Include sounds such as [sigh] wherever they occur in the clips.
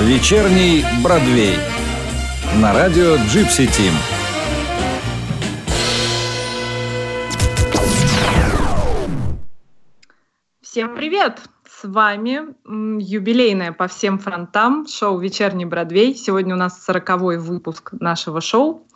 Вечерний Бродвей. На радио Джипси Тим. Всем привет! С вами юбилейное по всем фронтам шоу «Вечерний Бродвей». Сегодня у нас сороковой выпуск нашего шоу.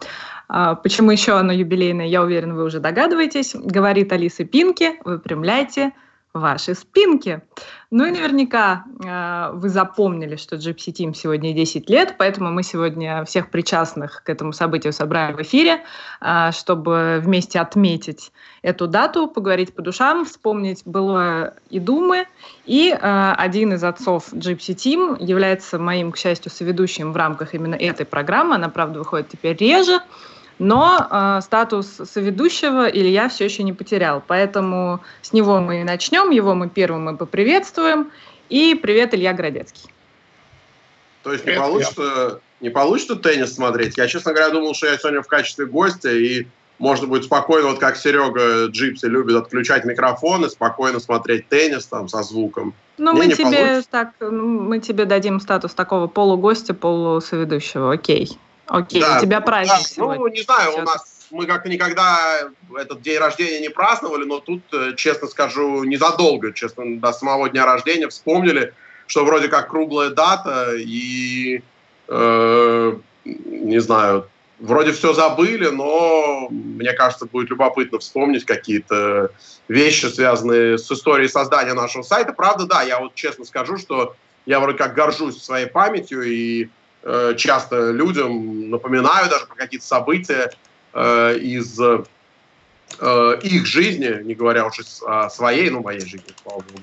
А, почему еще оно юбилейное, я уверена, вы уже догадываетесь. Говорит Алиса Пинки, выпрямляйте ваши спинки. Ну и наверняка э, вы запомнили, что Gypsy Team сегодня 10 лет, поэтому мы сегодня всех причастных к этому событию собрали в эфире, э, чтобы вместе отметить эту дату, поговорить по душам, вспомнить было и думы. И э, один из отцов Gypsy Team является моим, к счастью, соведущим в рамках именно этой программы. Она, правда, выходит теперь реже. Но э, статус соведущего Илья все еще не потерял, поэтому с него мы и начнем, его мы первым и поприветствуем. И привет, Илья Градецкий. То есть не получится, не получится теннис смотреть? Я, честно говоря, думал, что я сегодня в качестве гостя, и можно будет спокойно, вот как Серега Джипси любит отключать микрофон и спокойно смотреть теннис там со звуком. Ну, мы тебе получится. так, мы тебе дадим статус такого полугостя, полусоведущего, окей. Окей, да, у тебя праздник да, сегодня. Ну, не знаю, у нас мы как-то никогда этот день рождения не праздновали, но тут, э, честно скажу, незадолго, честно, до самого дня рождения вспомнили, что вроде как круглая дата, и, э, не знаю, вроде все забыли, но мне кажется, будет любопытно вспомнить какие-то вещи, связанные с историей создания нашего сайта. Правда, да, я вот честно скажу, что я вроде как горжусь своей памятью и Э, часто людям напоминаю даже про какие-то события э, из э, их жизни, не говоря уж о своей, ну, моей жизни, слава богу.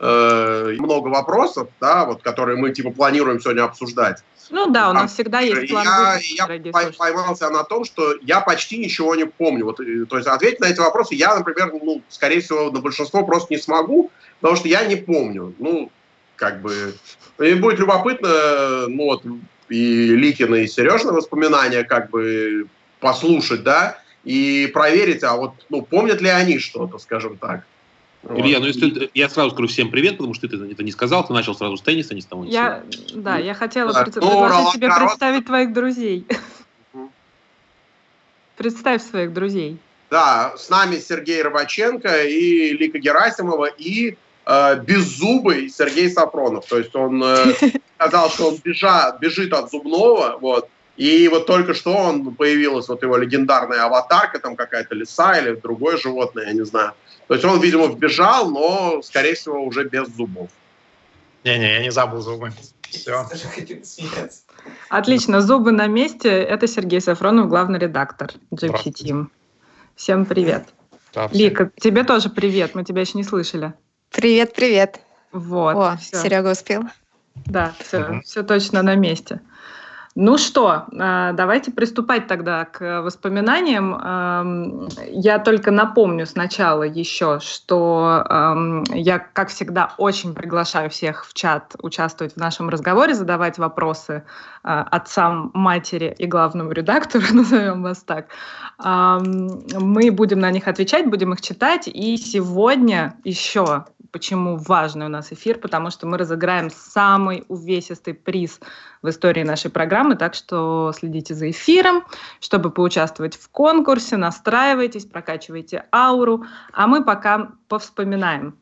Много вопросов, да, вот, которые мы, типа, планируем сегодня обсуждать. Ну да, у нас а, всегда есть план. Я, я поймался на том, что я почти ничего не помню. Вот, то есть ответить на эти вопросы я, например, ну, скорее всего, на большинство просто не смогу, потому что я не помню. Ну, как бы... И будет любопытно, ну вот, и Ликина, и Сережина воспоминания как бы послушать, да, и проверить, а вот, ну, помнят ли они что-то, скажем так. Илья, ну если я сразу скажу всем привет, потому что ты это не сказал, ты начал сразу с тенниса, не с того. Я, да, я хотела да. пред... ну, предложить тебе народ... представить твоих друзей. Представь своих друзей. Да, с нами Сергей Рыбаченко и Лика Герасимова и э, беззубый Сергей Сафронов. То есть он э, [laughs] сказал, что он бежа, бежит от зубного, вот, и вот только что он появилась вот его легендарная аватарка, там какая-то лиса или другое животное, я не знаю. То есть он, видимо, вбежал, но, скорее всего, уже без зубов. Не-не, я не забыл зубы. Все. Отлично, зубы на месте. Это Сергей Сафронов, главный редактор Gypsy Team. Всем привет. Да, Лика, тебе тоже привет, мы тебя еще не слышали. Привет, привет. Вот. О, все. Серега успел. Да, все, угу. все точно на месте. Ну что, а, давайте приступать тогда к воспоминаниям. Я только напомню сначала еще, что я, как всегда, очень приглашаю всех в чат участвовать в нашем разговоре, задавать вопросы а, отцам, матери и главному редактору, [laughs] назовем вас так. Мы будем на них отвечать, будем их читать. И сегодня еще почему важный у нас эфир, потому что мы разыграем самый увесистый приз в истории нашей программы, так что следите за эфиром, чтобы поучаствовать в конкурсе, настраивайтесь, прокачивайте ауру, а мы пока повспоминаем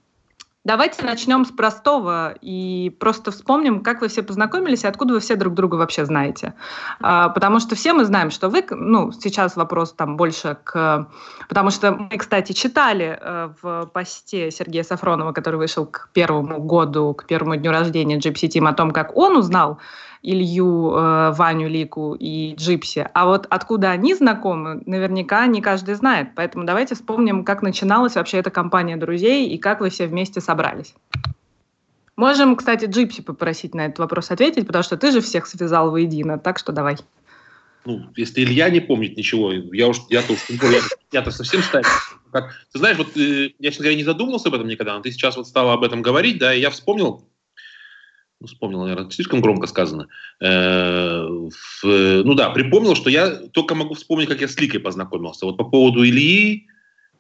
Давайте начнем с простого и просто вспомним, как вы все познакомились и откуда вы все друг друга вообще знаете. А, потому что все мы знаем, что вы, ну, сейчас вопрос там больше к... Потому что мы, кстати, читали э, в посте Сергея Сафронова, который вышел к первому году, к первому дню рождения Gypsy Team, о том, как он узнал Илью, э, Ваню Лику и Джипси. А вот откуда они знакомы, наверняка не каждый знает. Поэтому давайте вспомним, как начиналась вообще эта компания друзей и как вы все вместе собрались. Можем, кстати, Джипси попросить на этот вопрос ответить, потому что ты же всех связал воедино, так что давай. Ну, если Илья не помнит ничего, я уж, я-то уж, я, я-то совсем старый. Как, ты знаешь, вот э, я, честно говоря, не задумывался об этом никогда, но ты сейчас вот стала об этом говорить, да, и я вспомнил, ну, вспомнил, наверное, слишком громко сказано. Э, в, ну да, припомнил, что я только могу вспомнить, как я с Ликой познакомился. Вот по поводу Ильи,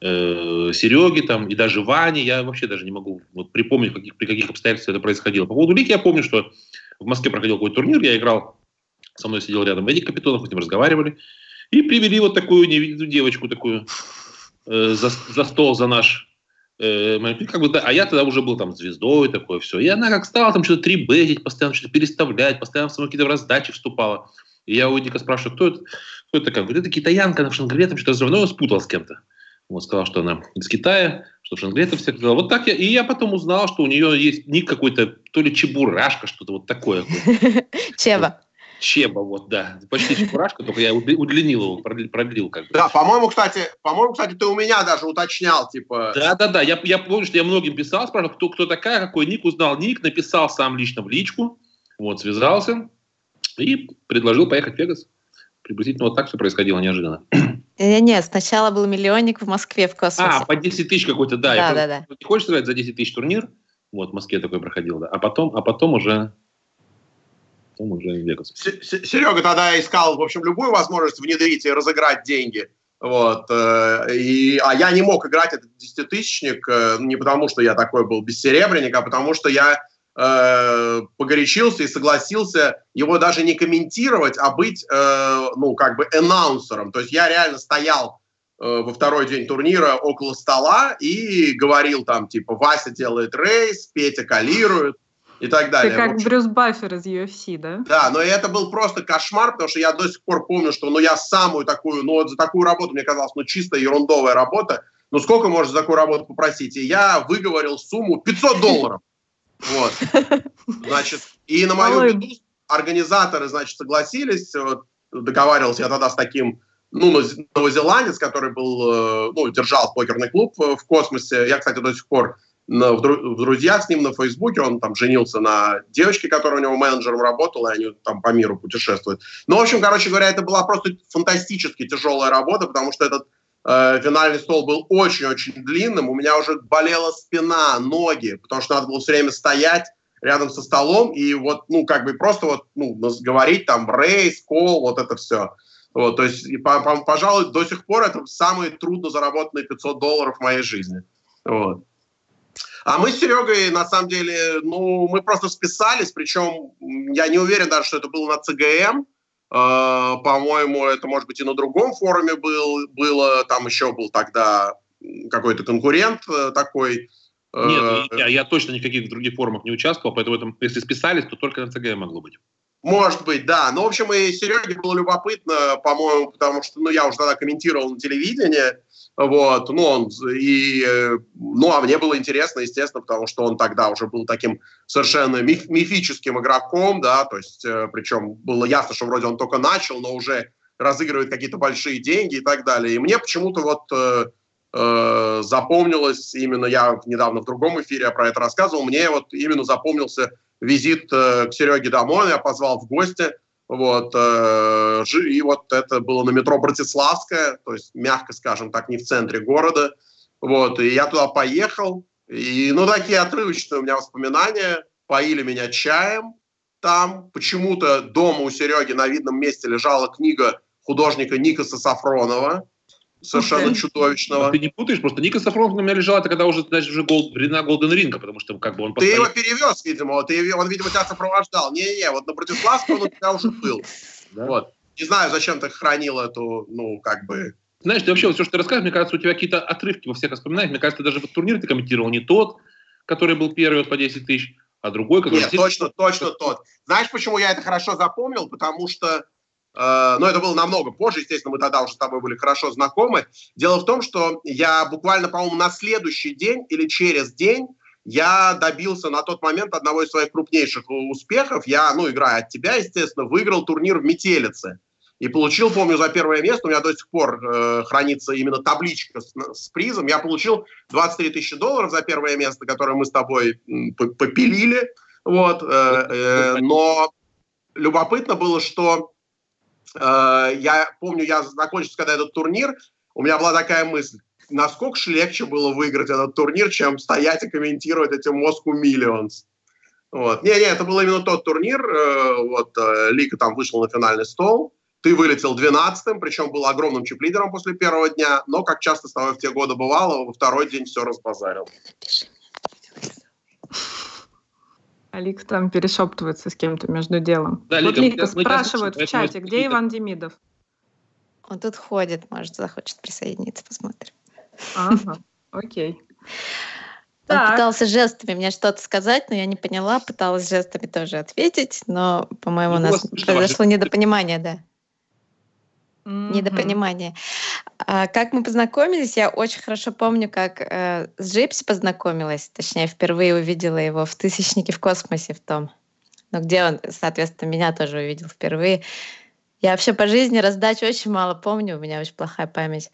э, Сереги там и даже Вани, я вообще даже не могу вот, припомнить, каких, при каких обстоятельствах это происходило. По поводу Лики я помню, что в Москве проходил какой-то турнир, я играл, со мной сидел рядом Эдик Капитонов, мы с ним разговаривали, и привели вот такую девочку такую э, за, за стол, за наш э, как бы, да, а я тогда уже был там звездой такой, все. И она как стала там что-то трибетить, постоянно что-то переставлять, постоянно в какие-то раздачи вступала. И я у Эдика спрашиваю, кто это? Кто это такая? Говорит, это китаянка, она в Шангрие там что-то разговаривала, но спутал с кем-то. Вот, сказал, что она из Китая, что в Шангрие это все. Вот так я, и я потом узнал, что у нее есть ник какой-то, то ли чебурашка, что-то вот такое. [laughs] Чеба. Чеба, вот, да. Почти чебурашка, только я удлинил его, продлил как бы. Да, по-моему, кстати, по-моему, кстати, ты у меня даже уточнял, типа... Да-да-да, я, я помню, что я многим писал, спрашивал, кто, кто такая, какой ник, узнал ник, написал сам лично в личку, вот, связался и предложил поехать в Вегас. Приблизительно вот так все происходило неожиданно. Э, нет, сначала был миллионник в Москве в космосе. А, по 10 тысяч какой-то, да. Да, да, да. Не хочешь сыграть за 10 тысяч турнир? Вот, в Москве такой проходил, да. А потом, а потом уже потом уже Вегас. Серега тогда искал, в общем, любую возможность внедрить и разыграть деньги. Вот. Э, и, а я не мог играть этот десятитысячник э, не потому, что я такой был бессеребренник, а потому что я э, погорячился и согласился его даже не комментировать, а быть, э, ну, как бы, анонсером. То есть я реально стоял э, во второй день турнира около стола и говорил там, типа, Вася делает рейс, Петя калирует, и так далее. Ты как Брюс Баффер из UFC, да? Да, но это был просто кошмар, потому что я до сих пор помню, что ну, я самую такую, ну вот за такую работу мне казалось, ну чисто ерундовая работа, ну сколько можно за такую работу попросить? И я выговорил сумму 500 долларов. Вот. Значит, и на мою беду организаторы, значит, согласились, договаривался я тогда с таким ну, новозеландец, который был, э, ну, держал покерный клуб э, в космосе. Я, кстати, до сих пор на, в, друзьях с ним на Фейсбуке, он там женился на девочке, которая у него менеджером работала, и они там по миру путешествуют. Ну, в общем, короче говоря, это была просто фантастически тяжелая работа, потому что этот э, финальный стол был очень-очень длинным, у меня уже болела спина, ноги, потому что надо было все время стоять рядом со столом и вот, ну, как бы просто вот, ну, говорить там рейс, кол, вот это все. Вот, то есть, и, по, по, пожалуй, до сих пор это самые трудно заработанные 500 долларов в моей жизни. Вот. А мы с Серегой, на самом деле, ну, мы просто списались, причем я не уверен даже, что это было на ЦГМ, Uh, по-моему, это, может быть, и на другом форуме был, было. Там еще был тогда какой-то конкурент uh, такой. Нет, uh, я, я точно никаких других форумах не участвовал, поэтому этом, если списались, то только на ЦГМ могло быть. Может быть, да. Но, в общем, и Сереге было любопытно, по-моему, потому что ну, я уже тогда комментировал на телевидении. Вот, ну, он, и, ну, а мне было интересно, естественно, потому что он тогда уже был таким совершенно миф, мифическим игроком, да, то есть, э, причем было ясно, что вроде он только начал, но уже разыгрывает какие-то большие деньги и так далее. И мне почему-то вот э, э, запомнилось, именно я недавно в другом эфире про это рассказывал, мне вот именно запомнился визит э, к Сереге домой, я позвал в гости, вот, э, и вот это было на метро Братиславская, то есть, мягко скажем так, не в центре города. Вот, и я туда поехал. И, ну, такие отрывочные у меня воспоминания. Поили меня чаем там. Почему-то дома у Сереги на видном месте лежала книга художника Никаса Сафронова совершенно okay. чудовищного. Ты не путаешь, просто Ника Сафронов на меня лежал, это когда уже, значит, уже гол, времена Голден Ринга, потому что как бы он Ты его перевез, видимо, ты, он, видимо, тебя сопровождал. Не-не, вот на Братиславском он у тебя уже был. Вот. Не знаю, зачем ты хранил эту, ну, как бы... Знаешь, ты вообще, вот все, что ты рассказываешь, мне кажется, у тебя какие-то отрывки во всех воспоминаниях. Мне кажется, даже вот турнир ты комментировал не тот, который был первый вот по 10 тысяч, а другой, который... Нет, точно, точно тот. Знаешь, почему я это хорошо запомнил? Потому что Э, но это было намного позже, естественно, мы тогда уже с тобой были хорошо знакомы. Дело в том, что я буквально, по-моему, на следующий день или через день я добился на тот момент одного из своих крупнейших успехов. Я, ну, играя от тебя, естественно, выиграл турнир в Метелице. И получил, помню, за первое место, у меня до сих пор э, хранится именно табличка с, с призом. Я получил 23 тысячи долларов за первое место, которое мы с тобой попилили. Вот, э, э, но любопытно было, что Э, я помню, я закончился когда этот турнир, у меня была такая мысль, насколько же легче было выиграть этот турнир, чем стоять и комментировать эти Moscow Millions. Вот. Не-не, это был именно тот турнир, э, вот, э, Лика там вышел на финальный стол, ты вылетел 12-м, причем был огромным чип-лидером после первого дня, но, как часто с тобой в те годы бывало, во второй день все разбазарил. Алик там перешептывается с кем-то между делом. Да, вот Лика, спрашивают в чате, где Иван Демидов? Он тут ходит, может, захочет присоединиться, посмотрим. Ага, [laughs] окей. Он Так, пытался жестами мне что-то сказать, но я не поняла, пыталась жестами тоже ответить, но, по-моему, у Ну, было нас произошло недопонимание, да. Мгм. Недопонимание. А, как мы познакомились, я очень хорошо помню, как э, с Джипси познакомилась, точнее, впервые увидела его в «Тысячнике в космосе» в том. Ну, где он, соответственно, меня тоже увидел впервые. Я вообще по жизни раздачу очень мало помню, у меня очень плохая память.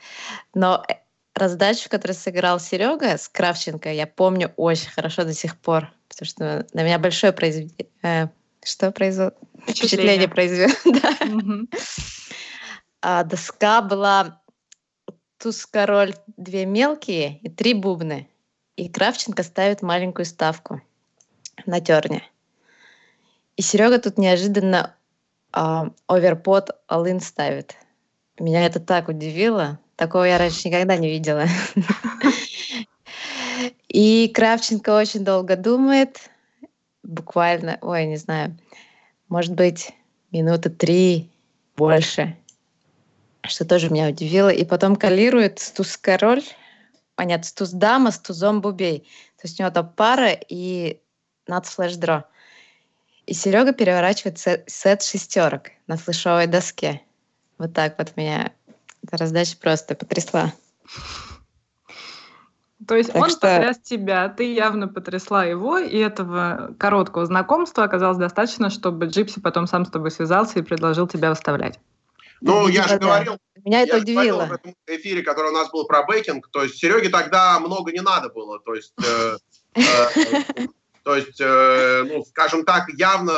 Но э, раздачу, в которой сыграл Серега с Кравченко, я помню очень хорошо до сих пор, потому что на меня большое произведение... что произвело? Впечатление Впечатление. произвело. [laughs] да. Мгм. А доска была туз король две мелкие и три бубны. И Кравченко ставит маленькую ставку на терне. И Серега тут неожиданно а, оверпот all ставит. Меня это так удивило. Такого я раньше никогда не видела. И Кравченко очень долго думает. Буквально, ой, не знаю, может быть, минуты три, больше что тоже меня удивило. И потом калирует с туз король, а нет, с туз дама, с тузом бубей. То есть у него там пара и над флеш дро. И Серега переворачивает сет, сет шестерок на флешовой доске. Вот так вот меня эта раздача просто потрясла. То есть Так он что- потряс тебя, ты явно потрясла его, и этого короткого знакомства оказалось достаточно, чтобы Джипси потом сам с тобой связался и предложил тебя выставлять. Ну, я же говорил, Меня это я удивило. в этом эфире, который у нас был про бейкинг, то есть Сереге тогда много не надо было, то есть, э, э, то есть, э, ну, скажем так, явно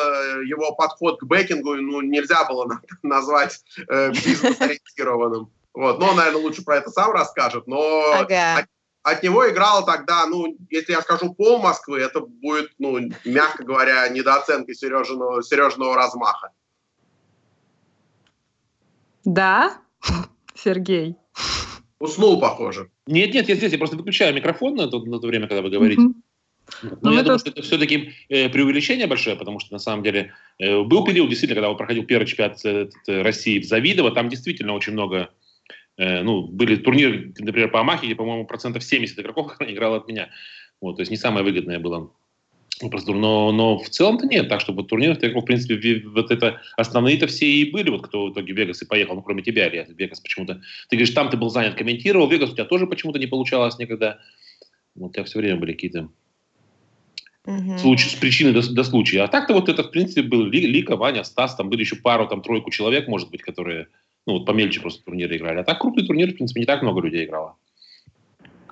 его подход к бейкингу, ну, нельзя было на- назвать э, бизнес-ориентированным. Вот, но он, наверное, лучше про это сам расскажет, но Ага. от, от него играл тогда, ну, если я скажу пол Москвы, это будет, ну, мягко говоря, недооценкой Сережиного, Сережиного размаха. Да, [laughs] Сергей? Уснул, похоже. Нет, нет, я здесь, я просто выключаю микрофон на то, на то время, когда вы говорите. Мгм. Но Ну, я думаю, что это все-таки э, преувеличение большое, потому что на самом деле э, был период, действительно, когда вот проходил первый чемпионат э, э, России в Завидово, там действительно очень много, э, ну, были турниры, например, по Амахе, где, по-моему, процентов 70 игроков [laughs] играло от меня. Вот, то есть не самое выгодное было. Просто, но, но в целом-то нет. Так что вот турниров игроков, в принципе, вот это основные-то все и были, вот кто в итоге в Вегас и поехал, ну, кроме тебя, Илья, Вегас почему-то. Ты говоришь, там ты был занят, комментировал, Вегас у тебя тоже почему-то не получалось никогда. Вот у тебя все время были какие-то Мгм. случай, с причины до, до случая. А так-то вот это, в принципе, был Ли- Лика, Ваня, Стас, там были еще пару, там тройку человек, может быть, которые, ну, вот помельче просто турниры играли. А так крупный турнир, в принципе, не так много людей играло.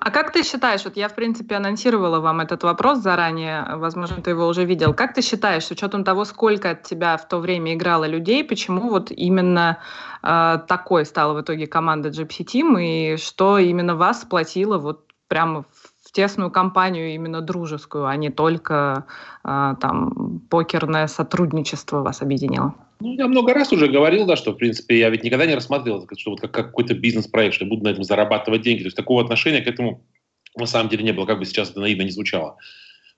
А как ты считаешь, вот я, в принципе, анонсировала вам этот вопрос заранее, возможно, ты его уже видел. Как ты считаешь, с учетом того, сколько от тебя в то время играло людей, почему вот именно э, такой стала в итоге команда Gypsy Team, и что именно вас сплотило вот прямо в тесную компанию, именно дружескую, а не только э, там покерное сотрудничество вас объединило? Ну, я много раз уже говорил, да, что, в принципе, я ведь никогда не рассматривал что вот как, как какой-то бизнес-проект, что я буду на этом зарабатывать деньги. То есть такого отношения к этому на самом деле не было, как бы сейчас это наивно не звучало.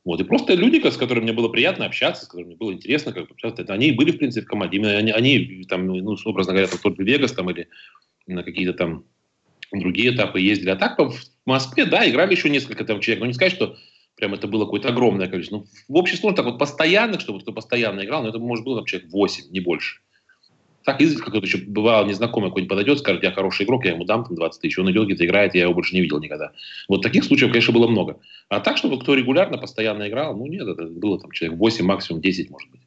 Вот. И просто люди, с которыми мне было приятно общаться, с которыми мне было интересно, как бы, это они были, в принципе, в команде. Именно они, они там, ну, образно говоря, там, тот же Вегас там, или на какие-то там другие этапы ездили. А так в Москве, да, играли еще несколько там человек. Но не сказать, что прям это было какое-то огромное количество. Ну, в общей сложности так вот постоянных, чтобы кто постоянно играл, но это, может, было там человек 8, не больше. Так, изредка кто-то еще бывал незнакомый какой-нибудь подойдет, скажет, я хороший игрок, я ему дам там 20 тысяч, он идет где-то играет, я его больше не видел никогда. Вот таких случаев, конечно, было много. А так, чтобы кто регулярно, постоянно играл, ну нет, это было там человек 8, максимум 10, может быть.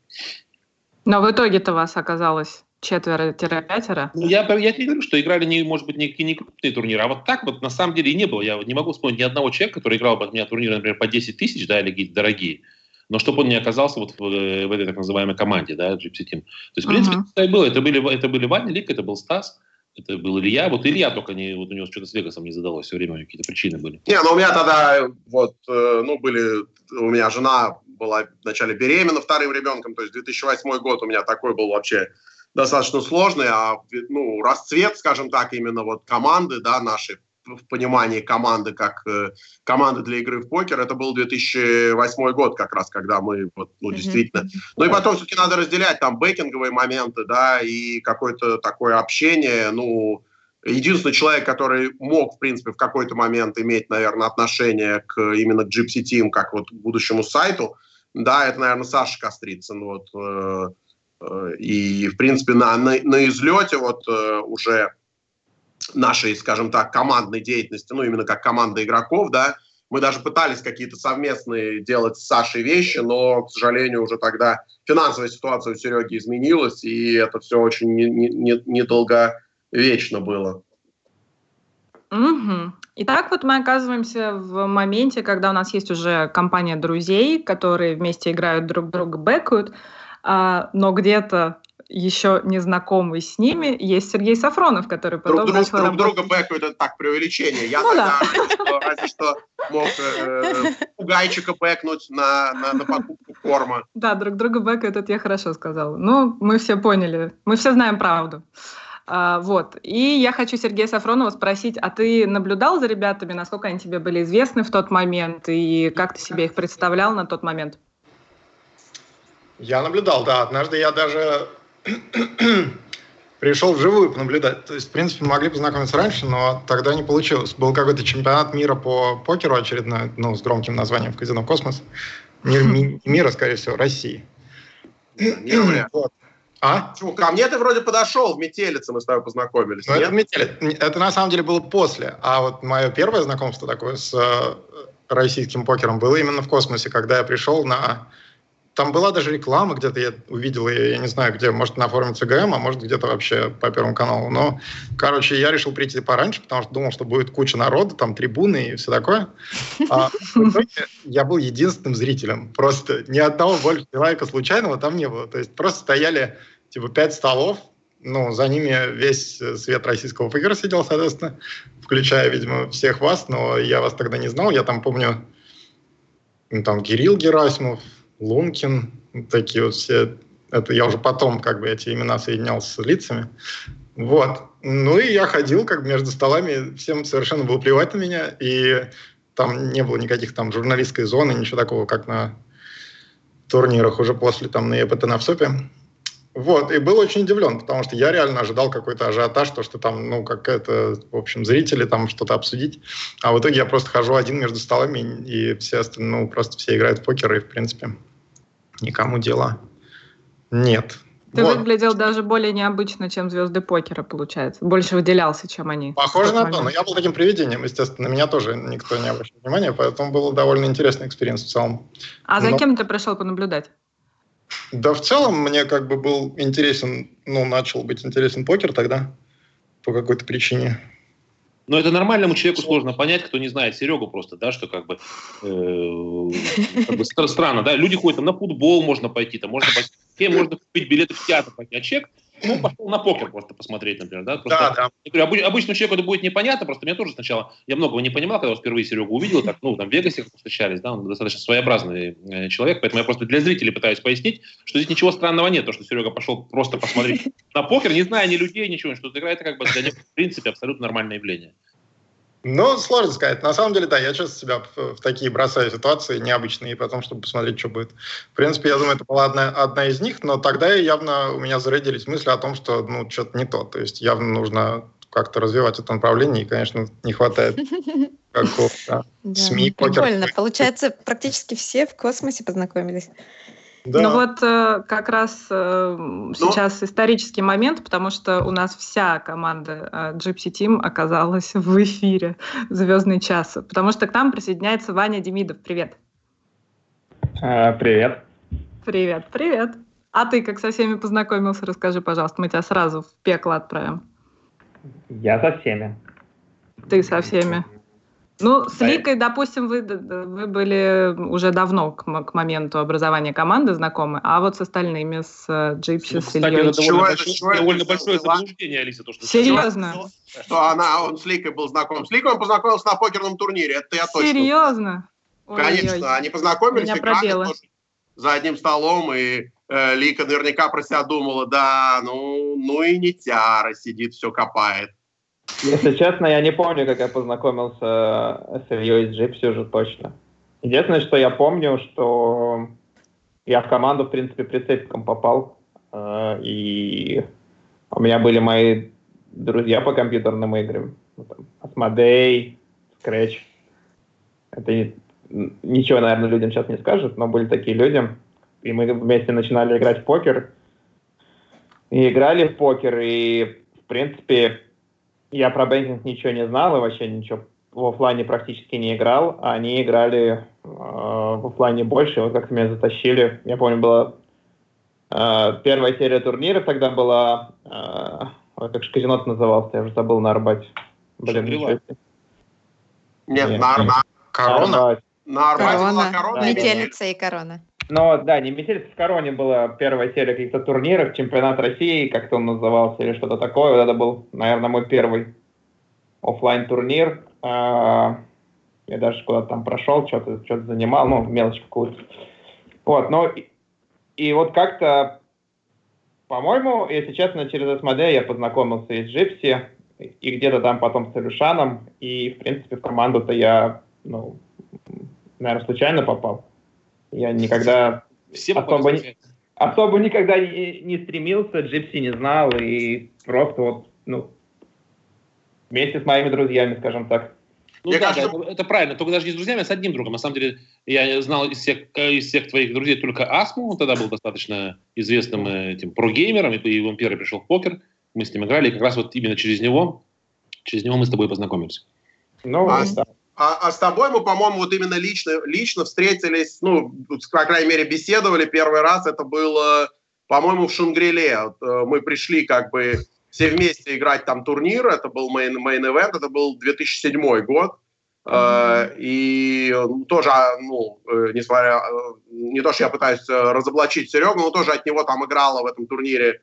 Но в итоге-то вас оказалось четверо-пятеро. Ну, я, я тебе говорю, что играли, не, может быть, не, не крупные турниры, а вот так вот на самом деле и не было. Я вот не могу вспомнить ни одного человека, который играл бы от меня турниры, например, по 10 тысяч, да, или какие-то дорогие, но чтобы он не оказался вот в, э, в этой так называемой команде, да, Gypsy Team. То есть, в принципе, Мгм. это и было. Это были, это были Ваня Лик, это был Стас, это был Илья. Вот Илья только не, вот у него что-то с Вегасом не задалось, все время у него какие-то причины были. Не, ну у меня тогда вот, э, ну, были, у меня жена была вначале беременна вторым ребенком, то есть 2008 год у меня такой был вообще достаточно сложный, а ну, расцвет, скажем так, именно вот команды, да, нашей в понимании команды как э, команды для игры в покер. Это был 2008 год как раз, когда мы вот, ну, действительно... Ну и потом все-таки надо разделять там бэкинговые моменты, да, и какое-то такое общение, ну... Единственный человек, который мог, в принципе, в какой-то момент иметь, наверное, отношение к именно к Gypsy Team, как вот к будущему сайту, да, это, наверное, Саша Кострицын. Вот, э, и, в принципе, на, на, на излете вот э, уже нашей, скажем так, командной деятельности, ну, именно как команда игроков, да, мы даже пытались какие-то совместные делать с Сашей вещи, но, к сожалению, уже тогда финансовая ситуация у Сереги изменилась, и это все очень недолговечно было. Угу. Итак, вот мы оказываемся в моменте, когда у нас есть уже компания друзей, которые вместе играют друг друга, бэкают, но где-то еще не знакомый с ними, есть Сергей Сафронов, который потом друг, начал друг, работать... друг друга бэкают, это так, преувеличение. Я Ну тогда что, разве что мог э, пугайчика бэкнуть на, на, на покупку корма. Да, друг друга бэкают, это я хорошо сказала. Ну, мы все поняли, мы все знаем правду. А, вот. И я хочу Сергея Сафронова спросить, а ты наблюдал за ребятами, насколько они тебе были известны в тот момент, и как ты себе их представлял на тот момент? Я наблюдал, да. Однажды я даже [clears throat] пришел вживую понаблюдать. То есть, в принципе, могли познакомиться раньше, но тогда не получилось. Был какой-то чемпионат мира по покеру очередной, ну, с громким названием в казино «Космос». Мир, ми- мира, скорее всего, России. Не. [clears throat] Вот. А? Почему? Ко мне ты вроде подошел, в метелице мы с тобой познакомились. Ну, нет? это, метели. это на самом деле было после. А вот мое первое знакомство такое с э, российским покером было именно в космосе, когда я пришел на... Там была даже реклама, где-то я увидел ее, я не знаю где, может на форуме ЦГМ, а может где-то вообще по Первому каналу. Но, короче, я решил прийти пораньше, потому что думал, что будет куча народа, там трибуны и все такое. А в итоге я был единственным зрителем. Просто ни одного больше человека случайного там не было. То есть просто стояли типа пять столов, ну, за ними весь э, свет российского покера сидел, соответственно, включая, видимо, всех вас, но я вас тогда не знал. Я там помню, ну, там Кирилл Герасимов, Лункин, такие вот все. Это я уже потом как бы эти имена соединял с лицами. Вот. Ну и я ходил как бы между столами, всем совершенно было плевать на меня, и там не было никаких там журналистской зоны, ничего такого, как на турнирах уже после там на ЕПТ на ВСОПе. Вот, и был очень удивлен, потому что я реально ожидал какой-то ажиотаж, то, что там, ну, как это, в общем, зрители там что-то обсудить. А в итоге я просто хожу один между столами, и все остальные, ну, просто все играют в покер, и, в принципе, никому дела нет. Ты Вот. выглядел даже более необычно, чем звезды покера, получается. Больше выделялся, чем они. Похоже на то, но момент. я был таким привидением, естественно, на меня тоже никто не обращал внимания, поэтому был довольно интересный experience в целом. А за но- кем ты пришел понаблюдать? Да, в целом мне как бы был интересен, ну, начал быть интересен покер тогда по какой-то причине. Но это нормальному человеку сложно понять, кто не знает Серегу просто, да, что как бы, э, как бы стра- странно, да, люди ходят там на футбол, можно пойти, там можно пойти, можно купить билеты в театр, пойти, а человек, ну, пошел на покер просто посмотреть, например, да, просто, Да, да. я говорю, обы- обычному человеку это будет непонятно, просто мне тоже сначала, я многого не понимал, когда впервые Серегу увидел, так, ну, там в Вегасе встречались, да, он достаточно своеобразный э, человек, поэтому я просто для зрителей пытаюсь пояснить, что здесь ничего странного нет, то, что Серега пошел просто посмотреть на покер, не зная ни людей, ничего, что играет, это как бы для него, в принципе, абсолютно нормальное явление. Ну, сложно сказать. На самом деле, да, я часто себя в, в такие бросаю ситуации необычные, потом, чтобы посмотреть, что будет. В принципе, я думаю, это была одна, одна из них, но тогда явно у меня зародились мысли о том, что, ну, что-то не то. То есть явно нужно как-то развивать это направление, и, конечно, не хватает [laughs] какого-то СМИ. Прикольно. Получается, практически все в космосе познакомились. Да. Ну вот э, как раз э, сейчас исторический момент, потому что у нас вся команда э, Gypsy Team оказалась в эфире «Звездный час», потому что к нам присоединяется Ваня Демидов. Привет. А, Привет. Привет, привет. А ты как со всеми познакомился? Расскажи, пожалуйста, мы тебя сразу в пекло отправим. Я со всеми. Ты со всеми. Ну, с. Ликой, допустим, вы, вы были уже давно к, к моменту образования команды знакомы, а вот с остальными, с э, Джипси, Ну, с Ильей. это Чего довольно, это- большое, чего это довольно всё большое заблуждение, Алиса, то, что Серьезно? Что она, он с Ликой был знаком. С Ликой он познакомился на покерном турнире, это я точно. Серьезно? Конечно, Ой-ой. они познакомились, Меня за одним столом, и э, Лика наверняка про себя думала, да, ну, ну и не тяра, сидит, все копает. Если честно, я не помню, как я познакомился с Ильей из Джипси уже точно. Единственное, что я помню, что я в команду, в принципе, прицепиком попал. Э, и у меня были мои друзья по компьютерным играм. Ну, Asmodee, Scratch. Это ничего, наверное, людям сейчас не скажет, но были такие люди. И мы вместе начинали играть в покер. И играли в покер, и, в принципе, я про бэнкинг ничего не знал и вообще ничего в офлайне практически не играл, а они играли э, в офлайне больше, вот как-то меня затащили. Я помню, была э, первая серия турниров, тогда была, э, как же казино назывался, я уже забыл на Арбате. Блин, ничего Нет, Нет, на Арбате. Корона? На Арбате корона. была корона. Да. Метелица и корона. Ну, да, не метелица в Короне была первая серия каких-то турниров, чемпионат России, как-то он назывался, или что-то такое. Вот это был, наверное, мой первый офлайн турнир а, Я даже куда-то там прошел, что-то что занимал, ну, мелочь какую-то. Вот, ну, и, и вот как-то, по-моему, если честно, через СМД я познакомился и с Джипси, и где-то там потом с Илюшаном, и, в принципе, в команду-то я, ну, наверное, случайно попал. Я никогда Все особо, не, особо никогда не, не стремился, Джипси не знал, и просто вот, ну, вместе с моими друзьями, скажем так. Ну Мне да, кажется- да, это, это правильно, только даже не с друзьями, а с одним другом. На самом деле, я знал из всех, из всех твоих друзей только Асму, он тогда был достаточно известным э, этим прогеймером, и, и он первый пришел в покер, мы с ним играли, и как раз вот именно через него, через него мы с тобой познакомились. Ну, А, да. А, а с тобой мы, по-моему, вот именно лично, лично встретились, ну, по крайней мере, беседовали первый раз. Это было, по-моему, в Шангриле. Э, мы пришли как бы все вместе играть там турнир. Это был event, это был 2007 год. Э, И ну, тоже, а, ну, э, несмотря, э, не то, что я пытаюсь э, разоблачить Серегу, но тоже от него там играло в этом турнире,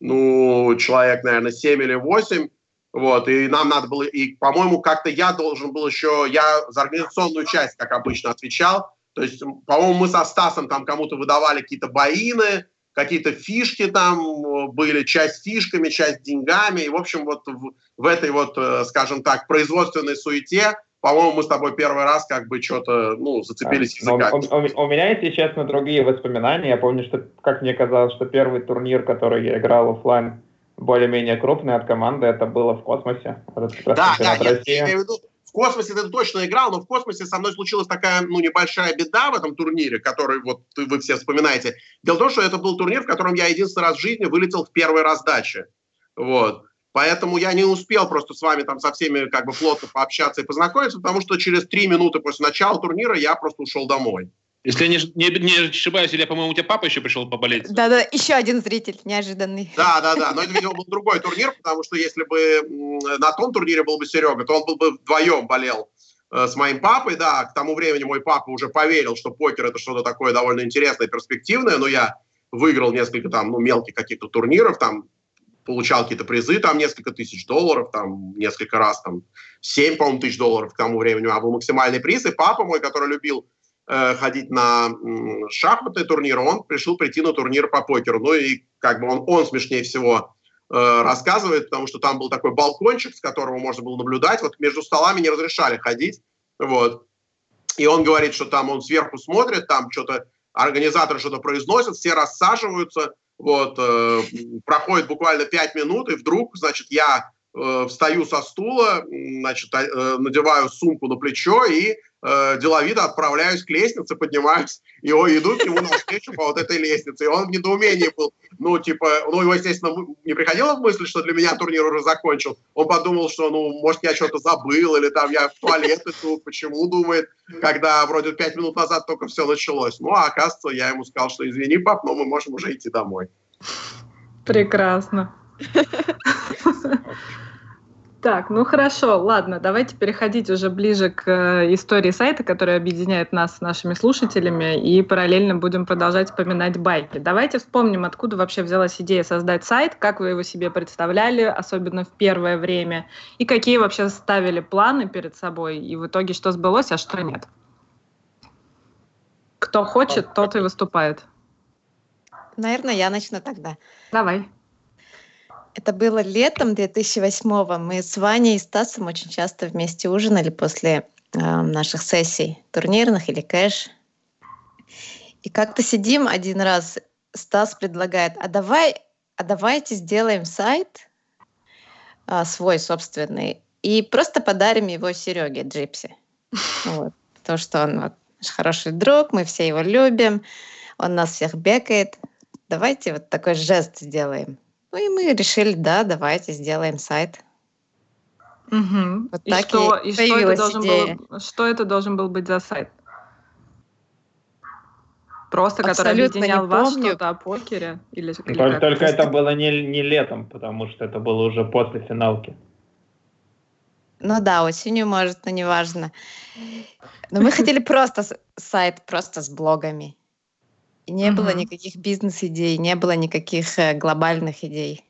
ну, человек, наверное, 7 или 8. Вот, и нам надо было, и, по-моему, как-то я должен был еще, я за организационную часть, как обычно, отвечал. То есть, по-моему, мы со Стасом там кому-то выдавали какие-то боины, какие-то фишки там э, были, часть фишками, часть деньгами. И, в общем, вот в, в этой вот, э, скажем так, производственной суете, по-моему, мы с тобой первый раз как бы что-то, ну, зацепились Но языками. у, у- у меня, если честно, другие воспоминания. Я помню, что, как мне казалось, что первый турнир, который я играл офлайн, более-менее крупный от команды, это было в космосе. Да, да, я, я имею в виду, в космосе ты точно играл, но в космосе со мной случилась такая, ну, небольшая беда в этом турнире, который вот вы все вспоминаете. Дело в том, что это был турнир, в котором я единственный раз в жизни вылетел в первой раздаче. Вот. Поэтому я не успел просто с вами там со всеми как бы плотно пообщаться и познакомиться, потому что через три минуты после начала турнира я просто ушел домой. Если я не, не, не ошибаюсь, или, по-моему, у тебя папа еще пришел поболеть. Да-да, еще один зритель неожиданный. Да, да, да. Но это, видимо, был другой турнир, потому что если бы на том турнире был бы Серега, то он был бы вдвоем болел э, с моим папой. Да, к тому времени мой папа уже поверил, что покер это что-то такое довольно интересное, перспективное. Но я выиграл несколько там, ну, мелких каких-то турниров, там, получал какие-то призы, там, несколько тысяч долларов, там, несколько раз, там, 7, по-моему, тысяч долларов к тому времени, а был максимальный приз. И папа мой, который любил э, ходить на м, шахматные турниры, он решил прийти на турнир по покеру. Ну и как бы он, он смешнее всего э, рассказывает, потому что там был такой балкончик, с которого можно было наблюдать. Вот между столами не разрешали ходить. Вот. И он говорит, что там он сверху смотрит, там что-то организаторы что-то произносят, все рассаживаются, вот, э, проходит буквально пять минут, и вдруг, значит, я встаю со стула, значит, э, надеваю сумку на плечо и э, деловито отправляюсь к лестнице, поднимаюсь, и о, иду к нему навстречу по вот этой лестнице. И он в недоумении был. Ну, типа, ну, его, естественно, не приходило в мысль, что для меня турнир уже закончил. Он подумал, что, ну, может, я что-то забыл, или там я в туалет иду, почему, думает, когда вроде пять минут назад только все началось. Ну, а оказывается, я ему сказал, что извини, пап, но мы можем уже идти домой. Прекрасно. [laughs] Так, ну хорошо, ладно, давайте переходить уже ближе к э, истории сайта, который объединяет нас с нашими слушателями, и параллельно будем продолжать вспоминать байки. Давайте вспомним, откуда вообще взялась идея создать сайт, как вы его себе представляли, особенно в первое время, и какие вообще ставили планы перед собой, и в итоге что сбылось, а что нет. Кто хочет, тот и выступает. Наверное, я начну тогда. Давай. Это было летом 2008 Мы с Ваней и Стасом очень часто вместе ужинали после э, наших сессий турнирных или кэш. И как-то сидим один раз, Стас предлагает, а давай, а давайте сделаем сайт э, свой собственный и просто подарим его Сереге Джипси. [laughs] Вот. То, что он вот, наш хороший друг, мы все его любим, он нас всех бекает. Давайте вот такой жест сделаем. Ну и мы решили, да, давайте сделаем сайт. Угу. Вот и так что, и, и что, это должен был, что это должен был быть за сайт? Просто, который объединял вас что-то о покере? Или, или только только это было не, не летом, потому что это было уже после финалки. Ну да, осенью, может, но неважно. Но мы хотели просто сайт, просто с блогами. И не угу. было никаких бизнес-идей, не было никаких э, глобальных идей.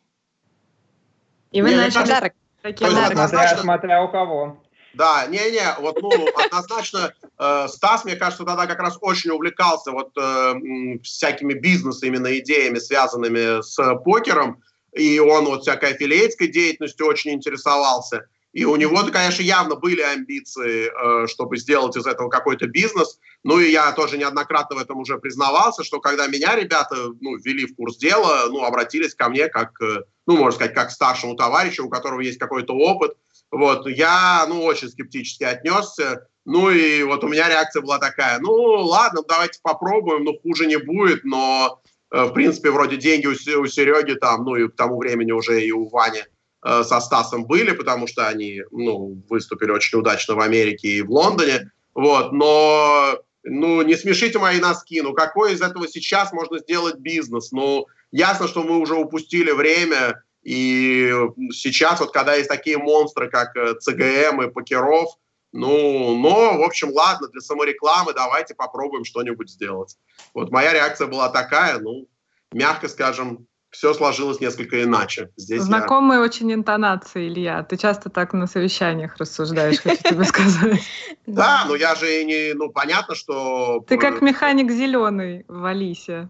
И вы начали... Подарок. Смотря, смотря у кого. Да, не-не, вот, ну, однозначно, э, Стас, мне кажется, тогда как раз очень увлекался вот э, всякими бизнес именно идеями, связанными с покером, и он вот всякой аффилиатской деятельностью очень интересовался. И у него, конечно, явно были амбиции, э, чтобы сделать из этого какой-то бизнес. Ну и я тоже неоднократно в этом уже признавался, что когда меня ребята ну, ввели в курс дела, ну, обратились ко мне как, э, ну, можно сказать, как к старшему товарищу, у которого есть какой-то опыт. Вот, я, ну, очень скептически отнесся. Ну и вот у меня реакция была такая, ну, ладно, давайте попробуем, ну, хуже не будет, но, э, в принципе, вроде деньги у, у Сереги там, ну и к тому времени уже и у Вани – со Стасом были, потому что они ну, выступили очень удачно в Америке и в Лондоне. Вот, но ну, не смешите мои носки. Ну, какой из этого сейчас можно сделать бизнес? Ну, ясно, что мы уже упустили время, и сейчас вот когда есть такие монстры, как э, ЦГМ и Покеров, ну, но, в общем, ладно, для саморекламы давайте попробуем что-нибудь сделать. Вот моя реакция была такая, ну, мягко скажем, все сложилось несколько иначе. Здесь Знакомые я... очень интонации, Илья. Ты часто так на совещаниях рассуждаешь, хочу тебе [laughs] сказать. Да, но я же не... Ну, понятно, что... Ты как механик зеленый в Алисе.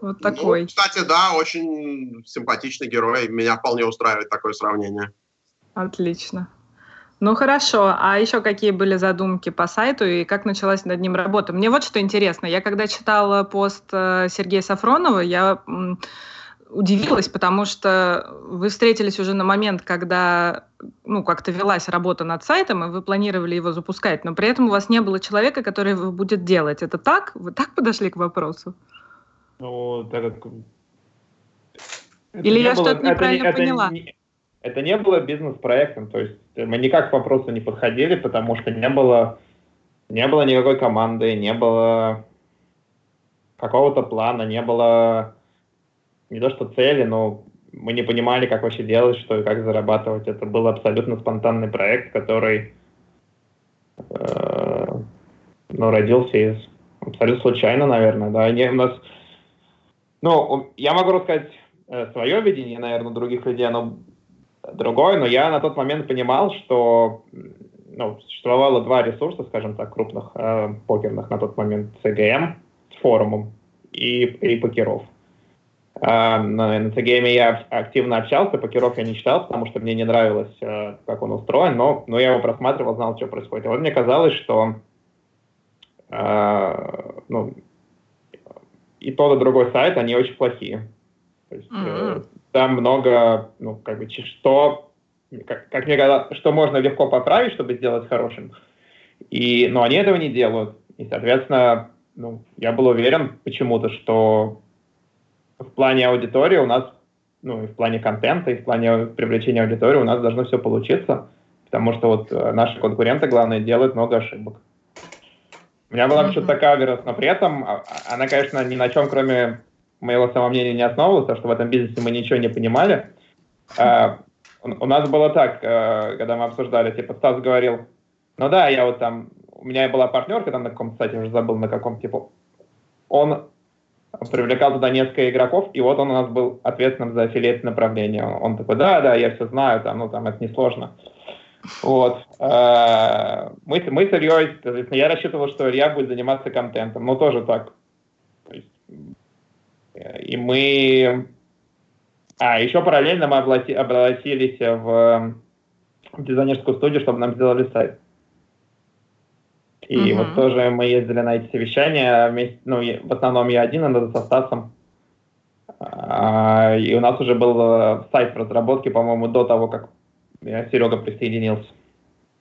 Вот ну, такой. Ну, кстати, да, очень симпатичный герой. Меня вполне устраивает такое сравнение. Отлично. Ну хорошо, а еще какие были задумки по сайту и как началась над ним работа? Мне вот что интересно. Я когда читала пост э, Сергея Сафронова, я удивилась, потому что вы встретились уже на момент, когда ну, как-то велась работа над сайтом, и вы планировали его запускать, но при этом у вас не было человека, который его будет делать. Это так? Вы так подошли к вопросу? Ну, так как... Или я что-то неправильно это, поняла? Не, это не было бизнес-проектом, то есть мы никак к вопросу не подходили, потому что не было, не было никакой команды, не было какого-то плана, не было не то что цели, но мы не понимали, как вообще делать, что и как зарабатывать. Это был абсолютно спонтанный проект, который э, ну, родился из абсолютно случайно, наверное. Да. Не, у нас, ну, я могу рассказать э, свое видение, наверное, других людей, оно другое, но я на тот момент понимал, что ну, существовало два ресурса, скажем так, крупных э, покерных на тот момент, CGM с форумом и, и покеров. А, на, CGM я активно общался, покеров я не читал, потому что мне не нравилось, э, как он устроен, но, но я его просматривал, знал, что происходит. И вот мне казалось, что э, ну, и тот, и другой сайт, они очень плохие. То есть, mm-hmm. э, там много, ну, как бы, что, как, как мне казалось, что можно легко поправить, чтобы сделать хорошим. И, но они этого не делают. И, соответственно, ну, я был уверен почему-то, что в плане аудитории у нас, ну, и в плане контента, и в плане привлечения аудитории у нас должно все получиться, потому что вот э, наши конкуренты, главное, делают много ошибок. У меня была почему-то такая уверенность, но при этом а, а, она, конечно, ни на чем, кроме моего самомнения, не основывалась, потому что в этом бизнесе мы ничего не понимали. А, у нас было так, э, когда мы обсуждали, типа, Стас говорил, ну да, я вот там, у меня была партнерка там на каком-то сайте, уже забыл на каком, типа, он привлекал туда несколько игроков, и вот он у нас был ответственным за аффилиат направление. Он такой, да, да, я все знаю, там, ну, там, это несложно. Вот. Э, мы, мы с Ильей, я рассчитывал, что Илья будет заниматься контентом, но тоже так. Э, и мы А, еще параллельно мы обратились в дизайнерскую студию, чтобы нам сделали сайт. И mm-hmm. вот тоже мы ездили на эти совещания вместе, ну, в основном я один, иногда со Стасом. А, и у нас уже был э, сайт в разработке, по-моему, до того, как Серега присоединился.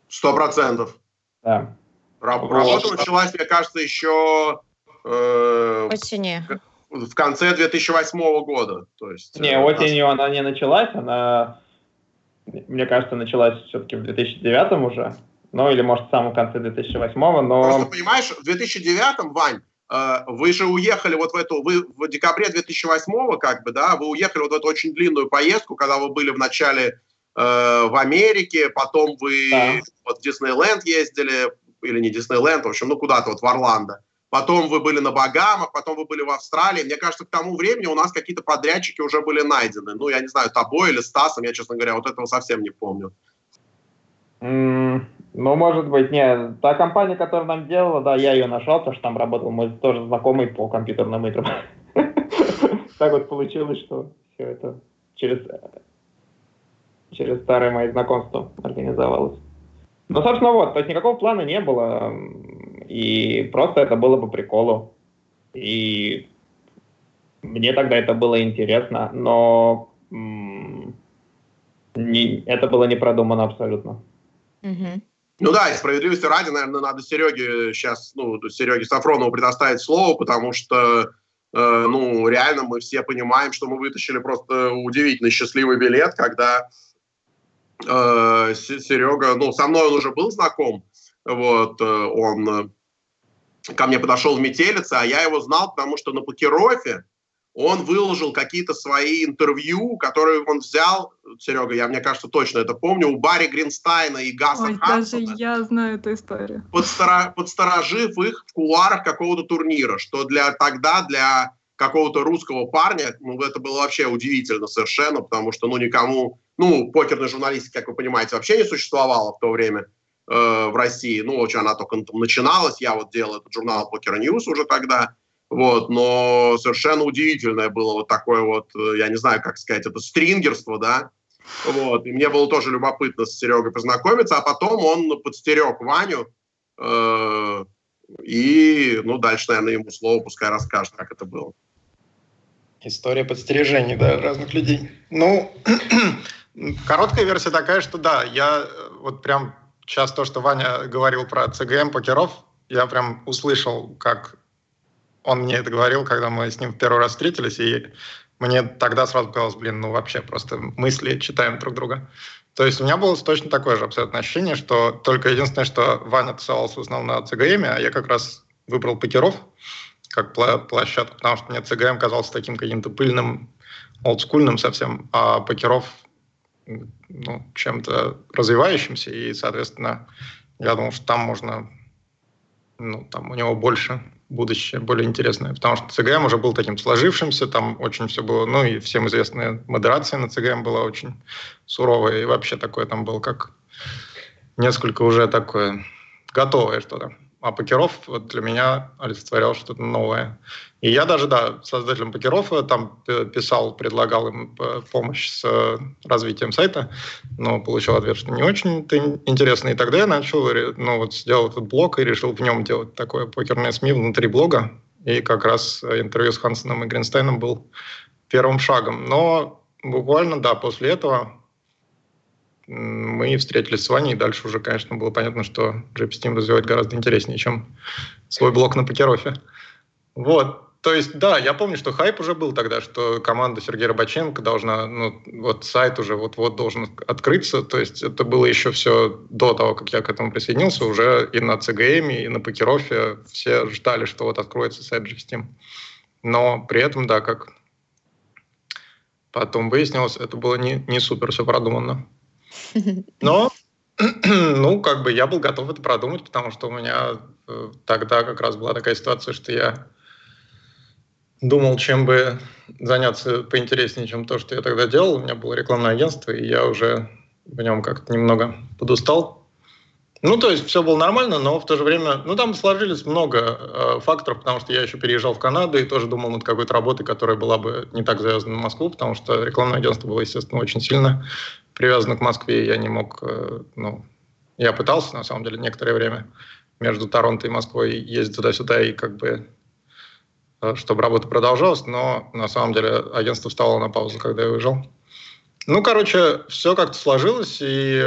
Сто процентов. Да. Работа началась, мне кажется, еще э, осенью. В конце 2008 года. То есть, не, э, осенью она не началась, она, мне кажется, началась все-таки в 2009 уже. Ну, или, может, в самом конце 2008 но... Просто, понимаешь, в 2009 Вань, э, вы же уехали вот в эту, вы в декабре 2008 как бы, да, вы уехали вот в эту очень длинную поездку, когда вы были в начале э, в Америке, потом вы да. вот в Диснейленд ездили, или не Диснейленд, в общем, ну куда-то вот в Орландо. Потом вы были на Багамах, потом вы были в Австралии. Мне кажется, к тому времени у нас какие-то подрядчики уже были найдены. Ну, я не знаю, тобой или Стасом, я, честно говоря, вот этого совсем не помню. Mm, ну, может быть, нет. Та компания, которая нам делала, да, я ее нашел, потому что там работал мой тоже знакомый по компьютерным играм. [laughs] Так вот получилось, что все это через через старое мои знакомства организовалось. Ну, собственно, вот, то есть никакого плана не было, и просто это было по приколу. И мне тогда это было интересно, но не, это было не продумано абсолютно. Угу. Ну да, и справедливости ради, наверное, надо Сереге сейчас, ну, Сереге Сафронову предоставить слово, потому что, э, ну, реально мы все понимаем, что мы вытащили просто удивительно счастливый билет, когда э, Серега, ну, со мной он уже был знаком, вот, э, он э, ко мне подошел в метелице, а я его знал, потому что на Покерофе он выложил какие-то свои интервью, которые он взял, Серега, я, мне кажется, точно это помню, у Барри Гринстайна и Гаса Ой, Хансона. даже я знаю эту историю. Подстара, подсторожив их в кулуарах какого-то турнира, что для тогда, для какого-то русского парня, ну, это было вообще удивительно совершенно, потому что, ну, никому, ну, покерной журналистики, как вы понимаете, вообще не существовало в то время э, в России. Ну, очень она только начиналась, я вот делал этот журнал Poker News уже тогда, вот, но совершенно удивительное было вот такое вот, э, я не знаю, как сказать, это стрингерство, да, вот, и мне было тоже любопытно с Серегой познакомиться, а потом он подстерег Ваню, э, и, ну, дальше, наверное, ему слово пускай расскажет, как это было. История подстережений, да, разных людей. Ну, [clears throat] короткая версия такая, что да, я э, вот прям сейчас то, что Ваня говорил про ЦГМ покеров, я прям услышал, как он мне это говорил, когда мы с ним в первый раз встретились, и мне тогда сразу казалось, блин, ну вообще просто мысли читаем друг друга. То есть у меня было точно такое же абсолютно ощущение, что только единственное, что Ваня тусовался основном на ЦГМ, а я как раз выбрал покеров, как площадку, потому что мне ЦГМ казался таким каким-то пыльным, олдскульным совсем, а покеров ну, чем-то развивающимся, и, соответственно, я думал, что там можно, ну, там у него больше будущее, более интересное, потому что ЦГМ уже был таким сложившимся, там очень все было, ну и всем известная модерация на ЦГМ была очень суровая, и вообще такое там было как несколько уже такое готовое что-то а покеров вот для меня олицетворял что-то новое. И я даже, да, создателям покеров э, там писал, предлагал им э, помощь с э, развитием сайта, но получил ответ, что не очень интересно. И тогда я начал, ну вот сделал этот блог и решил в нем делать такое покерное СМИ внутри блога. И как раз интервью с Хансеном и Гринстейном был первым шагом. Но буквально, да, после этого мы встретились с Ваней, и дальше уже, конечно, было понятно, что JP Steam развивать гораздо интереснее, чем свой блок на покерофе. Вот. То есть, да, я помню, что хайп уже был тогда, что команда Сергея Рыбаченко должна, ну, вот сайт уже вот-вот должен открыться. То есть это было еще все до того, как я к этому присоединился, уже и на ЦГМ, и на покерофе все ждали, что вот откроется сайт GSteam. Но при этом, да, как потом выяснилось, это было не, не супер все продумано. Но, [clears throat] ну, как бы я был готов это продумать, потому что у меня э, тогда как раз была такая ситуация, что я думал, чем бы заняться поинтереснее, чем то, что я тогда делал. У меня было рекламное агентство, и я уже в нем как-то немного подустал. Ну, то есть все было нормально, но в то же время, ну, там сложились много э, факторов, потому что я еще переезжал в Канаду и тоже думал над какой-то работой, которая была бы не так завязана на Москву, потому что рекламное агентство было, естественно, очень сильно привязано к Москве, и я не мог, э, ну, я пытался, на самом деле, некоторое время между Торонто и Москвой ездить туда-сюда и как бы чтобы работа продолжалась, но на самом деле агентство встало на паузу, когда я уезжал. Ну, короче, все как-то сложилось, и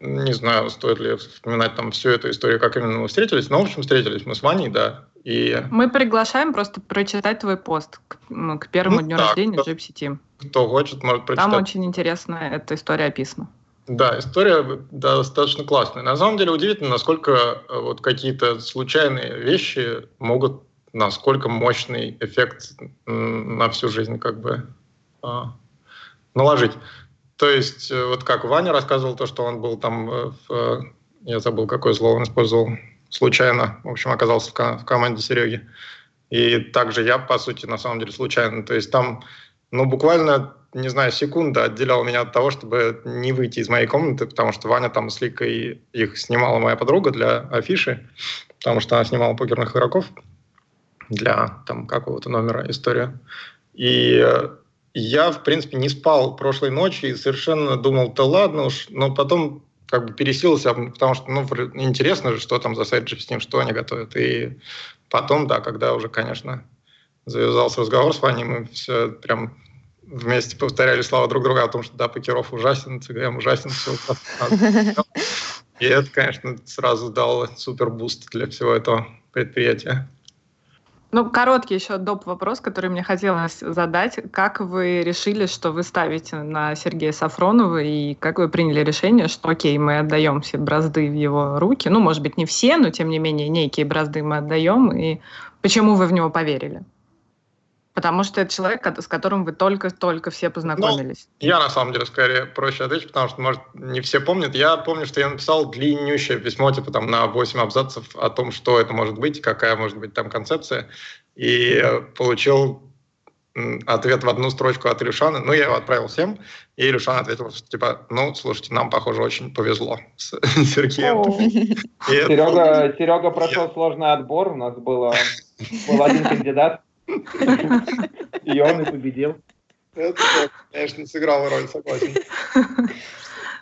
не знаю, стоит ли вспоминать там всю эту историю, как именно мы встретились. Но, в общем, встретились мы с Ваней, да. И... Мы приглашаем просто прочитать твой пост к, ну, к первому ну, дню да, рождения кто, Gypsy Team. Кто хочет, может прочитать. Там очень интересно эта история описана. Да, история достаточно классная. На самом деле удивительно, насколько э, вот какие-то случайные вещи могут насколько мощный эффект на всю жизнь как бы а, наложить. То есть, э, вот как Ваня рассказывал, то, что он был там, э, в, э, я забыл, какое слово он использовал, случайно, в общем, оказался в, ко- в команде Сереги. И также я, по сути, на самом деле, случайно. То есть там, ну, буквально, не знаю, секунда отделяла меня от того, чтобы не выйти из моей комнаты, потому что Ваня там с Ликой, их снимала моя подруга для афиши, потому что она снимала покерных игроков для там какого-то номера история. И я, в принципе, не спал прошлой ночью и совершенно думал, да ладно уж, но потом как бы пересилился, потому что, ну, интересно же, что там за сайт GipsyTeam, что они готовят. И потом, да, когда уже, конечно, завязался разговор с Ваней, мы все прям вместе повторяли слова друг друга о том, что да, Покерофф ужасен, CGM ужасен, все И это, конечно, сразу дало супер boost для всего этого предприятия. Ну, короткий еще доп. вопрос, который мне хотелось задать. Как вы решили, что вы ставите на Сергея Сафронова, и как вы приняли решение, что, окей, мы отдаем все бразды в его руки? Ну, может быть, не все, но, тем не менее, некие бразды мы отдаем. И почему вы в него поверили? Потому что это человек, с которым вы только-только все познакомились. Ну, я, на самом деле, скорее проще ответить, потому что, может, не все помнят. Я помню, что я написал длиннющее письмо, типа там на 8 абзацев о том, что это может быть, какая может быть там концепция. И получил ответ в одну строчку от Илюшана. Ну, я его отправил всем, и Илюшан ответил, что, типа, ну, слушайте, нам, похоже, очень повезло с [laughs] Сергеем. Серега, Серега прошел сложный отбор, у нас было, был один кандидат, [laughs] и он и победил. Это, конечно, сыграло роль, согласен.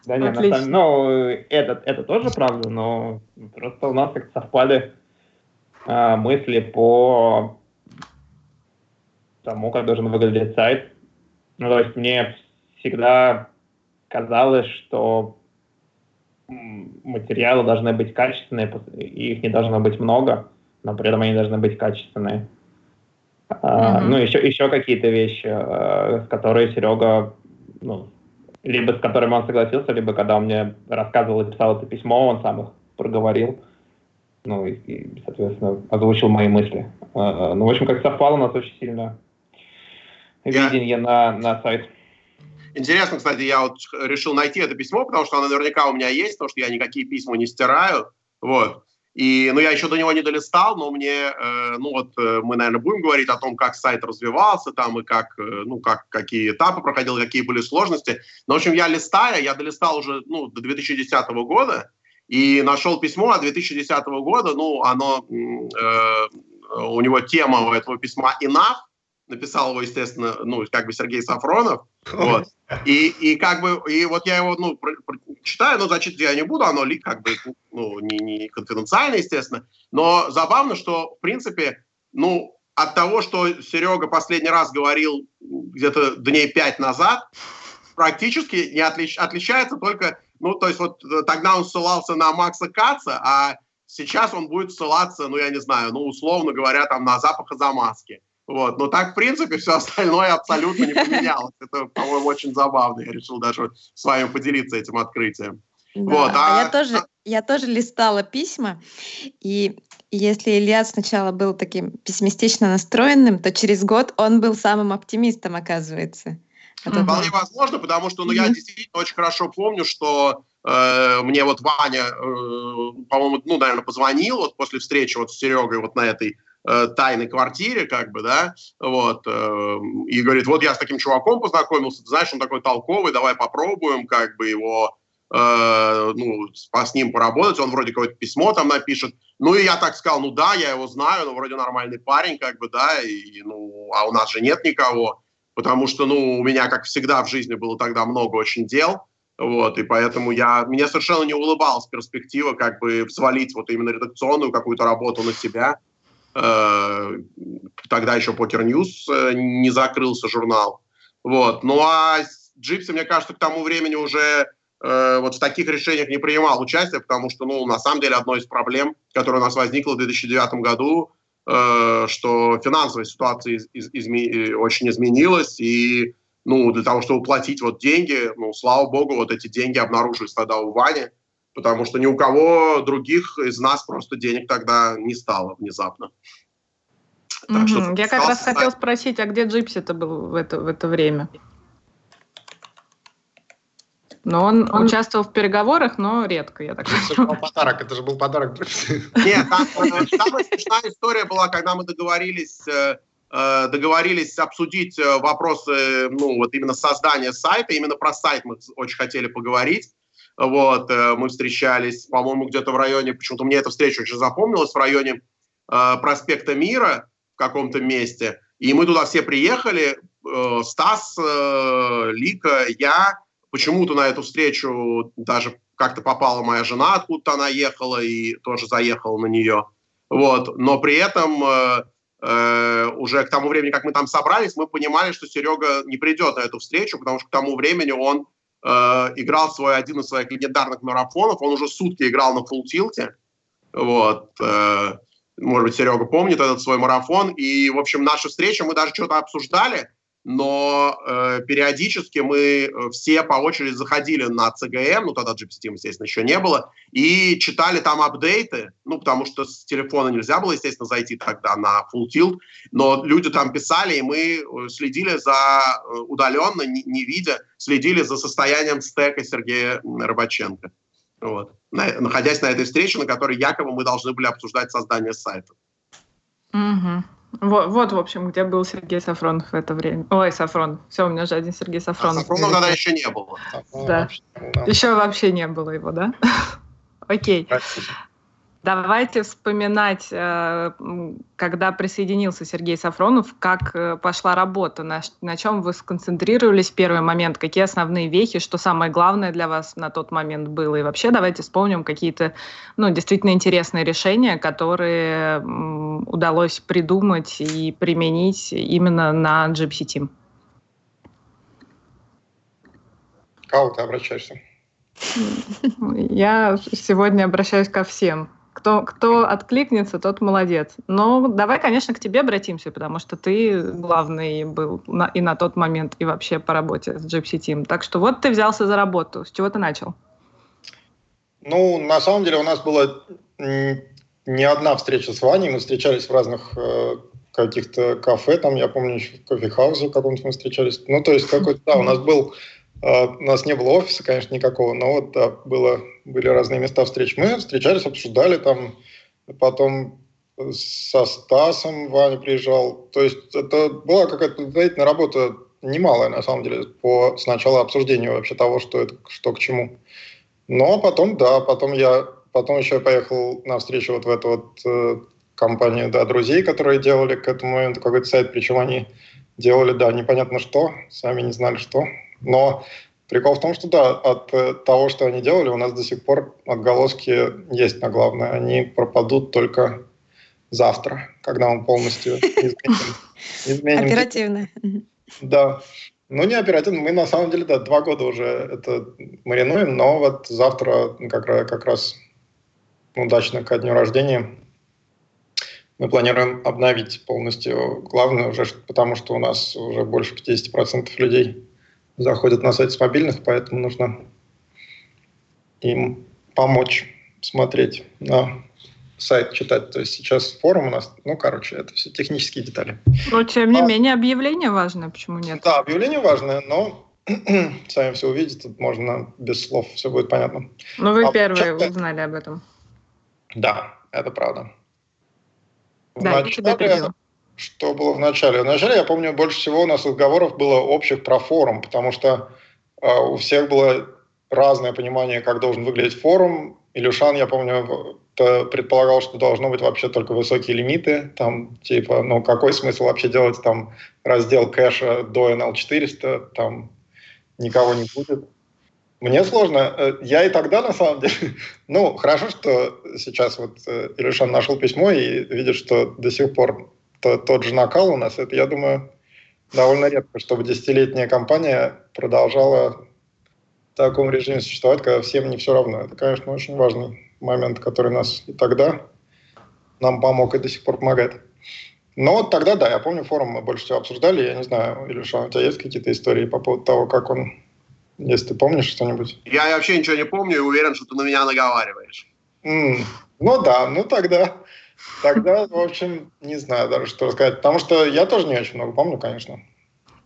Да нет, на самом, ну, это, это тоже правда, но просто у нас как-то совпали э, мысли по тому, как должен выглядеть сайт. Ну, то есть мне всегда казалось, что материалы должны быть качественные, их не должно быть много, но при этом они должны быть качественные. Uh-huh. Ну, еще, еще какие-то вещи, с которые Серега, ну, либо с которыми он согласился, либо когда он мне рассказывал и писал это письмо, он сам их проговорил, ну, и, и соответственно, озвучил мои мысли. Э, ну, в общем, как совпало у нас очень сильно видение я... на, на сайт. Интересно, кстати, я вот решил найти это письмо, потому что оно наверняка у меня есть, потому что я никакие письма не стираю. Вот. И, ну, я еще до него не долистал, но мне, э, ну, вот э, мы, наверное, будем говорить о том, как сайт развивался там и как, э, ну, как, какие этапы проходил, какие были сложности. Но, в общем, я листая, я долистал уже, ну, до 2010 года и нашел письмо от 2010 года, ну, оно, э, у него тема у этого письма «Enough», написал его, естественно, ну, как бы Сергей Сафронов, вот. И, и как бы, и вот я его, ну, читаю, но зачитывать я не буду, оно ли как бы, ну, не, не конфиденциально, естественно, но забавно, что, в принципе, ну, от того, что Серега последний раз говорил где-то дней пять назад, практически не отлич, отличается только, ну, то есть вот тогда он ссылался на Макса Каца, а сейчас он будет ссылаться, ну, я не знаю, ну, условно говоря, там на запах Замаски. Вот. Но так, в принципе, все остальное абсолютно не поменялось. Это, по-моему, очень забавно. Я решил даже с вами поделиться этим открытием. Да, вот, а, а я тоже, я тоже листала письма, и если Илья сначала был таким пессимистично настроенным, то через год он был самым оптимистом, оказывается. Это вполне возможно, потому что ну, я действительно очень хорошо помню, что э, мне вот Ваня, э, по-моему, ну, наверное, позвонил вот после встречи вот с Серегой вот на этой э, тайной квартире, как бы, да, вот, э, и говорит, вот я с таким чуваком познакомился, ты знаешь, он такой толковый, давай попробуем, как бы, его, э, ну, с ним поработать, он вроде какое-то письмо там напишет. Ну, и я так сказал, ну да, я его знаю, ну, вроде нормальный парень, как бы, да, и, ну, а у нас же нет никого, потому что, ну, у меня, как всегда в жизни, было тогда много очень дел, вот, и поэтому я, мне совершенно не улыбалась перспектива как бы свалить вот именно редакционную какую-то работу на себя. Э, тогда еще PokerNews э, не закрылся журнал. Вот. Ну а Джипси, мне кажется, к тому времени уже э, вот в таких решениях не принимал участие, потому что, ну, на самом деле, одной из проблем, которая у нас возникла в 2009 году, э, что финансовая ситуация из, из, изме, очень изменилась, и ну, для того, чтобы платить вот деньги, ну, слава богу, вот эти деньги обнаружились тогда у Вани, потому что ни у кого других из нас просто денег тогда не стало внезапно. Так, угу. Я как раз хотел спросить, а где Джипси-то был в это, в это время? Но он, он участвовал в переговорах, но редко, я так Это был подарок, это же был подарок Джипси. Нет, там, э, самая смешная история была, когда мы договорились э, Э, договорились обсудить вопросы, ну, вот именно создания сайта, именно про сайт мы очень хотели поговорить. Вот, э, мы встречались, по-моему, где-то в районе, почему-то мне эта встреча очень запомнилась, в районе э, проспекта Мира в каком-то месте. И мы туда все приехали, э, Стас, э, Лика, я. Почему-то на эту встречу даже как-то попала моя жена, откуда-то она ехала и тоже заехала на нее. Вот, но при этом э, э, уже к тому времени, как мы там собрались, мы понимали, что Серега не придет на эту встречу, потому что к тому времени он э, играл свой один из своих легендарных марафонов, он уже сутки играл на фултилте, вот, э, может быть, Серега помнит этот свой марафон, и, в общем, наша встреча, мы даже что-то обсуждали, но э, периодически мы э, все по очереди заходили на CGM, ну тогда GPSteam, естественно, еще не было, и читали там апдейты, ну потому что с телефона нельзя было, естественно, зайти тогда на Full Tilt, но люди там писали, и мы э, следили за, э, удаленно, не, не видя, следили за состоянием стека Сергея Рыбаченко. Вот. На, находясь на этой встрече, на которой якобы мы должны были обсуждать создание сайта. Угу. Вот, вот, в общем, где был Сергей Сафронов в это время. Ой, Сафрон. Все, у меня же один Сергей Сафронов. А Сафронова тогда еще не было. Да. Еще вообще не было его, да? [laughs] Окей. Давайте вспоминать, э, когда присоединился Сергей Сафронов, как э, пошла работа, на, на чем вы сконцентрировались в первый момент, какие основные вехи, что самое главное для вас на тот момент было. И вообще давайте вспомним какие-то ну, действительно интересные решения, которые удалось придумать и применить именно на Gypsy Team. Кого ты обращаешься? Я сегодня обращаюсь ко всем. Кто, кто откликнется, тот молодец. Но давай, конечно, к тебе обратимся, потому что ты главный был на, и на тот момент, и вообще по работе с Gypsy Team. Так что вот ты взялся за работу. С чего ты начал? Ну, на самом деле у нас была не одна встреча с Ваней. Мы встречались в разных э, каких-то кафе. Там, я помню, еще в кофехаусе каком-то мы встречались. Ну, то есть какой-то, да, у нас был а, у нас не было офиса, конечно, никакого, но вот да, было, были разные места встреч. Мы встречались, обсуждали там, потом со Стасом Ваня приезжал. То есть это была какая-то предварительная работа немалая, на самом деле, по сначала обсуждению вообще того, что это, что к чему. Но потом, да, потом я, потом еще поехал на встречу вот в эту вот э, компанию, да, друзей, которые делали к этому моменту какой-то сайт, причем они делали, да, непонятно что, сами не знали что, но прикол в том, что да, от э, того, что они делали, у нас до сих пор отголоски есть на главное. Они пропадут только завтра, когда мы полностью изменим. [laughs] изменим. Оперативно. Да. Ну, не оперативно. Мы, на самом деле, да, два года уже это маринуем, но вот завтра как, как раз удачно ко дню рождения мы планируем обновить полностью главное уже, потому что у нас уже больше 50% людей заходят на сайт с мобильных, поэтому нужно им помочь смотреть на сайт читать. То есть сейчас форум у нас, ну, короче, это все технические детали. Но, тем не а, менее, объявление важное, почему нет? Да, объявление важное, но [clears throat] сами все увидите, тут можно без слов, все будет понятно. Ну, вы а первые чат... узнали об этом. Да, это правда. Да, я тебя перебила. Что было в начале? Вначале, я помню, больше всего у нас разговоров было общих про форум, потому что э, у всех было разное понимание, как должен выглядеть форум. Илюшан, я помню, предполагал, что должно быть вообще только высокие лимиты. Там, типа, ну, какой смысл вообще делать там раздел кэша до NL400, там никого не будет. Мне сложно. Э, я и тогда, на самом деле... [laughs] Ну, хорошо, что сейчас вот э, Илюшан нашел письмо и видит, что до сих пор то, тот же накал у нас. Это, я думаю, довольно редко, чтобы десятилетняя компания продолжала в таком режиме существовать, когда всем не все равно. Это, конечно, очень важный момент, который нас и тогда нам помог и до сих пор помогает. Но тогда, да, я помню, форум мы больше всего обсуждали. Я не знаю, Илюша, у тебя есть какие-то истории по поводу того, как он... Если ты помнишь что-нибудь? Я вообще ничего не помню и уверен, что ты на меня наговариваешь. Mm. Ну да, ну тогда... Тогда, в общем, не знаю даже, что рассказать. Потому что я тоже не очень много помню, конечно.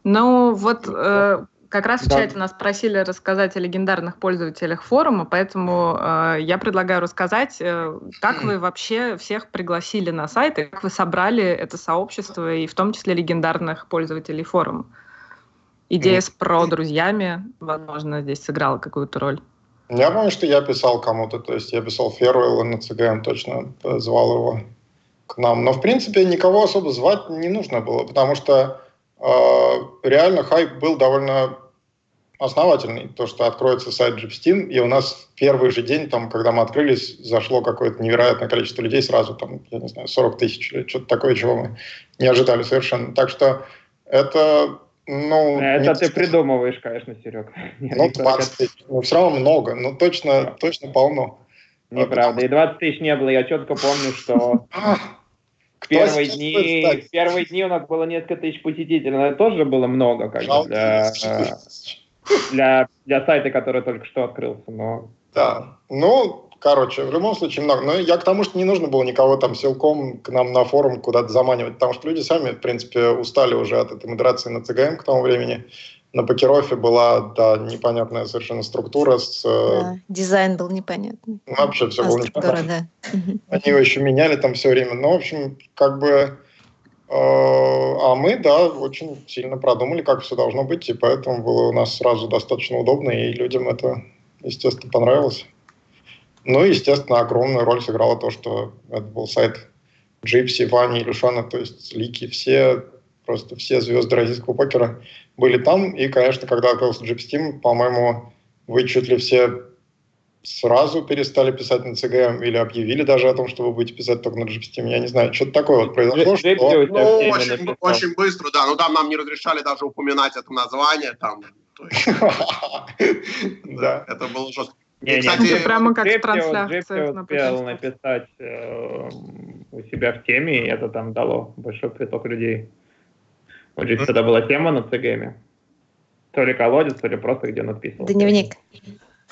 Ну, вот э, как раз в да. чате нас просили рассказать о легендарных пользователях форума, поэтому э, я предлагаю рассказать, э, как вы вообще всех пригласили на сайт, и как вы собрали это сообщество, и в том числе легендарных пользователей форума. Идея с про друзьями, возможно, здесь сыграла какую-то роль. Я помню, что я писал кому-то, то есть я писал Феруэлла на ЦГМ, точно звал его к нам. Но, в принципе, никого особо звать не нужно было, потому что э, реально хайп был довольно основательный. То, что откроется сайт Gypsteam, и у нас в первый же день, там, когда мы открылись, зашло какое-то невероятное количество людей сразу, там, я не знаю, 40 тысяч или что-то такое, чего мы не ожидали совершенно. Так что это ну, это ты придумываешь, конечно, Серег. [laughs] Ну, 20 тысяч. Ну, все равно много, но точно, да. точно полно. Неправда. И 20 тысяч не было. Я четко помню, что [laughs] в первые, дни, в первые дни у нас было несколько тысяч посетителей. Но это тоже было много как бы, для, для, для сайта, который только что открылся. Но... Да. Ну, Короче, в любом случае много. Но я к тому, что не нужно было никого там силком к нам на форум куда-то заманивать, потому что люди сами, в принципе, устали уже от этой модерации на ЦГМ к тому времени. На Покероффе была, да, непонятная совершенно структура. С, э, да, дизайн был непонятный. Ну, вообще все а было непонятно. Да. [laughs] Они его еще меняли там все время. Ну, в общем, как бы... Э, а мы, да, очень сильно продумали, как все должно быть, и поэтому было у нас сразу достаточно удобно, и людям это, естественно, понравилось. Ну и, естественно, огромную роль сыграло то, что это был сайт Джипси, Вани, Илюшана, то есть лики, все, просто все звезды российского покера были там. И, конечно, когда открылся GipsyTeam, по-моему, вы чуть ли все сразу перестали писать на CGM или объявили даже о том, что вы будете писать только на GipsyTeam. Я не знаю, что-то такое вот произошло. Что... Ну, очень, очень быстро, да. Ну, там нам не разрешали даже упоминать это название. Там, [laughs] да, это было жестко. Не, кстати, не, прямо как в трансляции. успел написать э, у себя в теме, и это там дало большой приток людей. У Джипси тогда была тема на ЦГМе. То ли колодец, то ли просто где он отписывал. Дневник.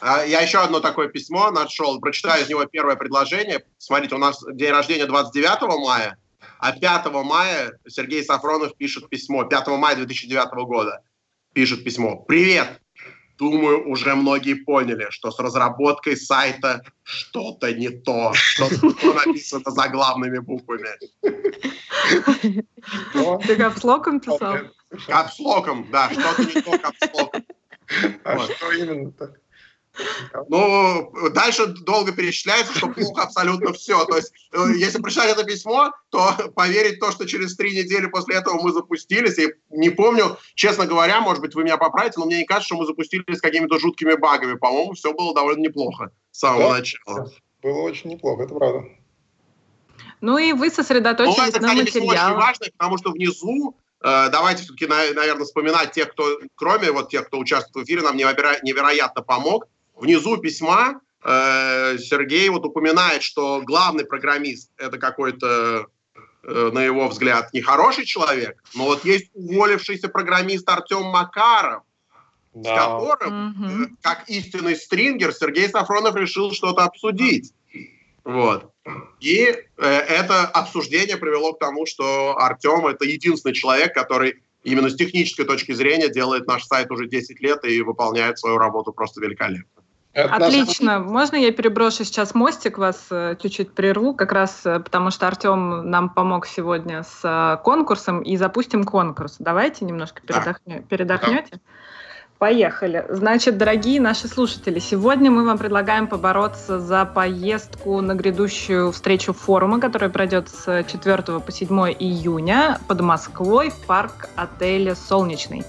А, я еще одно такое письмо нашел. Прочитаю из него первое предложение. Смотрите, у нас день рождения 29 мая, а 5 мая Сергей Сафронов пишет письмо. 5 мая 2009 года пишет письмо. «Привет! Думаю, уже многие поняли, что с разработкой сайта что-то не то, что-то написано заглавными буквами. Ты капслоком писал? Капслоком, да, что-то не то капслоком. А что именно-то? [laughs] Ну, дальше долго перечисляется, что плохо абсолютно все. То есть, э, если прочитать это письмо, то [laughs] поверить в то, что через три недели после этого мы запустились, и не помню, честно говоря, может быть, вы меня поправите, но мне не кажется, что мы запустились с какими-то жуткими багами. По-моему, все было довольно неплохо с самого да, начала. Было очень неплохо, это правда. Ну и вы сосредоточились ну, это, на кстати, материалах. очень важно, потому что внизу э, Давайте все-таки, наверное, вспоминать тех, кто, кроме вот тех, кто участвует в эфире, нам невероятно помог внизу письма э, Сергей вот упоминает, что главный программист это какой-то, э, на его взгляд, нехороший человек, но вот есть уволившийся программист Артем Макаров, да. с которым, угу. как истинный стрингер, Сергей Сафронов решил что-то обсудить. Вот. И э, это обсуждение привело к тому, что Артем это единственный человек, который именно с технической точки зрения делает наш сайт уже 10 лет и выполняет свою работу просто великолепно. Это Отлично. Можно я переброшу сейчас мостик, вас э, чуть-чуть прерву, как раз э, потому что Артем нам помог сегодня с э, конкурсом, и запустим конкурс. Давайте немножко передохнете. Да. Поехали. Значит, дорогие наши слушатели, сегодня мы вам предлагаем побороться за поездку на грядущую встречу форума, которая пройдет с 4 по 7 июня под Москвой в парк отеля «Солнечный».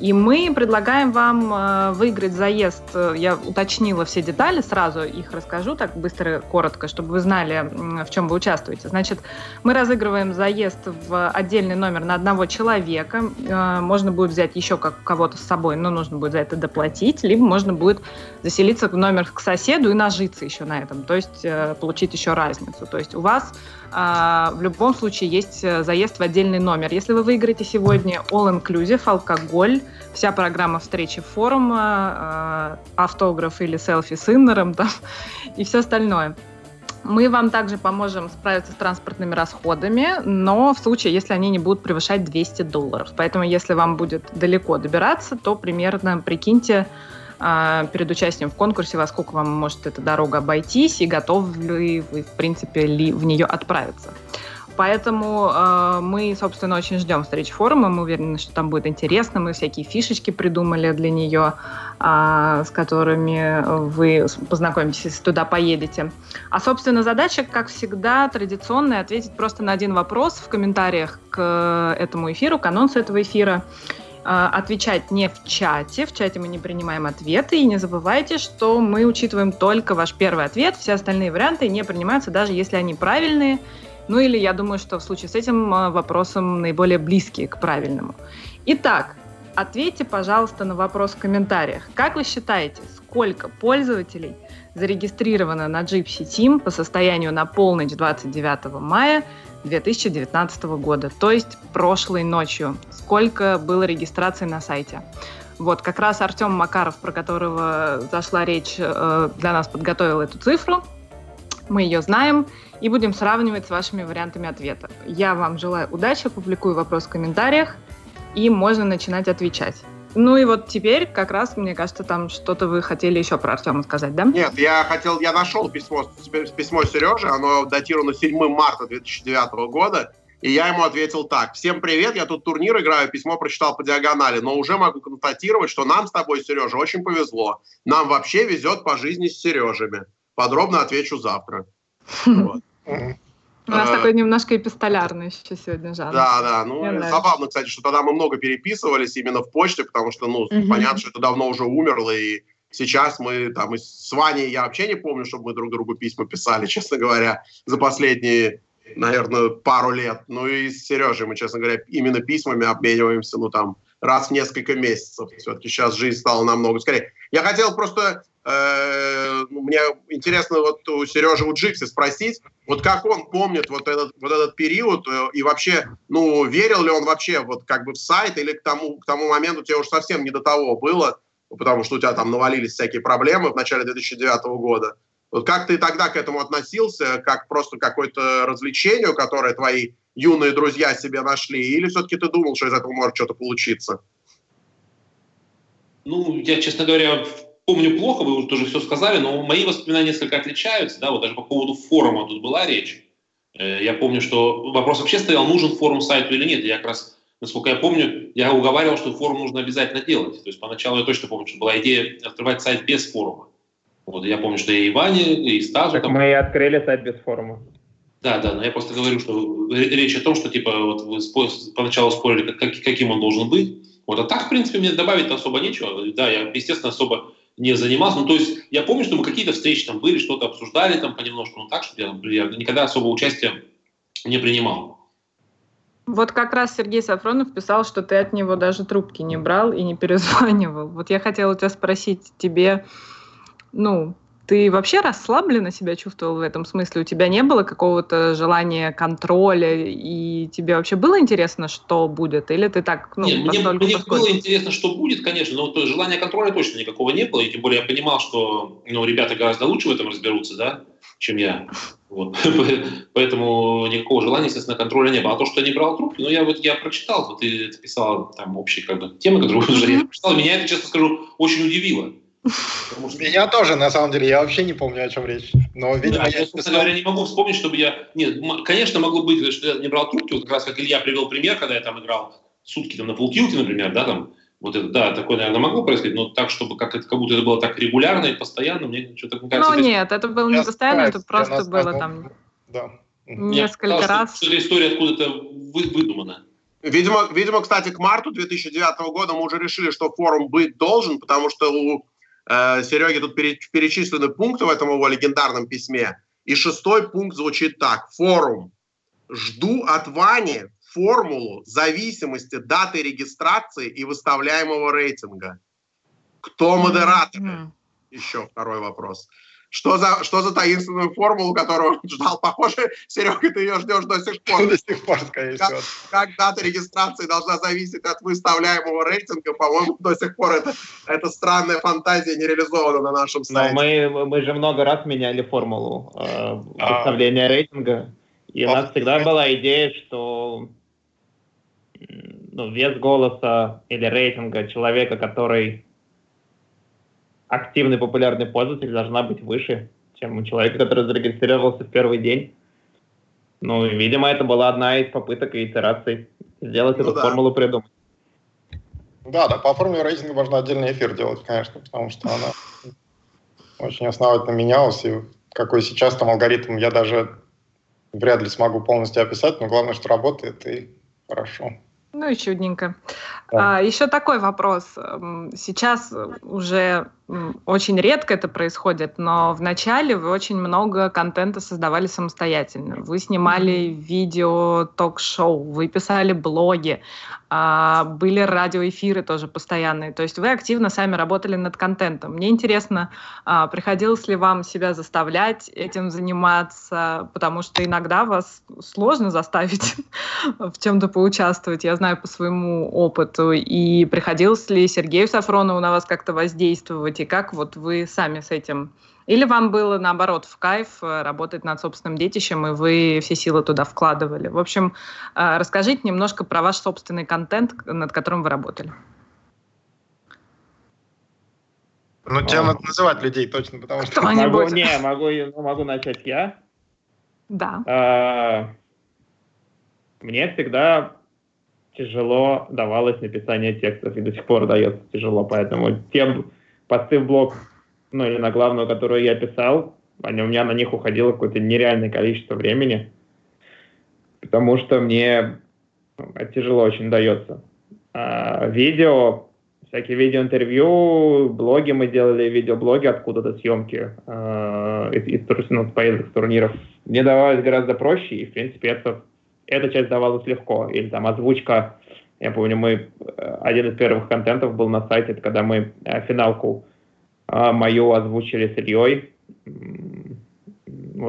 И мы предлагаем вам э, выиграть заезд. Я уточнила все детали, сразу их расскажу так быстро, коротко, чтобы вы знали, в чем вы участвуете. Значит, мы разыгрываем заезд в отдельный номер на одного человека. Э, можно будет взять еще как кого-то с собой, но нужно будет за это доплатить, либо можно будет заселиться в номер к соседу и нажиться еще на этом, то есть э, получить еще разницу. То есть у вас в любом случае есть э, заезд в отдельный номер. Если вы выиграете сегодня All Inclusive, алкоголь, вся программа встречи форума, а, автограф или селфи с иннером [laughs] там, и все остальное. Мы вам также поможем справиться с транспортными расходами, но в случае, если они не будут превышать 200 долларов. Поэтому, если вам будет далеко добираться, то примерно прикиньте, а, перед участием в конкурсе, во сколько вам может эта дорога обойтись и готовы ли вы, в принципе, ли в нее отправиться. Поэтому э, мы, собственно, очень ждем встречи форума. Мы уверены, что там будет интересно. Мы всякие фишечки придумали для нее, э, с которыми вы познакомитесь, если туда поедете. А, собственно, задача, как всегда, традиционная, ответить просто на один вопрос в комментариях к этому эфиру, к анонсу этого эфира. А, отвечать не в чате. В чате мы не принимаем ответы. И не забывайте, что мы учитываем только ваш первый ответ. Все остальные варианты не принимаются, даже если они правильные. Ну или я думаю, что в случае с этим а, вопросом наиболее близкие к правильному. Итак, ответьте, пожалуйста, на вопрос в комментариях. Как вы считаете, сколько пользователей зарегистрировано на Gypsy Team по состоянию на полночь 29 мая 2019 года, то есть прошлой ночью. Сколько было регистраций на сайте? Вот, как раз Артем Макаров, про которого зашла речь, э, для нас подготовил эту цифру. Мы ее знаем и будем сравнивать с вашими вариантами ответа. Я вам желаю удачи, публикую вопрос в комментариях, и можно начинать отвечать. Ну и вот теперь как раз, мне кажется, там что-то вы хотели еще про Артема сказать, да? Нет, я хотел, я нашел письмо, письмо Сережи, оно датировано 7 марта 2009 года, и я ему ответил так. Всем привет, я тут турнир играю, письмо прочитал по диагонали, но уже могу констатировать, что нам с тобой, Сережа, очень повезло. Нам вообще везет по жизни с Сережами. Подробно отвечу завтра. [laughs] Вот. Нас э, такой немножко эпистолярный еще сегодня жанр. Да, да. Ну, забавно, кстати, что тогда мы много переписывались именно в почте, потому что, ну, угу. понятно, что это давно уже умерло, и сейчас мы там с Ваней, я вообще не помню, чтобы мы друг другу письма писали, [laughs] честно говоря, за последние, наверное, пару лет. Ну и с Сережей мы, честно говоря, именно письмами обмениваемся, ну, там, раз в несколько месяцев. Все-таки сейчас жизнь стала намного скорее. Я хотел просто Э, ну, мне интересно вот у Сережи у Джикси спросить, вот как он помнит вот этот, вот этот период э, и вообще, ну, верил ли он вообще вот как бы в сайт или к тому, к тому моменту тебе уже совсем не до того было, потому что у тебя там навалились всякие проблемы в начале 2009 года. Вот как ты тогда к этому относился, как просто какое-то развлечение, которое твои юные друзья себе нашли, или все-таки ты думал, что из этого может что-то получиться? Ну, я, честно говоря, помню плохо, вы уже тоже все сказали, но мои воспоминания несколько отличаются, да, вот даже по поводу форума тут была речь. Э, я помню, что вопрос вообще стоял, нужен форум сайту или нет. Я как раз, насколько я помню, я уговаривал, что форум нужно обязательно делать. То есть поначалу я точно помню, что была идея открывать сайт без форума. Вот я помню, что и Ване, и Стасу. Так там... мы и открыли сайт без форума. Да, да, но я просто говорю, что речь о том, что типа вот вы поначалу спорили, как, каким он должен быть. Вот, а так, в принципе, мне добавить особо нечего. Да, я, естественно, особо не занимался. Ну, то есть я помню, что мы какие-то встречи там были, что-то обсуждали там понемножку, но так, что я, я никогда особо участия не принимал. Вот как раз Сергей Сафронов писал, что ты от него даже трубки не брал и не перезванивал. Вот я хотела тебя спросить, тебе, ну, ты вообще расслабленно себя чувствовал в этом смысле? У тебя не было какого-то желания контроля, и тебе вообще было интересно, что будет? Или ты так, ну, Нет, мне, мне было интересно, что будет, конечно, но то, желания контроля точно никакого не было, и тем более я понимал, что ну, ребята гораздо лучше в этом разберутся, да, чем я. Вот. [laughs] Поэтому никакого желания, естественно, контроля не было. А то, что я не брал трубки, ну, я вот я прочитал, вот ты писал там общие как бы, темы, которые уже я прочитал, меня это, честно скажу, очень удивило. Меня тоже, на самом деле, я вообще не помню, о чем речь. Но, видимо, да, я, честно говоря, не могу вспомнить, чтобы я... Нет, конечно, могло быть, что я не брал трубки, вот как раз как Илья привел пример, когда я там играл сутки там, на полтилке, например, да, там, Вот это, да, такое, наверное, могло происходить, но так, чтобы как, это, как будто это было так регулярно и постоянно, мне что-то кажется... Ну, нет, это было не постоянно, это просто было там да. несколько нет, раз. Что, что эта история откуда-то вы, выдумана. Видимо, видимо, кстати, к марту 2009 года мы уже решили, что форум быть должен, потому что у э, Сереги тут перечислены пункты в этом его легендарном письме. И шестой пункт звучит так. Форум. Жду от Вани формулу зависимости даты регистрации и выставляемого рейтинга. Кто модераторы? Mm-hmm. Еще второй вопрос. Что за, что за таинственную формулу, которую он ждал? Похоже, Серега, ты ее ждешь до сих пор. До сих пор, скорее как, всего. Как дата регистрации должна зависеть от выставляемого рейтинга, по-моему, до сих пор это, это странная фантазия не реализована на нашем сайте. Но мы, мы же много раз меняли формулу э, а. выставления а, рейтинга. И у нас всегда была идея, что ну, вес голоса или рейтинга человека, который активный популярный пользователь, должна быть выше, чем у человека, который зарегистрировался в первый день. Ну, видимо, это была одна из попыток и итераций сделать ну, эту да. формулу придумать. Да, да, по формуле рейтинга можно отдельный эфир делать, конечно, потому что она очень основательно менялась, и какой сейчас там алгоритм, я даже вряд ли смогу полностью описать, но главное, что работает, и хорошо. Ну и чудненько. Да. А, еще такой вопрос. Сейчас уже очень редко это происходит, но в начале вы очень много контента создавали самостоятельно. Вы снимали видео, ток-шоу, вы писали блоги, а, были радиоэфиры тоже постоянные. То есть вы активно сами работали над контентом. Мне интересно, а, приходилось ли вам себя заставлять этим заниматься, потому что иногда вас сложно заставить [laughs] в чем-то поучаствовать. Я знаю по своему опыту. И приходилось ли Сергею Сафронову на вас как-то воздействовать? И как вот вы сами с этим? Или вам было, наоборот, в кайф э, работать над собственным детищем, и вы все силы туда вкладывали? В общем, э, расскажите немножко про ваш собственный контент, над которым вы работали. Ну, тебе а... надо называть людей точно, потому что... Могу, не, могу, ну, могу начать я. Да. А, мне всегда тяжело давалось написание текстов, и до сих пор дается тяжело, поэтому тем посты в блог, ну или на главную, которую я писал, они, у меня на них уходило какое-то нереальное количество времени, потому что мне ну, это тяжело очень дается. А, видео, всякие видеоинтервью, блоги мы делали, видеоблоги откуда-то, съемки э, из, из ну, поездок, турниров. Мне давалось гораздо проще, и, в принципе, это, эта часть давалась легко. Или там озвучка я помню, мы э, один из первых контентов был на сайте, это когда мы э, финалку э, мою озвучили с Ильей.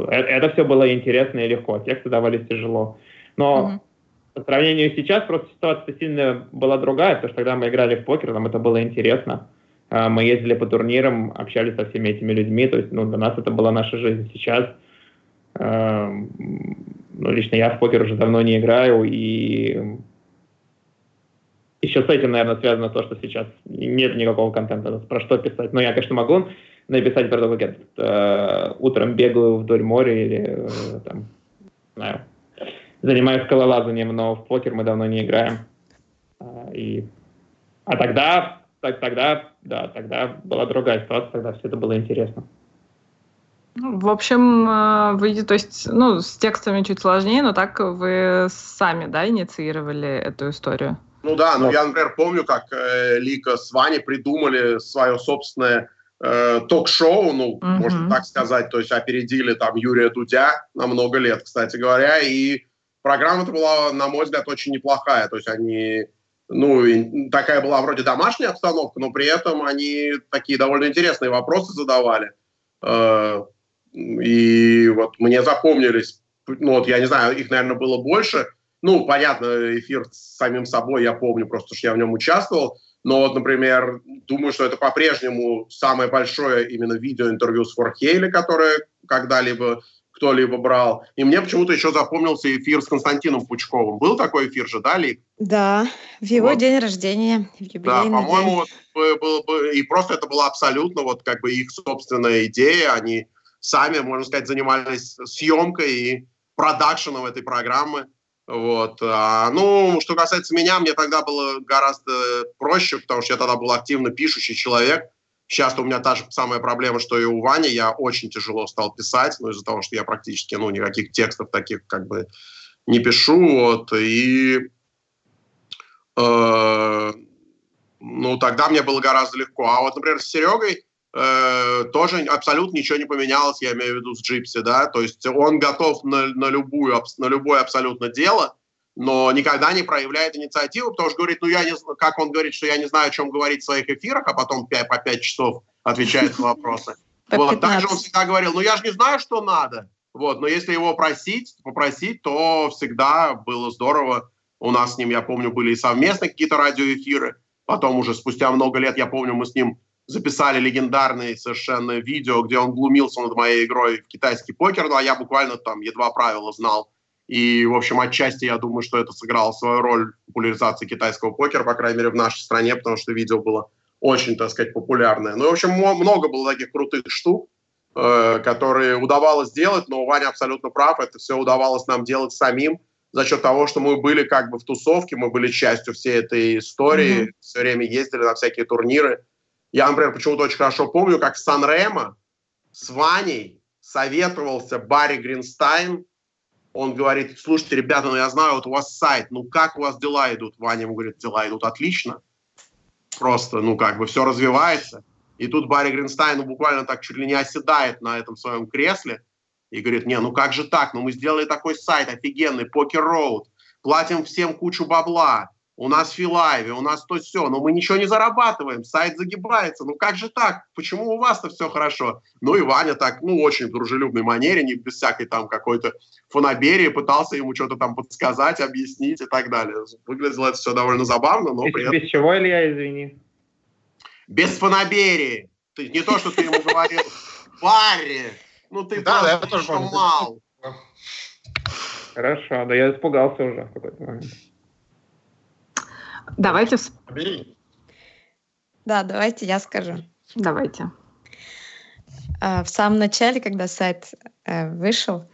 Это все было интересно и легко, тексты давались тяжело. Но mm-hmm. по сравнению сейчас просто ситуация сильно была другая, потому что когда мы играли в покер, нам это было интересно. Мы ездили по турнирам, общались со всеми этими людьми, то есть ну, для нас это была наша жизнь сейчас. Ну, лично я в покер уже давно не играю, и еще с этим, наверное, связано то, что сейчас нет никакого контента, про что писать. Но я, конечно, могу написать про то, как я э, утром бегаю вдоль моря или э, там, знаю, занимаюсь скалолазанием, но в покер мы давно не играем. А, и... а тогда, так, тогда, да, тогда была другая ситуация, тогда все это было интересно. Ну, в общем, э, вы, то есть, ну, с текстами чуть сложнее, но так вы сами, да, инициировали эту историю? Ну да, ну я, например, помню, как э, Лика с Ваней придумали свое собственное э, ток-шоу, ну, mm-hmm. можно так сказать, то есть опередили там Юрия Дудя на много лет, кстати говоря, и программа-то была, на мой взгляд, очень неплохая, то есть они, ну, такая была вроде домашняя обстановка, но при этом они такие довольно интересные вопросы задавали, э, и вот мне запомнились, ну вот я не знаю, их, наверное, было больше, ну, понятно, эфир с самим собой я помню, просто что я в нем участвовал. Но вот, например, думаю, что это по-прежнему самое большое именно видеоинтервью с Форхейли, которое когда-либо кто-либо брал. И мне почему-то еще запомнился эфир с Константином Пучковым. Был такой эфир же, да, Ли? Да, в его вот. день рождения. Да, по-моему, вот, был, был, и просто это была абсолютно вот как бы их собственная идея. Они сами, можно сказать, занимались съемкой и продакшеном этой программы. Вот. А, ну, что касается меня, мне тогда было гораздо проще, потому что я тогда был активно пишущий человек. Сейчас у меня та же самая проблема, что и у Вани. Я очень тяжело стал писать, ну, из-за того, что я практически, ну, никаких текстов таких как бы не пишу. Вот. И э, ну, тогда мне было гораздо легко. А вот, например, с Серегой э, тоже абсолютно ничего не поменялось, я имею в виду с Джипси, да, то есть он готов на, на, любую, на любое абсолютно дело, но никогда не проявляет инициативу, потому что говорит, ну я не как он говорит, что я не знаю, о чем говорить в своих эфирах, а потом 5, по 5 часов отвечает на вопросы. [laughs] Вот, также он всегда говорил, ну я же не знаю, что надо, вот, но если его просить, попросить, то всегда было здорово. У нас с ним, я помню, были и совместные какие-то радиоэфиры. Потом уже спустя много лет, я помню, мы с ним записали легендарное совершенно видео, где он глумился над моей игрой в китайский покер, ну а я буквально там едва правила знал. И, в общем, отчасти я думаю, что это сыграло свою роль в популяризации китайского покера, по крайней мере, в нашей стране, потому что видео было очень, так сказать, популярное. Ну, в общем, много было таких крутых штук, э, которые удавалось сделать, но Ваня абсолютно прав, это все удавалось нам делать самим за счет того, что мы были как бы в тусовке, мы были частью всей этой истории, mm-hmm. все время ездили на всякие турниры. Я, например, почему-то очень хорошо помню, как Сан Ремо с Ваней советовался Барри Гринстайн. Он говорит, слушайте, ребята, ну я знаю, вот у вас сайт, ну как у вас дела идут? Ваня ему говорит, дела идут отлично. Просто, ну как бы все развивается. И тут Барри Гринстайн ну, буквально так чуть ли не оседает на этом своем кресле и говорит, не, ну как же так, ну мы сделали такой сайт офигенный, Покер Роуд, платим всем кучу бабла, у нас филайве, у нас то все, но мы ничего не зарабатываем, сайт загибается, ну как же так, почему у вас-то все хорошо? Ну и Ваня так, ну очень в дружелюбной манере, не без всякой там какой-то фоноберии, пытался ему что-то там подсказать, объяснить и так далее. Выглядело это все довольно забавно, но без, при этом... Без чего, Илья, извини? Без фоноберии. Ты, не то, что ты ему говорил, Барри, ну ты да, тоже помню. Хорошо, да я испугался уже в какой-то момент. Давайте... Да, давайте я скажу. Давайте. А, в самом начале, когда сайт э, вышел,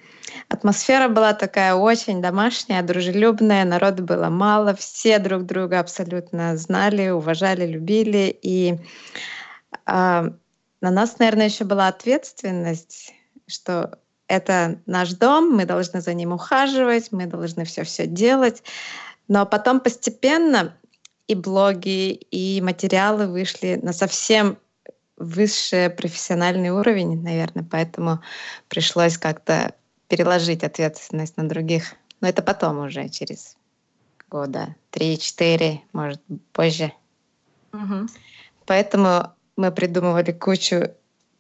атмосфера была такая очень домашняя, дружелюбная, народу было мало, все друг друга абсолютно знали, уважали, любили. И а, на нас, наверное, еще была ответственность что это наш дом, мы должны за ним ухаживать, мы должны все-все делать. Но потом постепенно и блоги, и материалы вышли на совсем высший профессиональный уровень, наверное, поэтому пришлось как-то переложить ответственность на других. Но это потом уже, через года три-четыре, может, позже. Угу. Поэтому мы придумывали кучу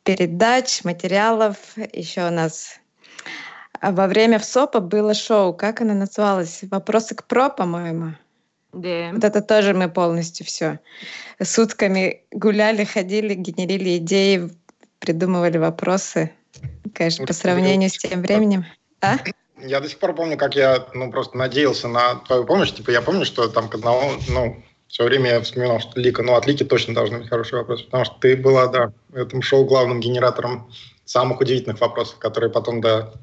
передач, материалов. Еще у нас а, во время ВСОПа было шоу, как оно называлось? «Вопросы к ПРО», по-моему. Да. Вот это тоже мы полностью все. Сутками гуляли, ходили, генерили идеи, придумывали вопросы. Конечно, по сравнению с тем временем. А? Я до сих пор помню, как я ну, просто надеялся на твою помощь. Типа я помню, что там к одному, ну, все время я вспоминал, что Лика, ну от Лики точно должны быть хорошие вопросы, потому что ты была, да, в этом шоу главным генератором самых удивительных вопросов, которые потом, да,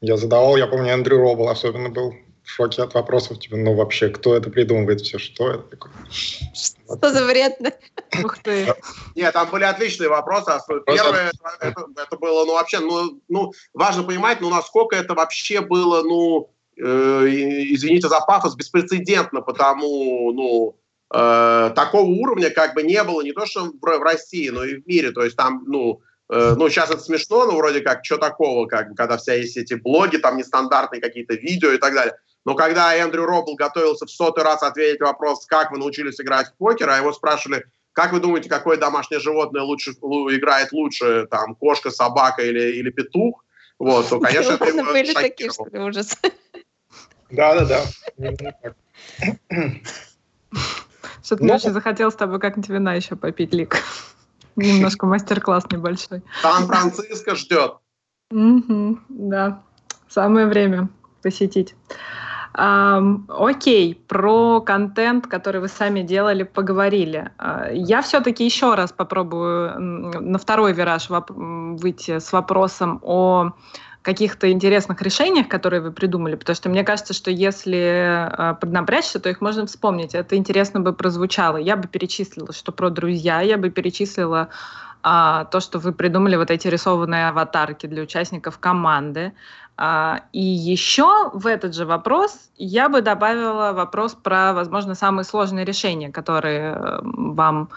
я задавал. Я помню, Эндрю Робл особенно был от вопросов, типа, ну вообще, кто это придумывает все, что это такое? Что за вредно? Ух ты. Нет, там были отличные вопросы. А первое, это, это было, ну вообще, ну, ну, важно понимать, ну, насколько это вообще было, ну, э, извините за пафос, беспрецедентно, потому, ну, э, такого уровня как бы не было не то что в, в России, но и в мире. То есть там, ну, э, ну сейчас это смешно, но вроде как, что такого, как когда вся есть эти блоги, там нестандартные какие-то видео и так далее. Но когда Эндрю Робл готовился в сотый раз ответить вопрос, как вы научились играть в покер, а его спрашивали, как вы думаете, какое домашнее животное лучше играет лучше, там, кошка, собака или, или петух? Вот, то, конечно, это были такие, что ли, ужас. Да-да-да. Что-то мне ну, очень захотелось с тобой как-нибудь вина еще попить, Лик. Немножко мастер-класс небольшой. Сан-Франциско ждет. да, самое время посетить. Um, окей, про контент, который вы сами делали, поговорили. Uh, я все-таки еще раз попробую на второй вираж выйти с вопросом о каких-то интересных решениях, которые вы придумали, потому что мне кажется, что если э, поднапрячься, то их можно вспомнить. Это интересно бы прозвучало. Я бы перечислила, что про друзья, я бы перечислила а, то, что вы придумали вот эти рисованные аватарки для участников команды. А, и еще в этот же вопрос я бы добавила вопрос про, возможно, самые сложные решения, которые э, вам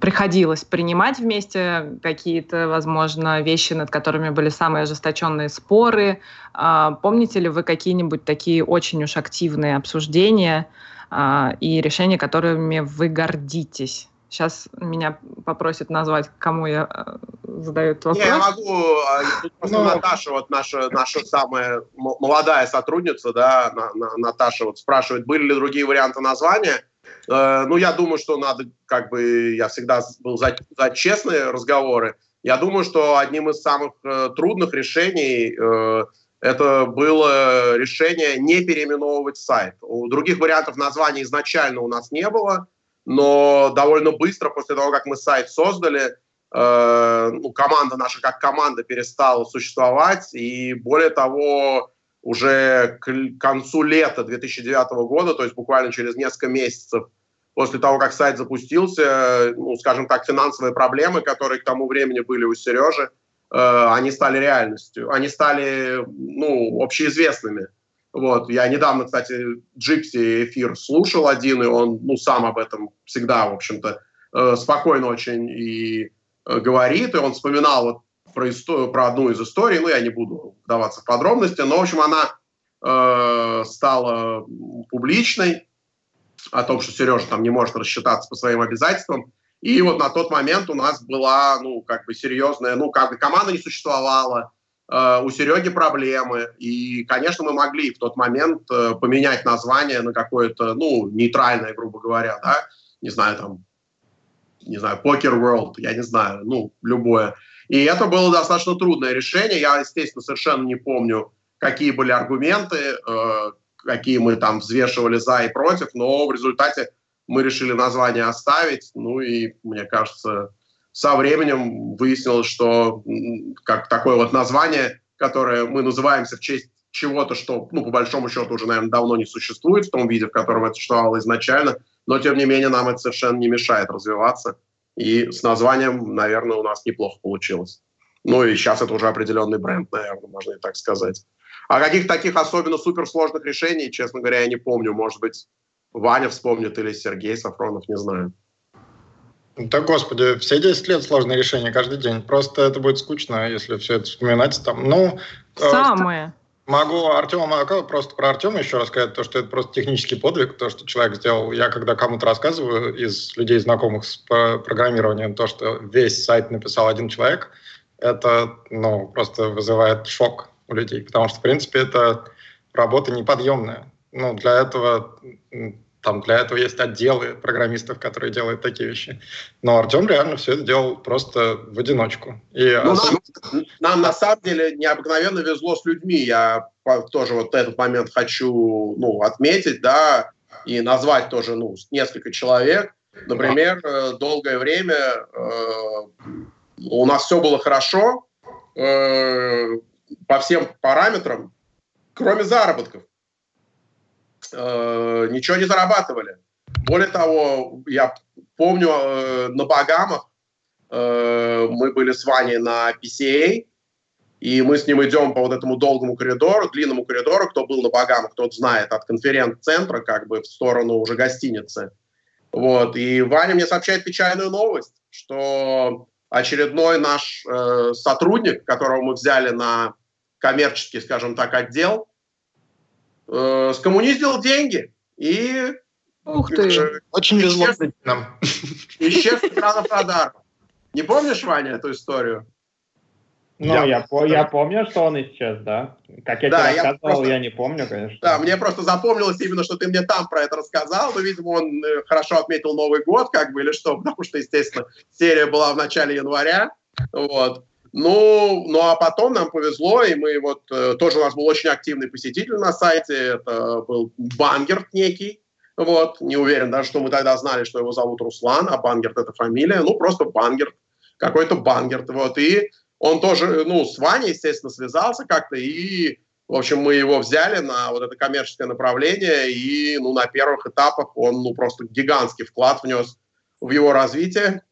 приходилось принимать вместе какие-то, возможно, вещи, над которыми были самые ожесточенные споры. А, помните ли вы какие-нибудь такие очень уж активные обсуждения а, и решения, которыми вы гордитесь? Сейчас меня попросят назвать, кому я э, задаю этот вопрос. Не, я могу. А, просто Но... Ну, Наташа, вот наша, наша самая молодая сотрудница, да, Наташа вот спрашивает, были ли другие варианты названия. Э, ну, я думаю, что надо, как бы, я всегда был за, за честные разговоры. Я думаю, что одним из самых э, трудных решений э, это было решение не переименовывать сайт. У других вариантов названия изначально у нас не было, но довольно быстро после того, как мы сайт создали, э, ну, команда наша как команда перестала существовать, и более того, уже к концу лета 2009 года, то есть буквально через несколько месяцев после того, как сайт запустился, ну, скажем так, финансовые проблемы, которые к тому времени были у Сережи, э, они стали реальностью, они стали, ну, общеизвестными. Вот, я недавно, кстати, Джипси эфир слушал один, и он, ну, сам об этом всегда, в общем-то, э, спокойно очень и э, говорит, и он вспоминал вот про, историю, про одну из историй, ну, я не буду вдаваться в подробности, но, в общем, она э, стала публичной, о том, что Сережа там не может рассчитаться по своим обязательствам. И вот на тот момент у нас была, ну, как бы серьезная, ну, как бы команда не существовала, у Сереги проблемы. И, конечно, мы могли в тот момент э, поменять название на какое-то, ну, нейтральное, грубо говоря, да, не знаю, там, не знаю, Poker World, я не знаю, ну, любое. И это было достаточно трудное решение. Я, естественно, совершенно не помню, какие были аргументы, э, какие мы там взвешивали за и против, но в результате мы решили название оставить. Ну и, мне кажется, со временем выяснилось, что как такое вот название, которое мы называемся в честь чего-то, что, ну, по большому счету, уже, наверное, давно не существует в том виде, в котором это существовало изначально, но, тем не менее, нам это совершенно не мешает развиваться. И с названием, наверное, у нас неплохо получилось. Ну и сейчас это уже определенный бренд, наверное, можно и так сказать. А каких таких особенно суперсложных решений, честно говоря, я не помню. Может быть, Ваня вспомнит или Сергей Сафронов, не знаю. Да, господи, все 10 лет сложные решения каждый день. Просто это будет скучно, если все это вспоминать там. Ну, э, Самое. Могу Артема просто про Артема еще рассказать, то, что это просто технический подвиг, то, что человек сделал. Я когда кому-то рассказываю из людей, знакомых с программированием, то, что весь сайт написал один человек, это ну, просто вызывает шок у людей, потому что, в принципе, это работа неподъемная. Ну, для этого там для этого есть отделы программистов, которые делают такие вещи. Но Артем реально все это делал просто в одиночку. И ну, особенно... нам, нам на самом деле необыкновенно везло с людьми. Я тоже вот этот момент хочу ну, отметить, да, и назвать тоже ну, несколько человек. Например, э, долгое время э, у нас все было хорошо э, по всем параметрам, кроме заработков. Э, ничего не зарабатывали. Более того, я помню, э, на Багамах э, мы были с Ваней на PCA, и мы с ним идем по вот этому долгому коридору, длинному коридору, кто был на Багамах, тот знает, от конференц-центра как бы в сторону уже гостиницы. Вот, и Ваня мне сообщает печальную новость, что очередной наш э, сотрудник, которого мы взяли на коммерческий, скажем так, отдел, э, скоммуниздил деньги и Ух ты! Э, Очень везло нам. Исчез с экрана радар. Не помнишь, Ваня, эту историю? Ну, я, я, по, я помню, что он исчез, да. Как я да, тебе рассказывал, я, просто, я не помню, конечно. Да, мне просто запомнилось именно, что ты мне там про это рассказал, но, видимо, он э, хорошо отметил Новый год, как бы, или что, потому что, естественно, серия была в начале января, вот. Ну, ну а потом нам повезло, и мы вот э, тоже у нас был очень активный посетитель на сайте, это был Бангерт некий, вот, не уверен даже, что мы тогда знали, что его зовут Руслан, а Бангерт это фамилия, ну просто Бангерт, какой-то Бангерт, вот, и он тоже, ну, с Ваней, естественно, связался как-то, и, в общем, мы его взяли на вот это коммерческое направление, и, ну, на первых этапах он, ну, просто гигантский вклад внес в его развитие.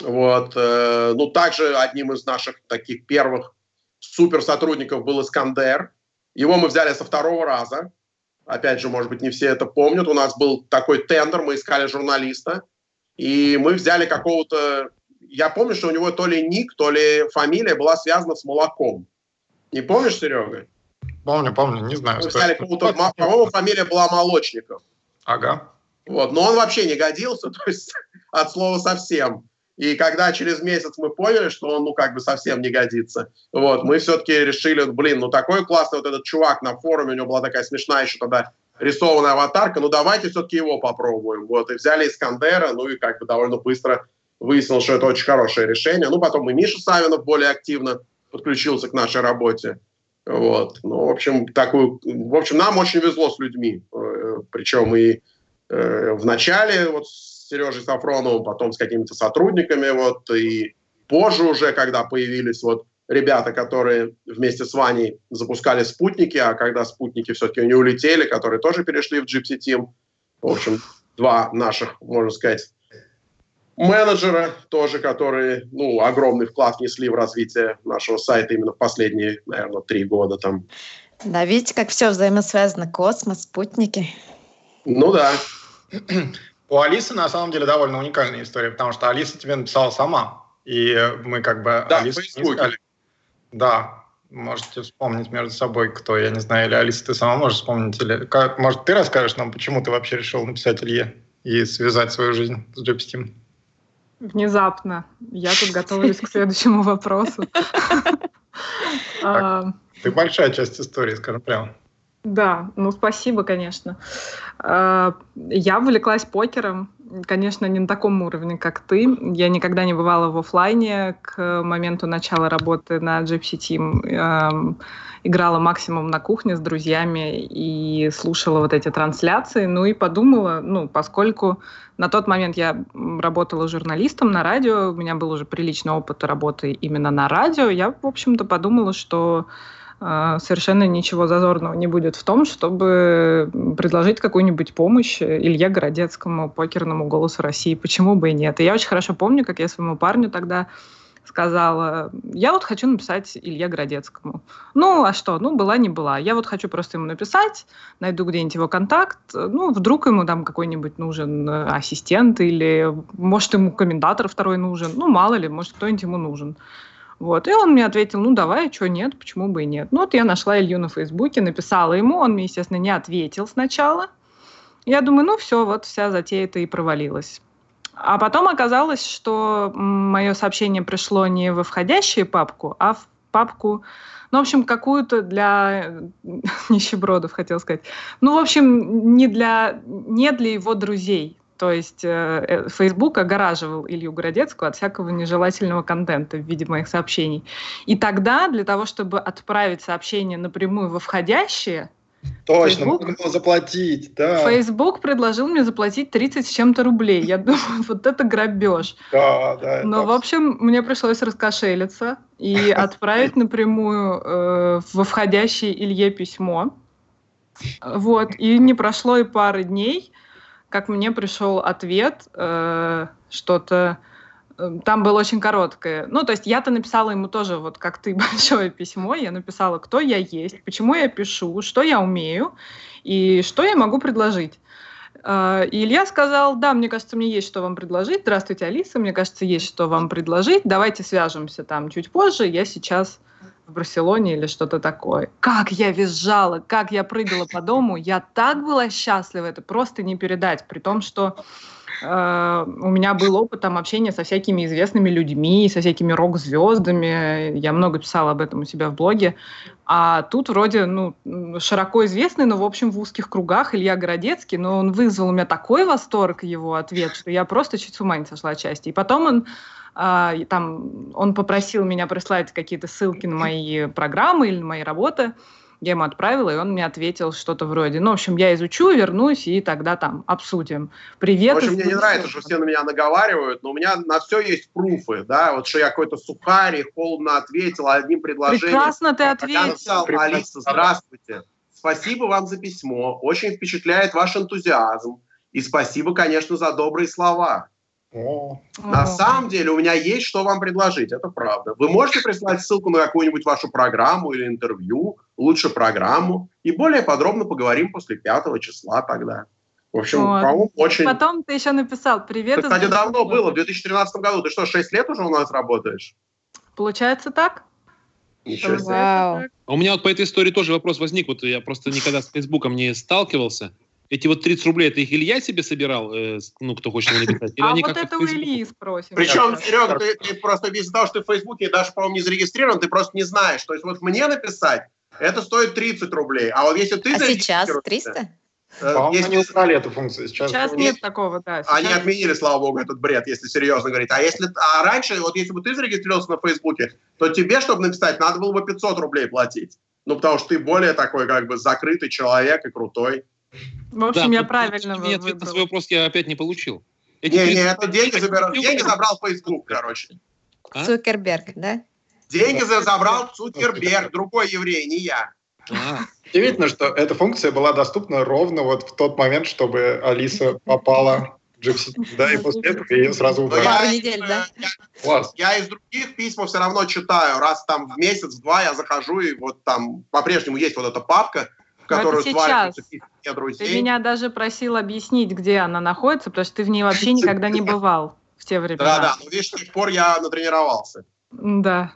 Вот. Э, ну, также одним из наших таких первых суперсотрудников был Искандер. Его мы взяли со второго раза. Опять же, может быть, не все это помнят. У нас был такой тендер, мы искали журналиста, и мы взяли какого-то... Я помню, что у него то ли ник, то ли фамилия была связана с молоком. Не помнишь, Серега? Помню, помню, не знаю. Мы взяли какого-то... По-моему, фамилия была Молочников. Ага. Вот, но он вообще не годился, [laughs] то есть от слова совсем. И когда через месяц мы поняли, что он, ну, как бы совсем не годится, вот, мы все-таки решили, блин, ну, такой классный вот этот чувак на форуме, у него была такая смешная еще тогда рисованная аватарка, ну, давайте все-таки его попробуем, вот, и взяли Искандера, ну, и как бы довольно быстро выяснилось, что это очень хорошее решение. Ну, потом и Миша Савинов более активно подключился к нашей работе. Вот. Ну, в общем, такую, в общем, нам очень везло с людьми. Э, Причем и э, в начале вот с Сережей Сафроновым, потом с какими-то сотрудниками, вот, и позже уже, когда появились вот ребята, которые вместе с Ваней запускали спутники, а когда спутники все-таки не улетели, которые тоже перешли в Gypsy Team, в общем, два наших, можно сказать, менеджера тоже, которые, ну, огромный вклад внесли в развитие нашего сайта именно в последние, наверное, три года там. Да, видите, как все взаимосвязано. Космос, спутники. Ну да. [clears throat] У Алисы на самом деле довольно уникальная история, потому что Алиса тебе написала сама. И мы как бы Да, Алису не искали. Да, можете вспомнить между собой, кто, я не знаю, или Алиса, ты сама можешь вспомнить, или как- может, ты расскажешь нам, почему ты вообще решил написать Илье и связать свою жизнь с Team? Внезапно. Я тут готовлюсь к следующему вопросу. [laughs] Ты большая часть истории, скажем прямо. Да, ну спасибо, конечно. А, Я увлеклась покером, конечно, не на таком уровне, как ты. Я никогда не бывала в оффлайне к моменту начала работы на Gypsy Team. Эм, Играла максимум на кухне с друзьями и слушала вот эти трансляции. Ну и подумала, ну, поскольку на тот момент я работала журналистом на радио, у меня был уже приличный опыт работы именно на радио, я, в общем-то, подумала, что э, совершенно ничего зазорного не будет в том, чтобы предложить какую-нибудь помощь Илье Городецкому, покерному голосу России. Почему бы и нет? И я очень хорошо помню, как я своему парню тогда сказала, я вот хочу написать Илье Городецкому. Ну, а что? Ну, была не была. Я вот хочу просто ему написать, найду где-нибудь его контакт. Ну, вдруг ему там какой-нибудь нужен ассистент или, может, ему комментатор второй нужен. Ну, мало ли, может, кто-нибудь ему нужен. Вот. И он мне ответил, ну давай, что нет, почему бы и нет. Ну вот я нашла Илью на Фейсбуке, написала ему, он мне, естественно, не ответил сначала. Я думаю, ну все, вот вся затея-то и провалилась. А потом оказалось, что мое сообщение пришло не во входящую папку, а в папку, ну, в общем, какую-то для [laughs] нищебродов, хотел сказать. Ну, в общем, не для, не для его друзей. То есть э, э, Facebook огораживал Илью Городецкую от всякого нежелательного контента в виде моих сообщений. И тогда для того, чтобы отправить сообщение напрямую во входящие, Точно, Facebook? можно было заплатить, да. Facebook предложил мне заплатить 30 с чем-то рублей. Я думаю, [laughs] вот это грабеж. Да, да. Но, в общем, мне пришлось раскошелиться и [laughs] отправить напрямую э, во входящее Илье письмо. Вот. И не прошло и пары дней, как мне пришел ответ, э, что-то... э, Там было очень короткое. Ну, то есть я-то написала ему тоже, вот как ты, [laughs] большое письмо. Я написала, кто я есть, почему я пишу, что я умею и что я могу предложить. Э, И Илья сказал, да, мне кажется, мне есть что вам предложить. Здравствуйте, Алиса, мне кажется, есть что вам предложить. Давайте свяжемся там чуть позже. Я сейчас в Барселоне или что-то такое. Как я визжала, как я прыгала по дому. Я так была счастлива, это просто не передать. При том, что э, у меня был опыт там общения со всякими известными людьми, со всякими рок-звездами. Я много писала об этом у себя в блоге. А тут вроде, ну, широко известный, но, в общем, в узких кругах Илья Городецкий, но он вызвал у меня такой восторг, его ответ, что я просто чуть с ума не сошла отчасти. И потом он а, и там он попросил меня прислать какие-то ссылки на мои программы или на мои работы. Я ему отправила, и он мне ответил что-то вроде, ну, в общем, я изучу, вернусь, и тогда там обсудим. Привет. В общем, мне не нравится, что все на меня наговаривают, но у меня на все есть пруфы, да, вот что я какой-то сухарь, холодно ответил одним предложением. Прекрасно ты ответил. Я написал, Алиса, здравствуйте, спасибо вам за письмо, очень впечатляет ваш энтузиазм, и спасибо, конечно, за добрые слова. О. На самом деле у меня есть что вам предложить, это правда. Вы можете прислать ссылку на какую-нибудь вашу программу или интервью, лучше программу, и более подробно поговорим после пятого числа тогда. В общем, вот. по-моему, очень... Потом ты еще написал «Привет». Это, кстати, давно было, в 2013 году. Ты что, 6 лет уже у нас работаешь? Получается так? Ничего себе. А у меня вот по этой истории тоже вопрос возник. Вот я просто никогда с Фейсбуком не сталкивался. Эти вот 30 рублей, это их Илья себе собирал, э, ну, кто хочет его написать? Или а они вот это у Ильи спросим. Причем, Серега, ты, ты просто из-за того, что ты в Фейсбуке даже, по-моему, не зарегистрирован, ты просто не знаешь. То есть вот мне написать, это стоит 30 рублей. А вот если ты... А сейчас 300? Э, по-моему, если... они убрали эту функцию. Сейчас, сейчас нет такого, да. Сейчас... Они отменили, слава богу, этот бред, если серьезно говорить. А если, а раньше, вот если бы ты зарегистрировался на Фейсбуке, то тебе, чтобы написать, надо было бы 500 рублей платить. Ну, потому что ты более такой, как бы, закрытый человек и крутой. В общем, да, я правильно Нет, ответ на свой вопрос я опять не получил. Эти не, не, это деньги забирал. Деньги забрал Facebook, короче. А? Цукерберг, да? Деньги забрал Цукерберг, другой еврей, не я. А. Удивительно, что эта функция была доступна ровно вот в тот момент, чтобы Алиса попала в да, и после этого ее сразу убрали. Пару недель, да? Я, Класс. я из других письма все равно читаю. Раз там в месяц, два я захожу, и вот там по-прежнему есть вот эта папка, в которую сваливаются письма друзей. Ты меня даже просил объяснить, где она находится, потому что ты в ней вообще никогда не бывал в те времена. Да-да, но видишь, с тех пор я натренировался. Да.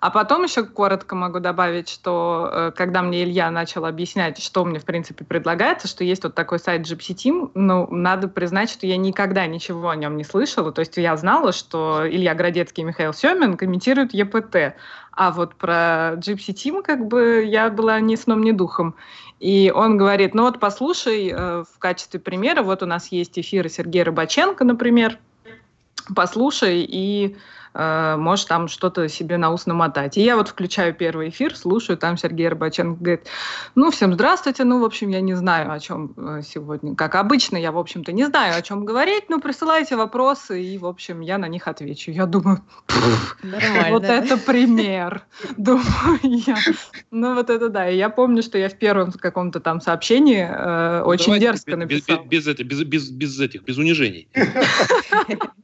А потом еще коротко могу добавить, что э, когда мне Илья начал объяснять, что мне, в принципе, предлагается, что есть вот такой сайт Gypsy Team, ну, надо признать, что я никогда ничего о нем не слышала. То есть я знала, что Илья Градецкий и Михаил Семин комментируют ЕПТ. А вот про Gypsy Team как бы я была ни сном, ни духом. И он говорит, ну вот послушай, э, в качестве примера, вот у нас есть эфиры Сергея Рыбаченко, например, послушай и э, можешь там что-то себе на ус намотать. И я вот включаю первый эфир, слушаю, там Сергей Рыбаченко говорит, ну, всем здравствуйте, ну, в общем, я не знаю, о чем э, сегодня. Как обычно, я, в общем-то, не знаю, о чем говорить, но присылайте вопросы, и, в общем, я на них отвечу. Я думаю, вот это пример, думаю я. Ну, вот это да. И я помню, что я в первом каком-то там сообщении э, очень дерзко написал. Без, без, без, без этих, без унижений. [laughs]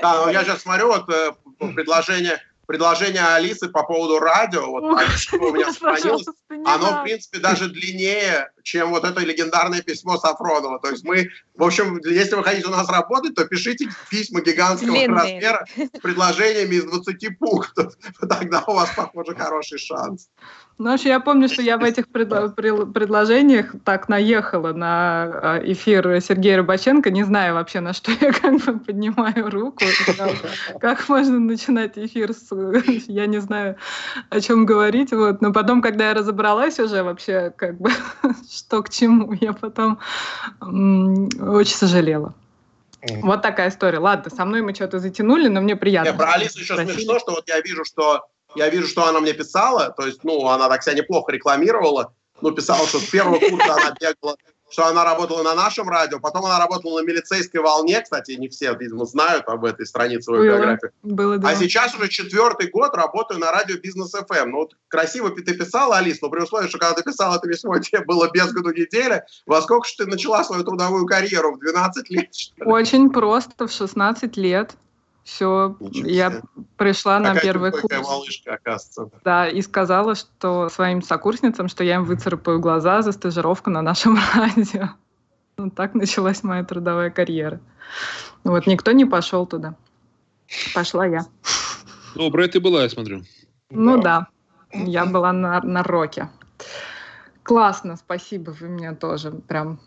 Да, я сейчас смотрю, вот э, предложение предложение Алисы по поводу радио, вот у меня сохранилось, оно, в принципе, даже длиннее, чем вот это легендарное письмо Сафронова. То есть мы, в общем, если вы хотите у нас работать, то пишите письма гигантского Длинные. размера с предложениями из 20 пунктов. [laughs] Тогда у вас, похоже, хороший шанс. Ну, я помню, что я в этих предло- предложениях так наехала на а, эфир Сергея Рыбаченко, не знаю вообще, на что я как бы поднимаю руку. Как можно начинать эфир с... [laughs] Я не знаю, о чем говорить. Вот. Но потом, когда я разобралась уже вообще, как бы, [laughs] что к чему, я потом очень сожалела. Вот такая история. Ладно, со мной мы что-то затянули, но мне приятно. Я про Алису еще смешно, что вот я вижу, что я вижу, что она мне писала, то есть, ну, она так себя неплохо рекламировала, ну, писала, что с первого курса она бегала, что она работала на нашем радио, потом она работала на милицейской волне, кстати, не все, видимо, знают об этой странице своей биографии. Было, да. А сейчас уже четвертый год работаю на радио Бизнес ФМ. Эм». Ну, вот красиво ты писала, Алис, но при условии, что когда ты писала это письмо, тебе было без году недели, во сколько же ты начала свою трудовую карьеру? В 12 лет? Очень просто, в 16 лет. Все, я пришла на первый курс. малышка, оказывается. Да, и сказала, что своим сокурсницам, что я им выцарапаю глаза за стажировку на нашем [laughs] радио. Ну, так началась моя трудовая карьера. Вот никто не пошел туда. Пошла я. Добрая ты была, я смотрю. Ну да, да. я была на, на роке. Классно, спасибо, вы меня тоже прям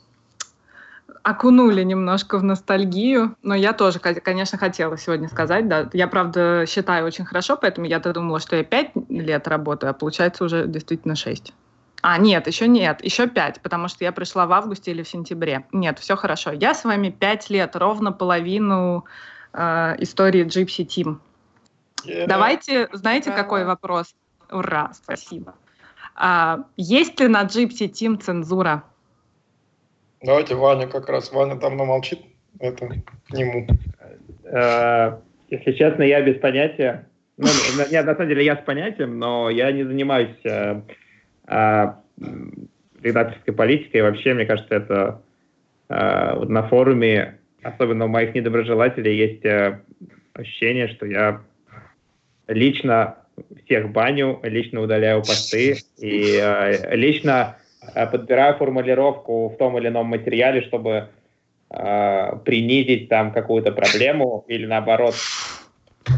окунули немножко в ностальгию, но я тоже, конечно, хотела сегодня сказать, да, я, правда, считаю очень хорошо, поэтому я-то думала, что я пять лет работаю, а получается уже действительно шесть. А, нет, еще нет, еще пять, потому что я пришла в августе или в сентябре. Нет, все хорошо. Я с вами пять лет, ровно половину э, истории Gypsy Team. Yeah. Давайте, знаете, какой вопрос? Ура, спасибо. А, есть ли на Gypsy Team цензура? Давайте Ваня как раз. Ваня давно молчит. Это к нему. Э, если честно, я без понятия. Ну, на самом деле я с понятием, но я не занимаюсь э, э, политикой. Вообще, мне кажется, это э, на форуме, особенно у моих недоброжелателей, есть ощущение, что я лично всех баню, лично удаляю посты и э, лично подбираю формулировку в том или ином материале, чтобы э, принизить там какую-то проблему или наоборот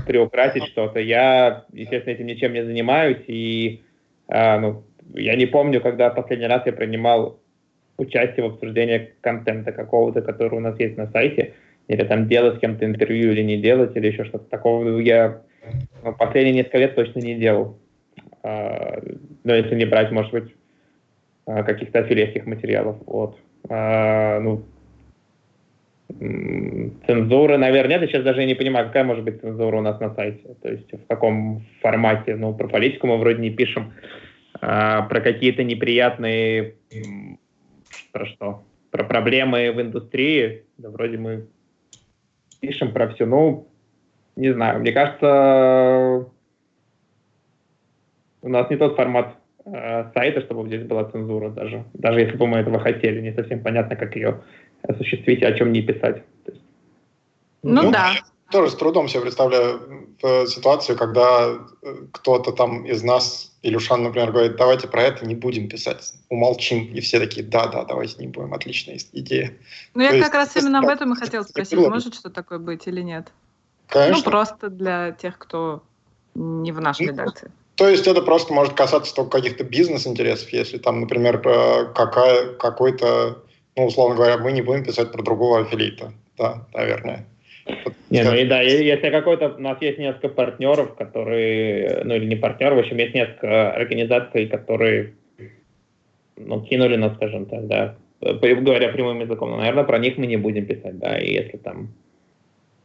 приукрасить что-то. Я, естественно, этим ничем не занимаюсь и э, ну, я не помню, когда последний раз я принимал участие в обсуждении контента какого-то, который у нас есть на сайте, или там делать с кем-то интервью или не делать, или еще что-то такого я ну, последние несколько лет точно не делал. А, но если не брать, может быть, каких-то аффилейских материалов. Вот. А, ну, цензуры, наверное, нет. Я сейчас даже не понимаю, какая может быть цензура у нас на сайте. То есть в каком формате. Ну, про политику мы вроде не пишем. А, про какие-то неприятные... Про что? Про проблемы в индустрии. Да вроде мы пишем про все. Ну, не знаю. Мне кажется, у нас не тот формат сайта, чтобы здесь была цензура даже. Даже если бы мы этого хотели. Не совсем понятно, как ее осуществить, о чем не писать. Есть, ну, ну да. Тоже с трудом себе представляю ситуацию, когда э, кто-то там из нас, Илюшан, например, говорит, давайте про это не будем писать, умолчим. И все такие, да, да, давайте не будем, отличная идея. Ну, я То как раз именно об этом и хотел спросить, может что такое быть или нет? Конечно. Ну, просто для тех, кто не в нашей ну, редакции. То есть это просто может касаться только каких-то бизнес-интересов, если там, например, какая, какой-то, ну, условно говоря, мы не будем писать про другого аффилита. Да, наверное. Не, ну и да, если какой-то, у нас есть несколько партнеров, которые, ну или не партнеров, в общем, есть несколько организаций, которые, ну, кинули нас, скажем так, да, говоря прямым языком, но, наверное, про них мы не будем писать, да, и если там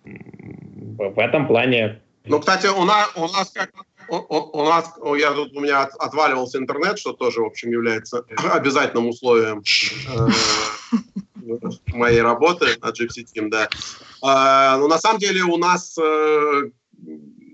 в этом плане... Ну, кстати, у нас, у нас как у, у нас, я тут у меня отваливался интернет, что тоже, в общем, является [coughs] обязательным условием э, моей работы на Gypsy Team, да. Э, но на самом деле у нас э,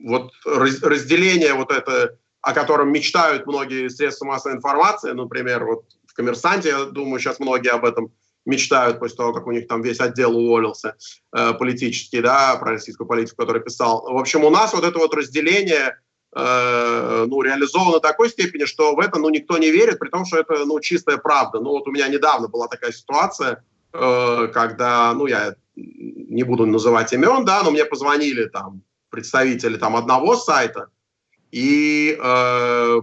вот разделение вот это, о котором мечтают многие средства массовой информации, например, вот в «Коммерсанте», я думаю, сейчас многие об этом мечтают после того, как у них там весь отдел уволился э, политический, да, про российскую политику, который писал. В общем, у нас вот это вот разделение э, ну, реализовано такой степени, что в это ну, никто не верит, при том, что это ну, чистая правда. Ну вот у меня недавно была такая ситуация, э, когда, ну я не буду называть имен, да, но мне позвонили там представители там одного сайта, и, э,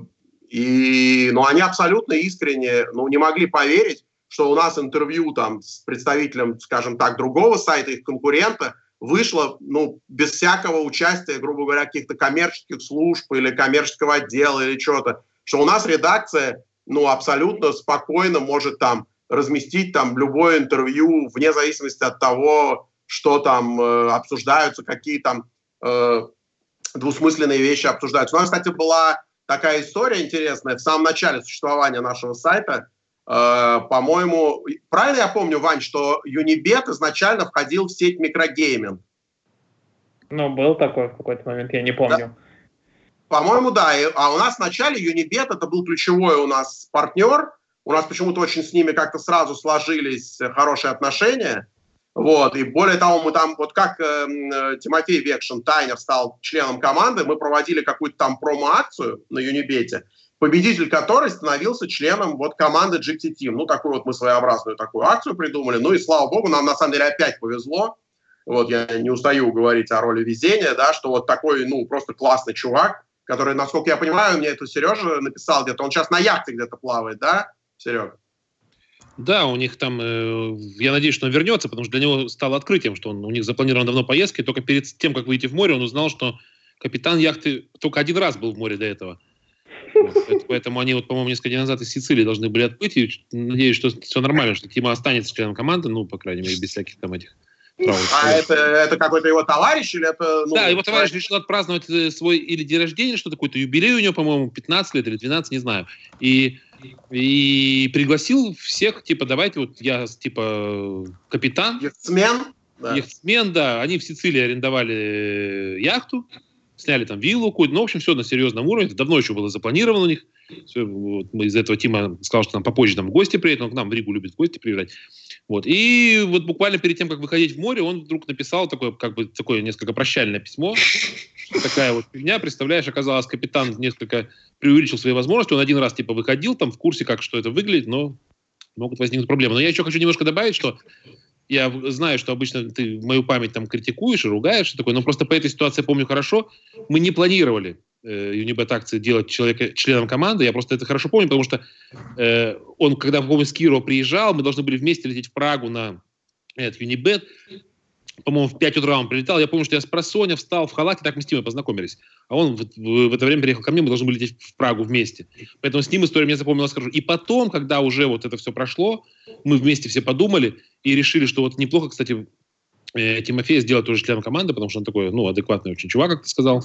и ну, они абсолютно искренне ну, не могли поверить, что у нас интервью там с представителем, скажем так, другого сайта, их конкурента, вышло ну, без всякого участия, грубо говоря, каких-то коммерческих служб или коммерческого отдела или чего-то, что у нас редакция ну, абсолютно спокойно может там разместить там любое интервью вне зависимости от того, что там э, обсуждаются, какие там э, двусмысленные вещи обсуждаются. У нас, кстати, была такая история интересная в самом начале существования нашего сайта. Э, по-моему, правильно я помню, Вань, что Unibet изначально входил в сеть микрогейминг? Ну, был такой в какой-то момент, я не помню. Да. По-моему, да. И, а у нас вначале Unibet это был ключевой у нас партнер. У нас почему-то очень с ними как-то сразу сложились хорошие отношения. Вот, и более того, мы там, вот как эм, э, Тимофей Векшин, Тайнер, стал членом команды, мы проводили какую-то там промо-акцию на Юнибете, победитель которой становился членом вот команды GT Team. Ну, такую вот мы своеобразную такую акцию придумали. Ну и слава богу, нам на самом деле опять повезло. Вот я не устаю говорить о роли везения, да, что вот такой, ну, просто классный чувак, который, насколько я понимаю, мне это Сережа написал где-то, он сейчас на яхте где-то плавает, да, Серега? Да, у них там, э, я надеюсь, что он вернется, потому что для него стало открытием, что он, у них запланирована давно поездка, и только перед тем, как выйти в море, он узнал, что капитан яхты только один раз был в море до этого. Поэтому они, вот, по-моему, несколько дней назад из Сицилии должны были отплыть. И надеюсь, что все нормально, что Тима останется членом команды, ну, по крайней мере, без всяких там этих А это, это какой-то его товарищ или это... Ну, да, его товарищ решил отпраздновать э, свой или день рождения, что такое-то юбилей у него, по-моему, 15 лет или 12, не знаю. И, и пригласил всех, типа, давайте вот я, типа, капитан. Яхтсмен? Да. Яхтсмен, да. Они в Сицилии арендовали э, яхту, сняли там виллу какую-то. Ну, в общем, все на серьезном уровне. Это давно еще было запланировано у них. Все, вот, мы из этого Тима сказал, что нам попозже там гости приедет. Он к нам в Ригу любит гости приезжать. Вот. И вот буквально перед тем, как выходить в море, он вдруг написал такое, как бы, такое несколько прощальное письмо. Такая вот фигня, представляешь, оказалось, капитан несколько преувеличил свои возможности. Он один раз типа выходил там в курсе, как что это выглядит, но могут возникнуть проблемы. Но я еще хочу немножко добавить, что я знаю, что обычно ты мою память там критикуешь и ругаешь, что такое, но просто по этой ситуации помню хорошо. Мы не планировали э, Unibet акции делать человека членом команды. Я просто это хорошо помню, потому что э, он, когда, помню, с Киро приезжал, мы должны были вместе лететь в Прагу на этот Unibet. По-моему, в 5 утра он прилетал. Я помню, что я с просоня встал в халате, так мы с Тимой познакомились. А он в, в, в это время приехал ко мне, мы должны были лететь в Прагу вместе. Поэтому с ним история мне запомнилась хорошо. И потом, когда уже вот это все прошло, мы вместе все подумали и решили, что вот неплохо, кстати, э, Тимофея сделать тоже членом команды, потому что он такой, ну, адекватный очень чувак, как ты сказал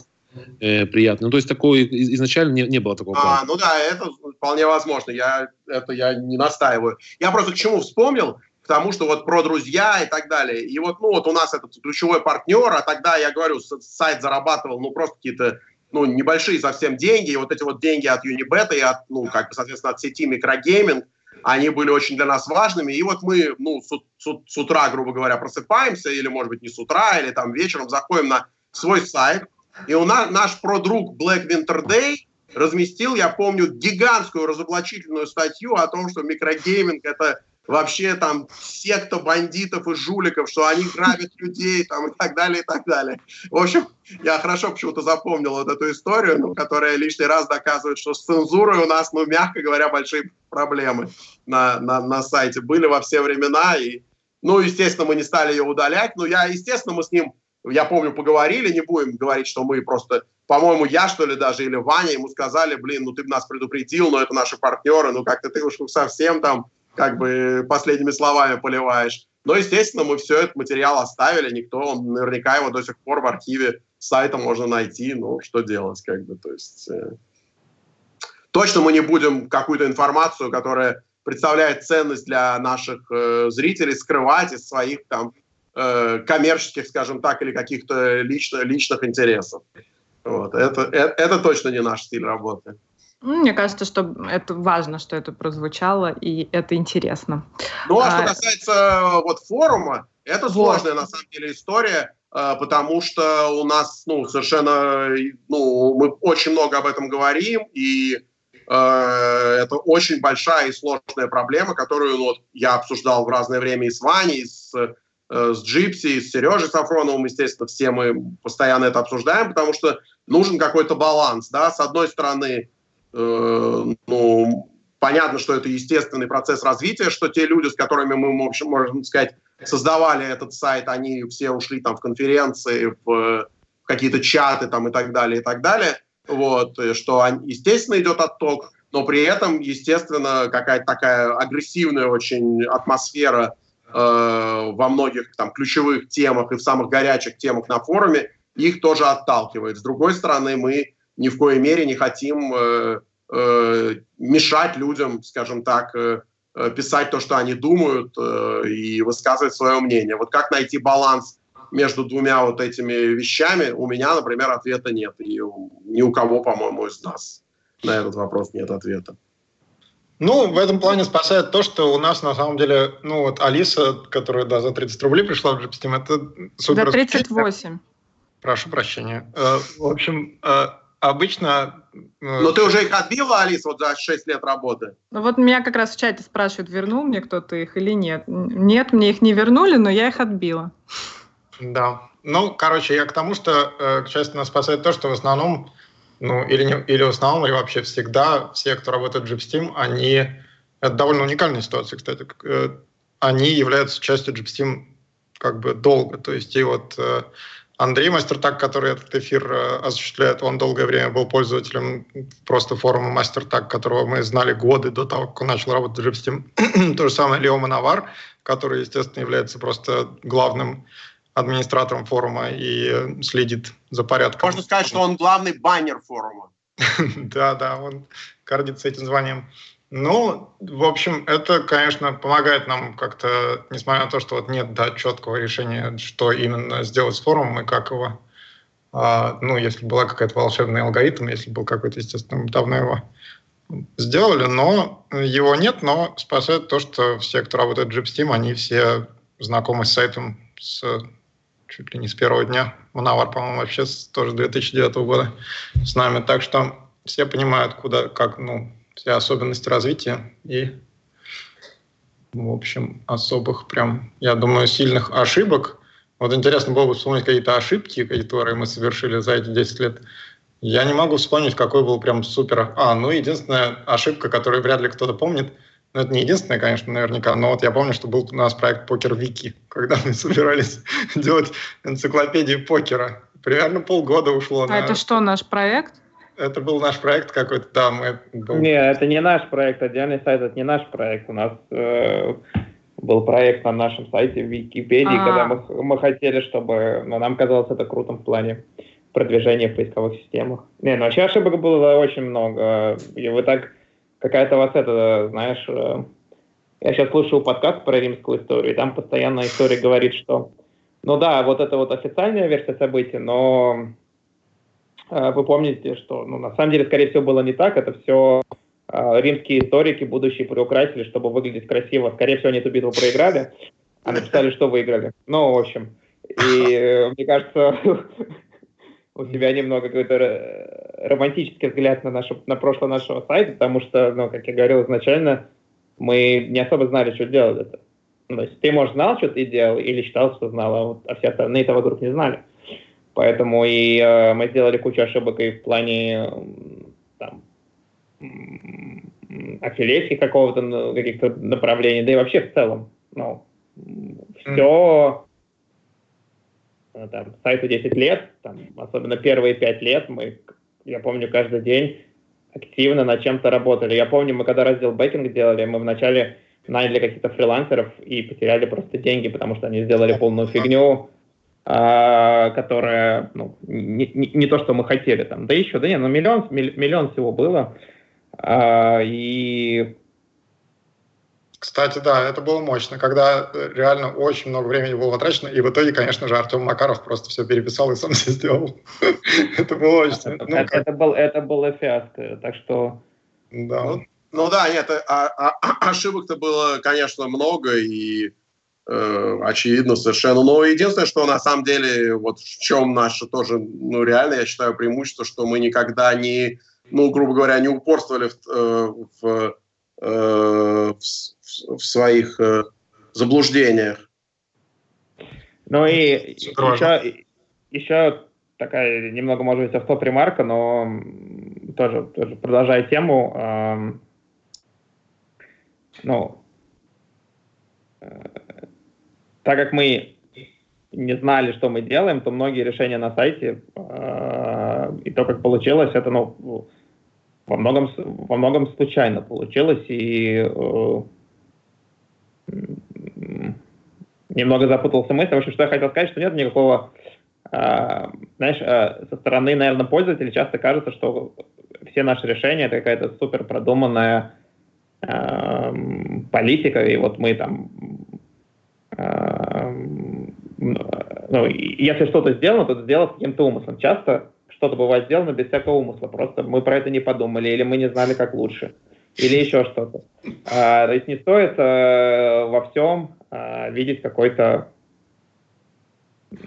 э, приятно. Ну, то есть такой изначально не, не было такого. А, плана. ну да, это вполне возможно. Я это я не настаиваю. Я просто к чему вспомнил, тому, что вот про друзья и так далее. И вот, ну вот у нас этот ключевой партнер, а тогда я говорю, сайт зарабатывал, ну просто какие-то ну, небольшие совсем деньги, и вот эти вот деньги от Unibet и от, ну, как бы, соответственно, от сети Микрогейминг, они были очень для нас важными, и вот мы, ну, с, с, с утра, грубо говоря, просыпаемся, или, может быть, не с утра, или там вечером заходим на свой сайт, и у нас, наш продруг Black Winter Day разместил, я помню, гигантскую разоблачительную статью о том, что микрогейминг это вообще там секта бандитов и жуликов, что они грабят людей там и так далее, и так далее. В общем, я хорошо почему-то запомнил вот эту историю, ну, которая лишний раз доказывает, что с цензурой у нас, ну, мягко говоря, большие проблемы на, на, на сайте были во все времена. И, ну, естественно, мы не стали ее удалять, но я, естественно, мы с ним я помню, поговорили, не будем говорить, что мы просто, по-моему, я, что ли, даже, или Ваня, ему сказали, блин, ну ты бы нас предупредил, но это наши партнеры, ну как-то ты уж совсем там, как бы, последними словами поливаешь. Но, естественно, мы все этот материал оставили, никто, он, наверняка его до сих пор в архиве сайта можно найти, ну, что делать, как бы, то есть... Э, точно мы не будем какую-то информацию, которая представляет ценность для наших э, зрителей, скрывать из своих там э, коммерческих, скажем так, или каких-то лично, личных интересов. Вот. Это, это, это точно не наш стиль работы. Ну, мне кажется, что это важно, что это прозвучало, и это интересно. Ну, а, а что касается вот форума, это вот. сложная на самом деле история, э, потому что у нас, ну, совершенно, ну, мы очень много об этом говорим, и э, это очень большая и сложная проблема, которую ну, вот, я обсуждал в разное время и с Ваней, и с Э, с Джипси, с Сережей Сафроновым, естественно, все мы постоянно это обсуждаем, потому что нужен какой-то баланс, да, с одной стороны, э, ну, понятно, что это естественный процесс развития, что те люди, с которыми мы, в общем, можно сказать, создавали этот сайт, они все ушли там в конференции, в, в какие-то чаты там и так далее, и так далее, вот, что, естественно, идет отток, но при этом, естественно, какая-то такая агрессивная очень атмосфера Э, во многих там ключевых темах и в самых горячих темах на форуме, их тоже отталкивает. С другой стороны, мы ни в коей мере не хотим э, э, мешать людям, скажем так, э, писать то, что они думают, э, и высказывать свое мнение. Вот как найти баланс между двумя вот этими вещами, у меня, например, ответа нет. И ни у кого, по-моему, из нас на этот вопрос нет ответа. Ну, в этом плане спасает то, что у нас на самом деле, ну вот Алиса, которая, да, за 30 рублей пришла в GPSTEAM, это супер... За 38. Прошу прощения. Э, в общем, э, обычно... Э, Но ты уже их отбила, Алиса, вот за 6 лет работы? Ну вот меня как раз в чате спрашивают, вернул мне кто-то их или нет. Нет, мне их не вернули, но я их отбила. Да. Ну, короче, я к тому, что, к счастью, нас спасает то, что в основном ну, или, не, или в основном, или вообще всегда все, кто работает в GPSteam, они... Это довольно уникальная ситуация, кстати. Э, они являются частью GPSteam как бы долго. То есть и вот э, Андрей Мастертак, который этот эфир э, осуществляет, он долгое время был пользователем просто форума Мастертак, которого мы знали годы до того, как он начал работать в Джипстим. [clears throat] То же самое Лео Мановар, который, естественно, является просто главным администратором форума и следит за порядком. Можно сказать, что он главный баннер форума. [laughs] Да, да, он гордится этим званием. Ну, в общем, это, конечно, помогает нам как-то, несмотря на то, что вот нет да, четкого решения, что именно сделать с форумом и как его, а, ну, если была какая-то волшебный алгоритм, если был какой-то, естественно, давно его сделали, но его нет, но спасает то, что все, кто работает в JipSteam, они все знакомы с сайтом с чуть ли не с первого дня. Мунавар, по-моему, вообще с, тоже 2009 года с нами. Так что все понимают, куда, как, ну, все особенности развития и, в общем, особых прям, я думаю, сильных ошибок. Вот интересно было бы вспомнить какие-то ошибки, которые мы совершили за эти 10 лет. Я не могу вспомнить, какой был прям супер... А, ну, единственная ошибка, которую вряд ли кто-то помнит, ну, это не единственная, конечно, наверняка, но вот я помню, что был у нас проект Покер Вики, когда мы [laughs] собирались делать энциклопедию покера. Примерно полгода ушло. А на... это что, наш проект? Это был наш проект какой-то там. Был... Не, это не наш проект, отдельный сайт, это не наш проект. У нас э, был проект на нашем сайте в Википедии, А-а-а. когда мы, мы хотели, чтобы... Но нам казалось это крутым в плане продвижения в поисковых системах. Не, ну вообще ошибок было очень много. И вы так... Какая-то вот это, знаешь... Э, я сейчас слушаю подкаст про римскую историю, и там постоянно история говорит, что ну да, вот это вот официальная версия событий, но вы помните, что ну, на самом деле, скорее всего, было не так. Это все э, римские историки, будущие приукрасили, чтобы выглядеть красиво. Скорее всего, они эту битву проиграли, а написали, что выиграли. Ну, в общем. И э, мне кажется, [laughs] у тебя немного какой-то романтический взгляд на, наше, на прошлое нашего сайта, потому что, ну, как я говорил изначально, мы не особо знали, что делать это. То есть ты, может, знал, что ты делал, или считал, что знал, а, вот, а все остальные этого вдруг не знали. Поэтому и э, мы сделали кучу ошибок и в плане там, аффилейских какого-то ну, каких-то направлений, да и вообще в целом. Ну, все mm. там, сайту 10 лет, там, особенно первые 5 лет, мы, я помню, каждый день активно над чем-то работали. Я помню, мы когда раздел бэкинг делали, мы вначале наняли каких-то фрилансеров и потеряли просто деньги, потому что они сделали полную фигню, которая ну, не, не, не то, что мы хотели там. Да еще, да не, ну миллион, миллион всего было. А, и кстати, да, это было мощно, когда э, реально очень много времени было потрачено, и в итоге, конечно же, Артем Макаров просто все переписал и сам [laughs] все сделал. Это было очень... Ну, это был это было фиаско, так что... Да. Ну, ну да, нет, а, а, [clears throat] ошибок-то было, конечно, много, и очевидно совершенно. Но единственное, что на самом деле, вот в чем наше тоже, ну, реально, я считаю, преимущество, что мы никогда не, ну, грубо говоря, не упорствовали в, э, в, э, в, в своих заблуждениях. Ну и еще, еще такая немного, может быть, авто примарка, но тоже, тоже продолжая тему, эм, ну, так как мы не знали, что мы делаем, то многие решения на сайте э, и то, как получилось, это ну, во многом, во многом случайно получилось. И э, немного запутался мысль. В общем, что я хотел сказать, что нет никакого... Э, знаешь, э, со стороны, наверное, пользователей часто кажется, что все наши решения это какая-то супер продуманная э, политика, и вот мы там ну, если что-то сделано, то это сделано с каким-то умыслом. Часто что-то бывает сделано без всякого умысла, просто мы про это не подумали, или мы не знали, как лучше, или еще что-то. А, то есть не стоит а, во всем а, видеть какой-то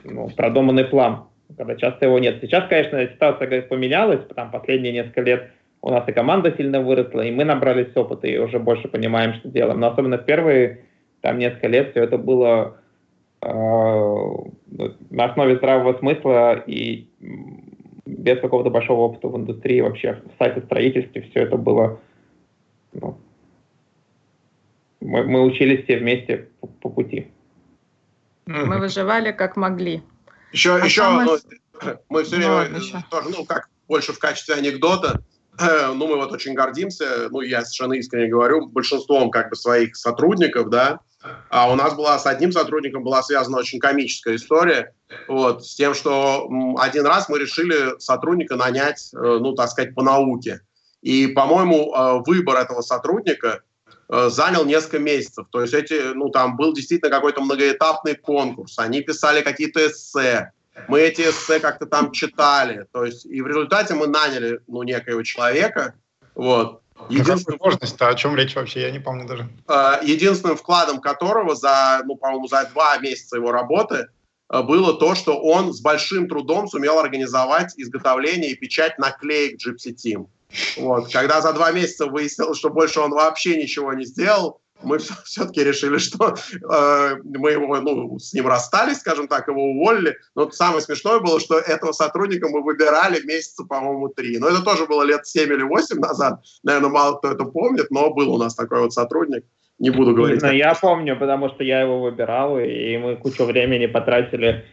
ну, продуманный план, когда часто его нет. Сейчас, конечно, ситуация поменялась, там последние несколько лет у нас и команда сильно выросла, и мы набрались опыта, и уже больше понимаем, что делаем. Но особенно в первые там несколько лет все это было э, на основе здравого смысла и без какого-то большого опыта в индустрии, вообще в сайтостроительстве все это было... Ну, мы, мы учились все вместе по, по пути. Мы выживали как могли. Еще, а еще самое... ну, мы все время ну, тоже, ну, как больше в качестве анекдота, [clears throat] ну, мы вот очень гордимся, ну, я совершенно искренне говорю, большинством как бы своих сотрудников, да, а у нас была с одним сотрудником была связана очень комическая история, вот, с тем, что один раз мы решили сотрудника нанять, э, ну, так сказать, по науке. И, по-моему, э, выбор этого сотрудника э, занял несколько месяцев. То есть эти, ну, там был действительно какой-то многоэтапный конкурс. Они писали какие-то эссе. Мы эти эссе как-то там читали. То есть и в результате мы наняли, ну, некоего человека, вот, Единственная возможность о чем речь вообще, я не помню даже. Э, единственным вкладом которого за, ну, по-моему, за два месяца его работы э, было то, что он с большим трудом сумел организовать изготовление и печать наклеек Gypsy Team. Вот. Когда за два месяца выяснилось, что больше он вообще ничего не сделал, мы все-таки решили, что э, мы его, ну, с ним расстались, скажем так, его уволили. Но самое смешное было, что этого сотрудника мы выбирали месяца, по-моему, три. Но это тоже было лет 7 или 8 назад. Наверное, мало кто это помнит, но был у нас такой вот сотрудник. Не буду говорить. Но я помню, потому что я его выбирал, и мы кучу времени потратили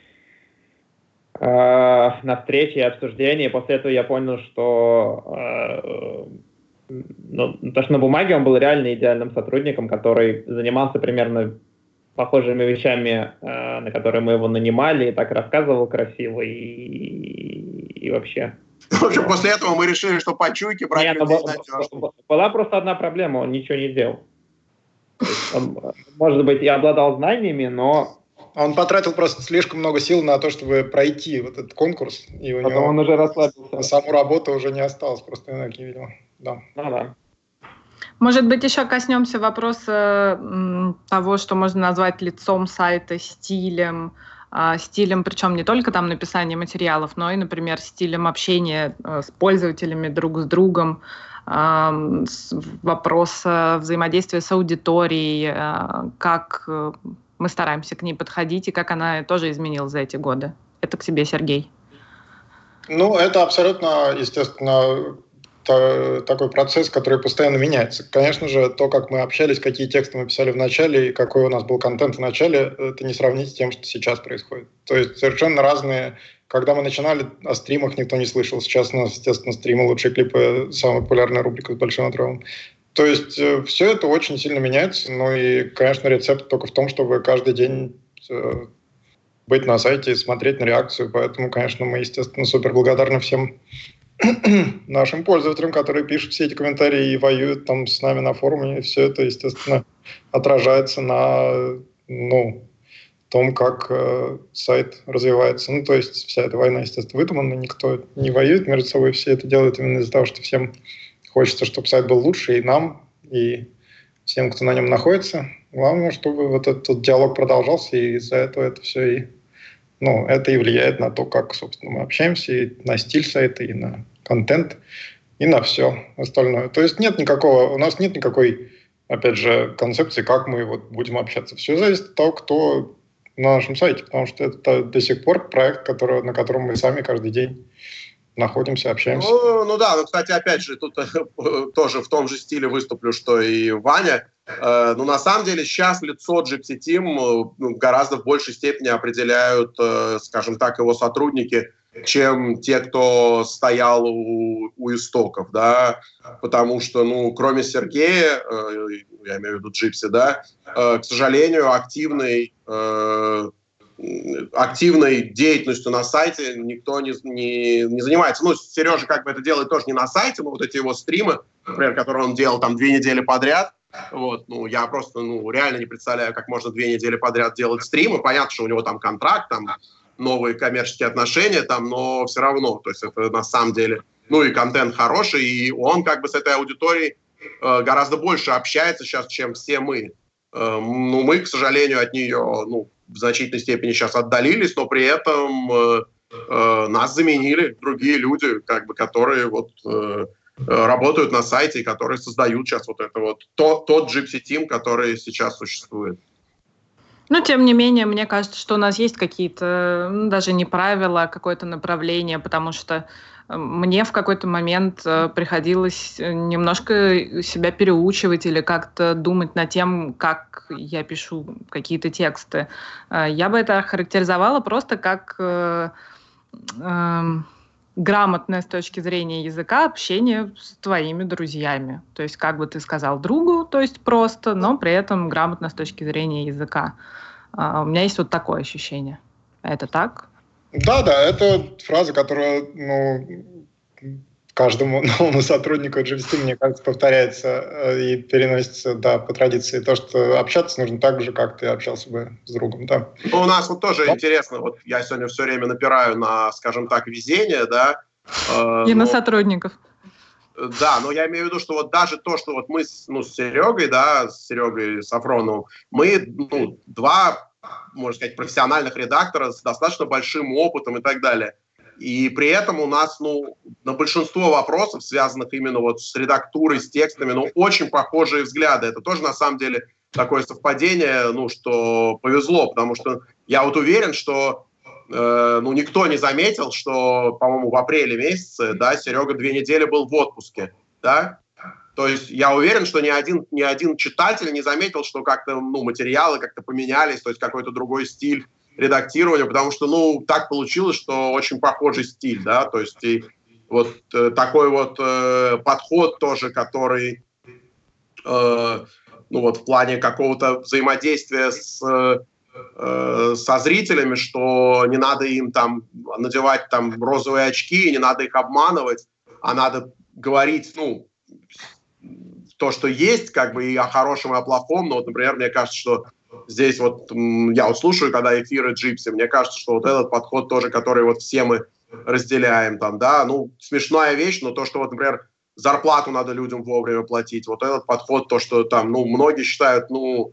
э, на встречи и обсуждения. После этого я понял, что э, ну, то, что на бумаге он был реально идеальным сотрудником, который занимался примерно похожими вещами, э, на которые мы его нанимали, и так рассказывал красиво, и, и вообще. [laughs] В общем, после этого мы решили, что по чуйке брать Нет, людей была, была просто одна проблема, он ничего не делал. Он, может быть, и обладал знаниями, но он потратил просто слишком много сил на то, чтобы пройти вот этот конкурс. И у Потом него он уже расслабился. На саму работу уже не осталось просто энергии, видимо. Да. Ну да. Может быть, еще коснемся вопроса того, что можно назвать лицом сайта, стилем, а, стилем, причем не только там написание материалов, но и, например, стилем общения э, с пользователями друг с другом, вопрос взаимодействия с аудиторией, э, как э, мы стараемся к ней подходить и как она тоже изменилась за эти годы. Это к себе, Сергей. Ну, это абсолютно, естественно, такой процесс, который постоянно меняется. Конечно же, то, как мы общались, какие тексты мы писали в начале и какой у нас был контент в начале, это не сравнить с тем, что сейчас происходит. То есть совершенно разные... Когда мы начинали, о стримах никто не слышал. Сейчас у нас, естественно, стримы, лучшие клипы, самая популярная рубрика с большим отрывом. То есть э, все это очень сильно меняется. Ну и, конечно, рецепт только в том, чтобы каждый день э, быть на сайте и смотреть на реакцию. Поэтому, конечно, мы, естественно, супер благодарны всем [clears throat] нашим пользователям, которые пишут все эти комментарии и воюют там с нами на форуме. И все это, естественно, отражается на ну, том, как э, сайт развивается. Ну, то есть вся эта война, естественно, выдумана, никто не воюет между собой, все это делают именно из-за того, что всем Хочется, чтобы сайт был лучше и нам, и всем, кто на нем находится. Главное, чтобы вот этот диалог продолжался, и из-за этого это все и ну, это и влияет на то, как, собственно, мы общаемся, и на стиль сайта, и на контент, и на все остальное. То есть нет никакого, у нас нет никакой, опять же, концепции, как мы вот будем общаться. Все зависит от того, кто на нашем сайте, потому что это до сих пор проект, который, на котором мы сами каждый день находимся, общаемся. Ну, ну да, ну, кстати, опять же, тут [laughs] тоже в том же стиле выступлю, что и Ваня. Э, ну, на самом деле, сейчас лицо Gypsy Team э, ну, гораздо в большей степени определяют, э, скажем так, его сотрудники, чем те, кто стоял у, у истоков, да, потому что, ну, кроме Сергея, э, я имею в виду Джипси, да, э, к сожалению, активный э, активной деятельностью на сайте никто не, не, не занимается. Ну, Сережа как бы это делает тоже не на сайте, но вот эти его стримы, например, которые он делал там две недели подряд, вот, ну, я просто, ну, реально не представляю, как можно две недели подряд делать стримы. Понятно, что у него там контракт, там новые коммерческие отношения, там, но все равно, то есть это на самом деле, ну, и контент хороший, и он как бы с этой аудиторией э, гораздо больше общается сейчас, чем все мы. Э, ну, мы, к сожалению, от нее, ну, в значительной степени сейчас отдалились, но при этом э, э, нас заменили другие люди, как бы, которые вот э, работают на сайте которые создают сейчас вот это вот то, тот Gypsy Team, который сейчас существует. Но, тем не менее, мне кажется, что у нас есть какие-то, ну, даже не правила, а какое-то направление, потому что мне в какой-то момент э, приходилось немножко себя переучивать или как-то думать над тем, как я пишу какие-то тексты. Я бы это характеризовала просто как эм, грамотное с точки зрения языка общение с твоими друзьями. То есть, как бы ты сказал другу, то есть просто, но при этом грамотно с точки зрения языка. Uh, у меня есть вот такое ощущение. Это так? Да, да, это фраза, которая, ну, каждому [laughs] новому сотруднику GVST, мне кажется, повторяется э, и переносится, да, по традиции. То, что общаться нужно так же, как ты общался бы с другом, да. Ну, у нас вот тоже да? интересно, вот я сегодня все время напираю на, скажем так, везение, да. Э, и но... на сотрудников. Да, но я имею в виду, что вот даже то, что вот мы с, ну, с Серегой, да, с Серегой Сафроновым, мы ну, два можно сказать, профессиональных редакторов с достаточно большим опытом и так далее. И при этом у нас, ну, на большинство вопросов, связанных именно вот с редактурой, с текстами, ну, очень похожие взгляды. Это тоже, на самом деле, такое совпадение, ну, что повезло, потому что я вот уверен, что э, ну, никто не заметил, что, по-моему, в апреле месяце, да, Серега две недели был в отпуске, да, то есть я уверен, что ни один, ни один читатель не заметил, что как-то ну, материалы как-то поменялись, то есть какой-то другой стиль редактирования, потому что, ну, так получилось, что очень похожий стиль, да, то есть и вот э, такой вот э, подход тоже, который, э, ну, вот в плане какого-то взаимодействия с, э, со зрителями, что не надо им там надевать там розовые очки, не надо их обманывать, а надо говорить, ну, то, что есть, как бы и о хорошем, и о плохом. Но вот, например, мне кажется, что здесь вот я вот слушаю, когда эфиры Джипси, мне кажется, что вот этот подход тоже, который вот все мы разделяем там, да, ну, смешная вещь, но то, что вот, например, зарплату надо людям вовремя платить, вот этот подход, то, что там, ну, многие считают, ну,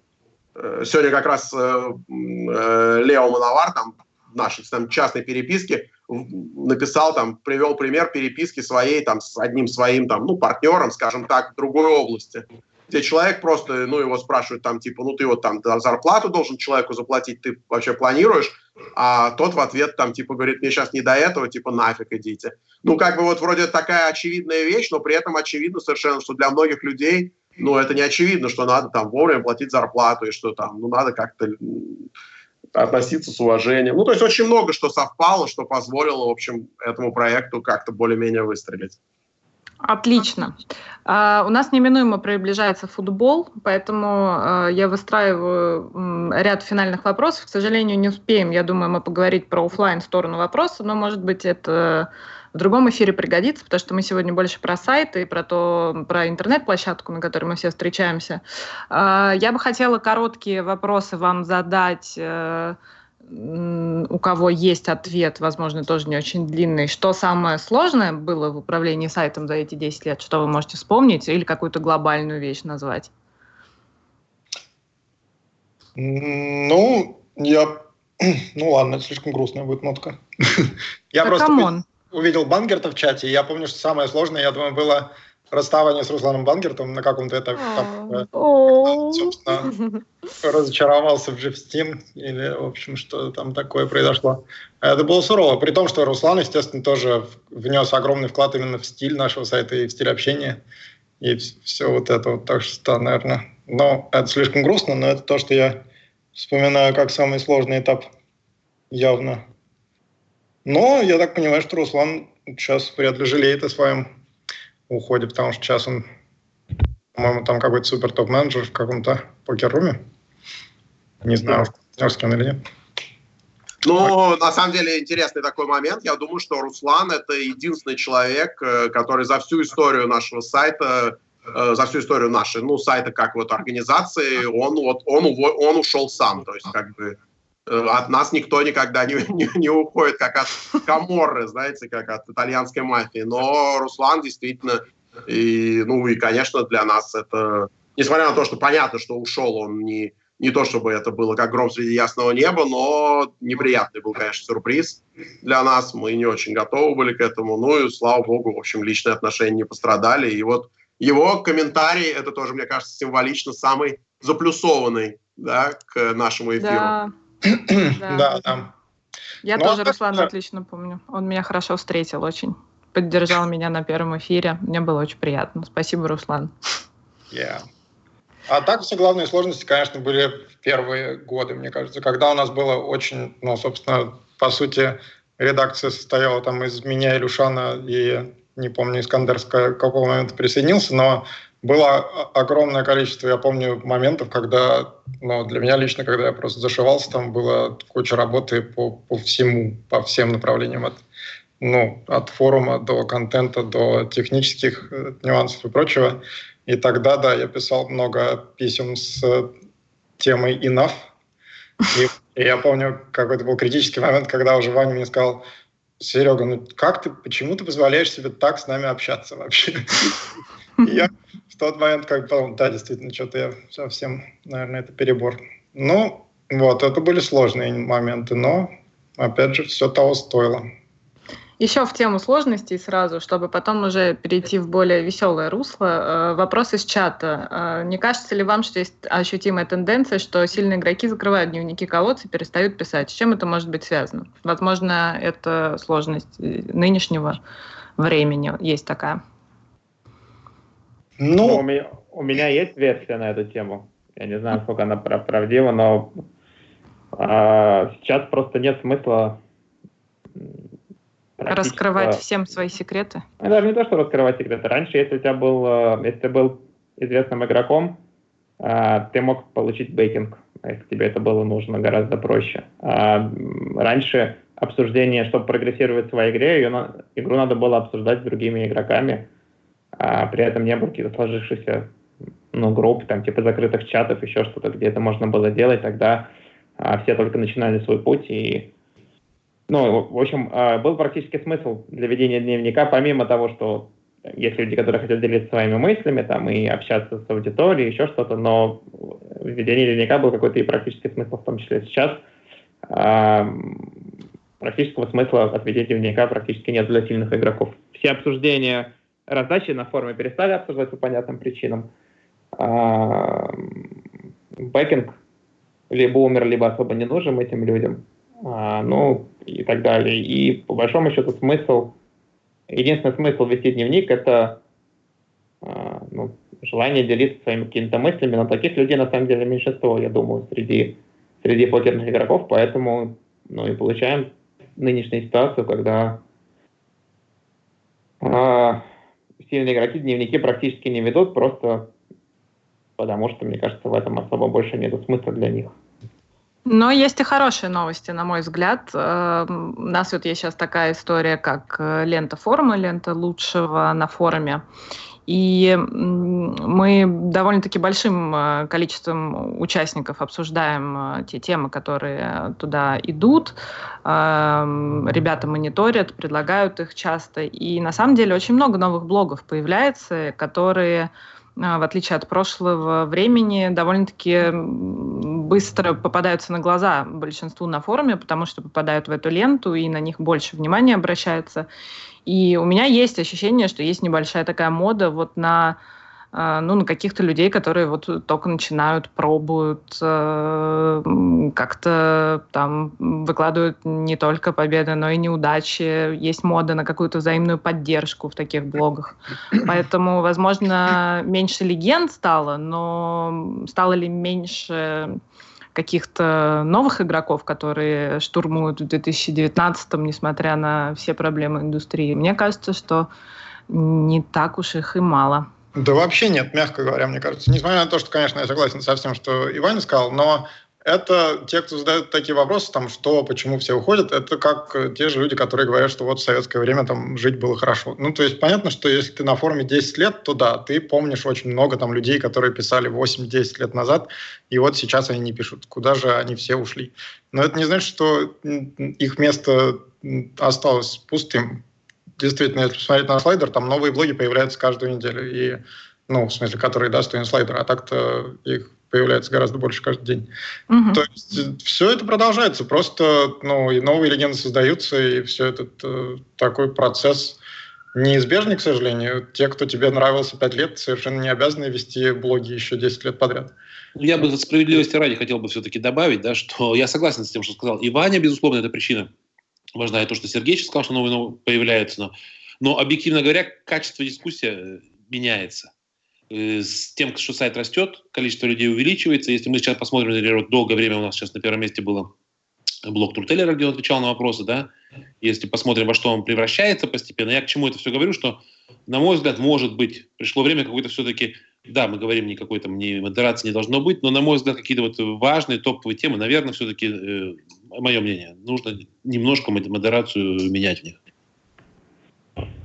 э, сегодня как раз э, э, Лео Мановар там в нашей там, частной переписке написал там, привел пример переписки своей там с одним своим там, ну, партнером, скажем так, в другой области, где человек просто, ну, его спрашивают там, типа, ну, ты вот там зарплату должен человеку заплатить, ты вообще планируешь? А тот в ответ там, типа, говорит, мне сейчас не до этого, типа, нафиг идите. Ну, как бы вот вроде такая очевидная вещь, но при этом очевидно совершенно, что для многих людей, ну, это не очевидно, что надо там вовремя платить зарплату и что там, ну, надо как-то относиться с уважением. Ну, то есть очень много что совпало, что позволило, в общем, этому проекту как-то более-менее выстрелить. Отлично. Uh, у нас неминуемо приближается футбол, поэтому uh, я выстраиваю ряд финальных вопросов. К сожалению, не успеем, я думаю, мы поговорить про офлайн сторону вопроса, но, может быть, это в другом эфире пригодится, потому что мы сегодня больше про сайты и про то, про интернет-площадку, на которой мы все встречаемся. А, я бы хотела короткие вопросы вам задать э, у кого есть ответ, возможно, тоже не очень длинный, что самое сложное было в управлении сайтом за эти 10 лет, что вы можете вспомнить, или какую-то глобальную вещь назвать? Ну, я... [clears throat] Ну ладно, это слишком грустная будет нотка. [laughs] Я просто... Увидел Бангерта в чате, и я помню, что самое сложное, я думаю, было расставание с Русланом Бангертом на каком-то этапе. Там, собственно, разочаровался в Джипстин, или, в общем, что там такое произошло. Это было сурово, при том, что Руслан, естественно, тоже внес огромный вклад именно в стиль нашего сайта и в стиль общения, и все вот это вот. Так что, наверное, но это слишком грустно, но это то, что я вспоминаю как самый сложный этап явно но я так понимаю, что Руслан сейчас вряд ли жалеет о своем уходе, потому что сейчас он, по-моему, там какой-то супер топ-менеджер в каком-то покер-руме. Не знаю, да. с кем или нет. Ну, на самом деле, интересный такой момент. Я думаю, что Руслан – это единственный человек, э, который за всю историю нашего сайта, э, за всю историю нашей, ну, сайта как вот организации, он, вот, он, он ушел сам. То есть, как бы, от нас никто никогда не, [laughs] не, не уходит, как от Каморры, знаете, как от итальянской мафии. Но Руслан действительно, и, ну и, конечно, для нас это, несмотря на то, что понятно, что ушел он не, не то, чтобы это было как гром среди ясного неба, но неприятный был, конечно, сюрприз для нас. Мы не очень готовы были к этому. Ну и, слава богу, в общем, личные отношения не пострадали. И вот его комментарий, это тоже, мне кажется, символично самый заплюсованный да, к нашему эфиру. Да. Да, да. Я ну, тоже а Руслана отлично помню. Он меня хорошо встретил очень. поддержал [laughs] меня на первом эфире. Мне было очень приятно. Спасибо, Руслан. Yeah. А так все главные сложности, конечно, были в первые годы, мне кажется, когда у нас было очень, ну, собственно, по сути, редакция состояла там из меня, Илюшана и, не помню, Искандер с какого момента присоединился, но было огромное количество, я помню, моментов, когда, ну, для меня лично, когда я просто зашивался, там было куча работы по, по всему, по всем направлениям. От, ну, от форума до контента, до технических э, нюансов и прочего. И тогда, да, я писал много писем с темой enough. И, и я помню, какой-то был критический момент, когда уже Ваня мне сказал, Серега, ну как ты, почему ты позволяешь себе так с нами общаться вообще? Я в тот момент как бы да, действительно, что-то я совсем, наверное, это перебор. Ну, вот, это были сложные моменты, но, опять же, все того стоило. Еще в тему сложностей сразу, чтобы потом уже перейти в более веселое русло. Э, вопрос из чата. Э, не кажется ли вам, что есть ощутимая тенденция, что сильные игроки закрывают дневники колодца и перестают писать? С чем это может быть связано? Возможно, это сложность нынешнего времени есть такая. Ну, ну у, меня, у меня есть версия на эту тему. Я не знаю, сколько она правдива, но а, сейчас просто нет смысла Раскрывать всем свои секреты? Ну, даже не то, что раскрывать секреты. Раньше, если у тебя был, э, если ты был известным игроком, э, ты мог получить бейкинг, если тебе это было нужно, гораздо проще. А раньше обсуждение, чтобы прогрессировать в своей игре, ее, игру надо было обсуждать с другими игроками, а при этом не было каких-то сложившихся ну, групп, там, типа закрытых чатов, еще что-то, где это можно было делать, тогда а, все только начинали свой путь, и ну, в общем, а, был практически смысл для ведения дневника, помимо того, что есть люди, которые хотят делиться своими мыслями там, и общаться с аудиторией, еще что-то, но в ведении дневника был какой-то и практический смысл, в том числе сейчас. Э, практического смысла от ведения дневника практически нет для сильных игроков. Все обсуждения раздачи на форуме перестали обсуждать по понятным причинам. Э, бэкинг либо умер, либо особо не нужен этим людям. А, ну и так далее. И по большому счету смысл, единственный смысл вести дневник это а, ну, желание делиться своими какими-то мыслями, но таких людей на самом деле меньшинство, я думаю, среди, среди покерных игроков, поэтому ну и получаем нынешнюю ситуацию, когда а, сильные игроки дневники практически не ведут, просто потому что, мне кажется, в этом особо больше нет смысла для них. Но есть и хорошие новости, на мой взгляд. Эм, у нас вот есть сейчас такая история, как э, лента форума, лента лучшего на форуме. И мы довольно-таки большим э, количеством участников обсуждаем э, те темы, которые туда идут. Эм, ребята мониторят, предлагают их часто. И на самом деле очень много новых блогов появляется, которые в отличие от прошлого времени, довольно-таки быстро попадаются на глаза большинству на форуме, потому что попадают в эту ленту, и на них больше внимания обращается. И у меня есть ощущение, что есть небольшая такая мода вот на а, ну, на каких-то людей, которые вот только начинают, пробуют, э, как-то там выкладывают не только победы, но и неудачи. Есть мода на какую-то взаимную поддержку в таких блогах. Поэтому, возможно, меньше легенд стало, но стало ли меньше каких-то новых игроков, которые штурмуют в 2019, несмотря на все проблемы индустрии. Мне кажется, что не так уж их и мало. Да вообще нет, мягко говоря, мне кажется. Несмотря на то, что, конечно, я согласен со всем, что Иван сказал, но это те, кто задают такие вопросы, там, что, почему все уходят, это как те же люди, которые говорят, что вот в советское время там жить было хорошо. Ну, то есть понятно, что если ты на форуме 10 лет, то да, ты помнишь очень много там людей, которые писали 8-10 лет назад, и вот сейчас они не пишут. Куда же они все ушли? Но это не значит, что их место осталось пустым действительно, если посмотреть на слайдер, там новые блоги появляются каждую неделю. И, ну, в смысле, которые, да, стоят слайдер, а так-то их появляется гораздо больше каждый день. Угу. То есть все это продолжается, просто ну, и новые легенды создаются, и все этот э, такой процесс неизбежный, к сожалению. Те, кто тебе нравился 5 лет, совершенно не обязаны вести блоги еще 10 лет подряд. Ну, я бы за справедливости ради хотел бы все-таки добавить, да, что я согласен с тем, что сказал. И Ваня, безусловно, это причина важна и то, что Сергей сейчас сказал, что новые, новые появляются, но Но, объективно говоря, качество дискуссии э, меняется. Э, с тем, что сайт растет, количество людей увеличивается. Если мы сейчас посмотрим, например, вот долгое время у нас сейчас на первом месте было блок Туртеллера, где он отвечал на вопросы, да, если посмотрим, во что он превращается постепенно, я к чему это все говорю, что, на мой взгляд, может быть, пришло время какой-то все-таки, да, мы говорим, никакой там не модерации не должно быть, но, на мой взгляд, какие-то вот важные топовые темы, наверное, все-таки, э, мое мнение, нужно немножко модерацию менять в них.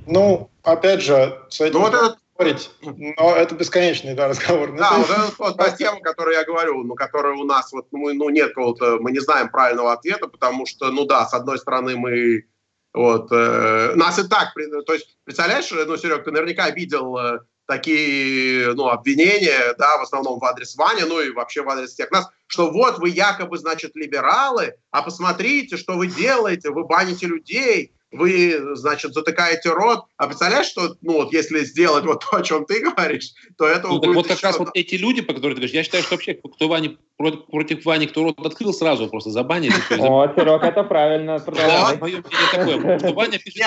Ну, опять же, с этим... Ну, вот этот спорить, но это бесконечный да, разговор. Ну, да, уже вот та тема, которую я говорю, ну, которая у нас, вот, ну, ну нет какого-то, мы не знаем правильного ответа, потому что, ну да, с одной стороны мы вот, э, нас и так, то есть, представляешь, ну, Серег, ты наверняка видел э, такие, ну, обвинения, да, в основном в адрес Вани, ну, и вообще в адрес всех нас, что вот вы якобы, значит, либералы, а посмотрите, что вы делаете, вы баните людей, вы, значит, затыкаете рот. А представляешь, что, ну, вот если сделать вот то, о чем ты говоришь, то это ну, будет... Вот как раз вот эти люди, по которым ты говоришь, я считаю, что вообще, кто Вани, против, против Вани, кто рот открыл, сразу просто забанили. О, Серег, это правильно. Да, мое мнение такое, что Ваня пишет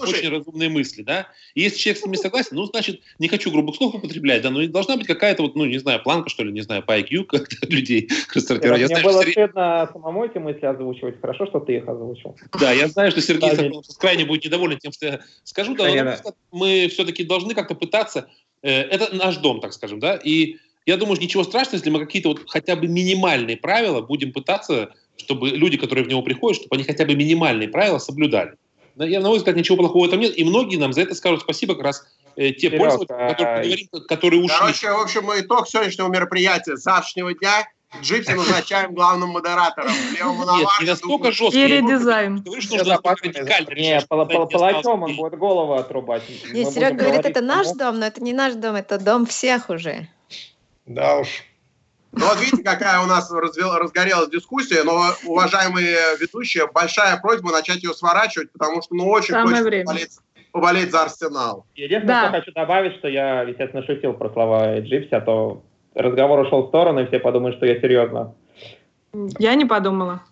очень разумные мысли, да? Если человек с ними согласен, ну, значит, не хочу грубых слов употреблять, да, но должна быть какая-то вот, ну, не знаю, планка, что ли, не знаю, по IQ как-то [laughs] людей рассортировать. Мне было стыдно самому эти мысли озвучивать. Хорошо, что ты их озвучил. Да, я знаю, что Сергей крайне будет недоволен тем, что я скажу, да, но мы все-таки должны как-то пытаться, э, это наш дом, так скажем, да, и я думаю, что ничего страшного, если мы какие-то вот хотя бы минимальные правила будем пытаться, чтобы люди, которые в него приходят, чтобы они хотя бы минимальные правила соблюдали. Я, на мой взгляд, ничего плохого в этом нет, и многие нам за это скажут спасибо, как раз э, те Серег, пользователи, а... которые, говорим, которые ушли. Короче, в общем, итог сегодняшнего мероприятия, завтрашнего дня Джипси назначаем главным модератором. Нет, не настолько жестко. Или дизайн. Нет, палачом он будет голову отрубать. Нет, Серега говорит, это наш дом, но это не наш дом, это дом всех уже. Да уж. Ну вот видите, какая у нас развел, разгорелась дискуссия, но, уважаемые ведущие, большая просьба начать ее сворачивать, потому что ну очень Самое хочется поболеть, поболеть за Арсенал. Единственное, да. что хочу добавить, что я, естественно, шутил про слова Джипси, а то разговор ушел в сторону, и все подумают, что я серьезно. Я не подумала.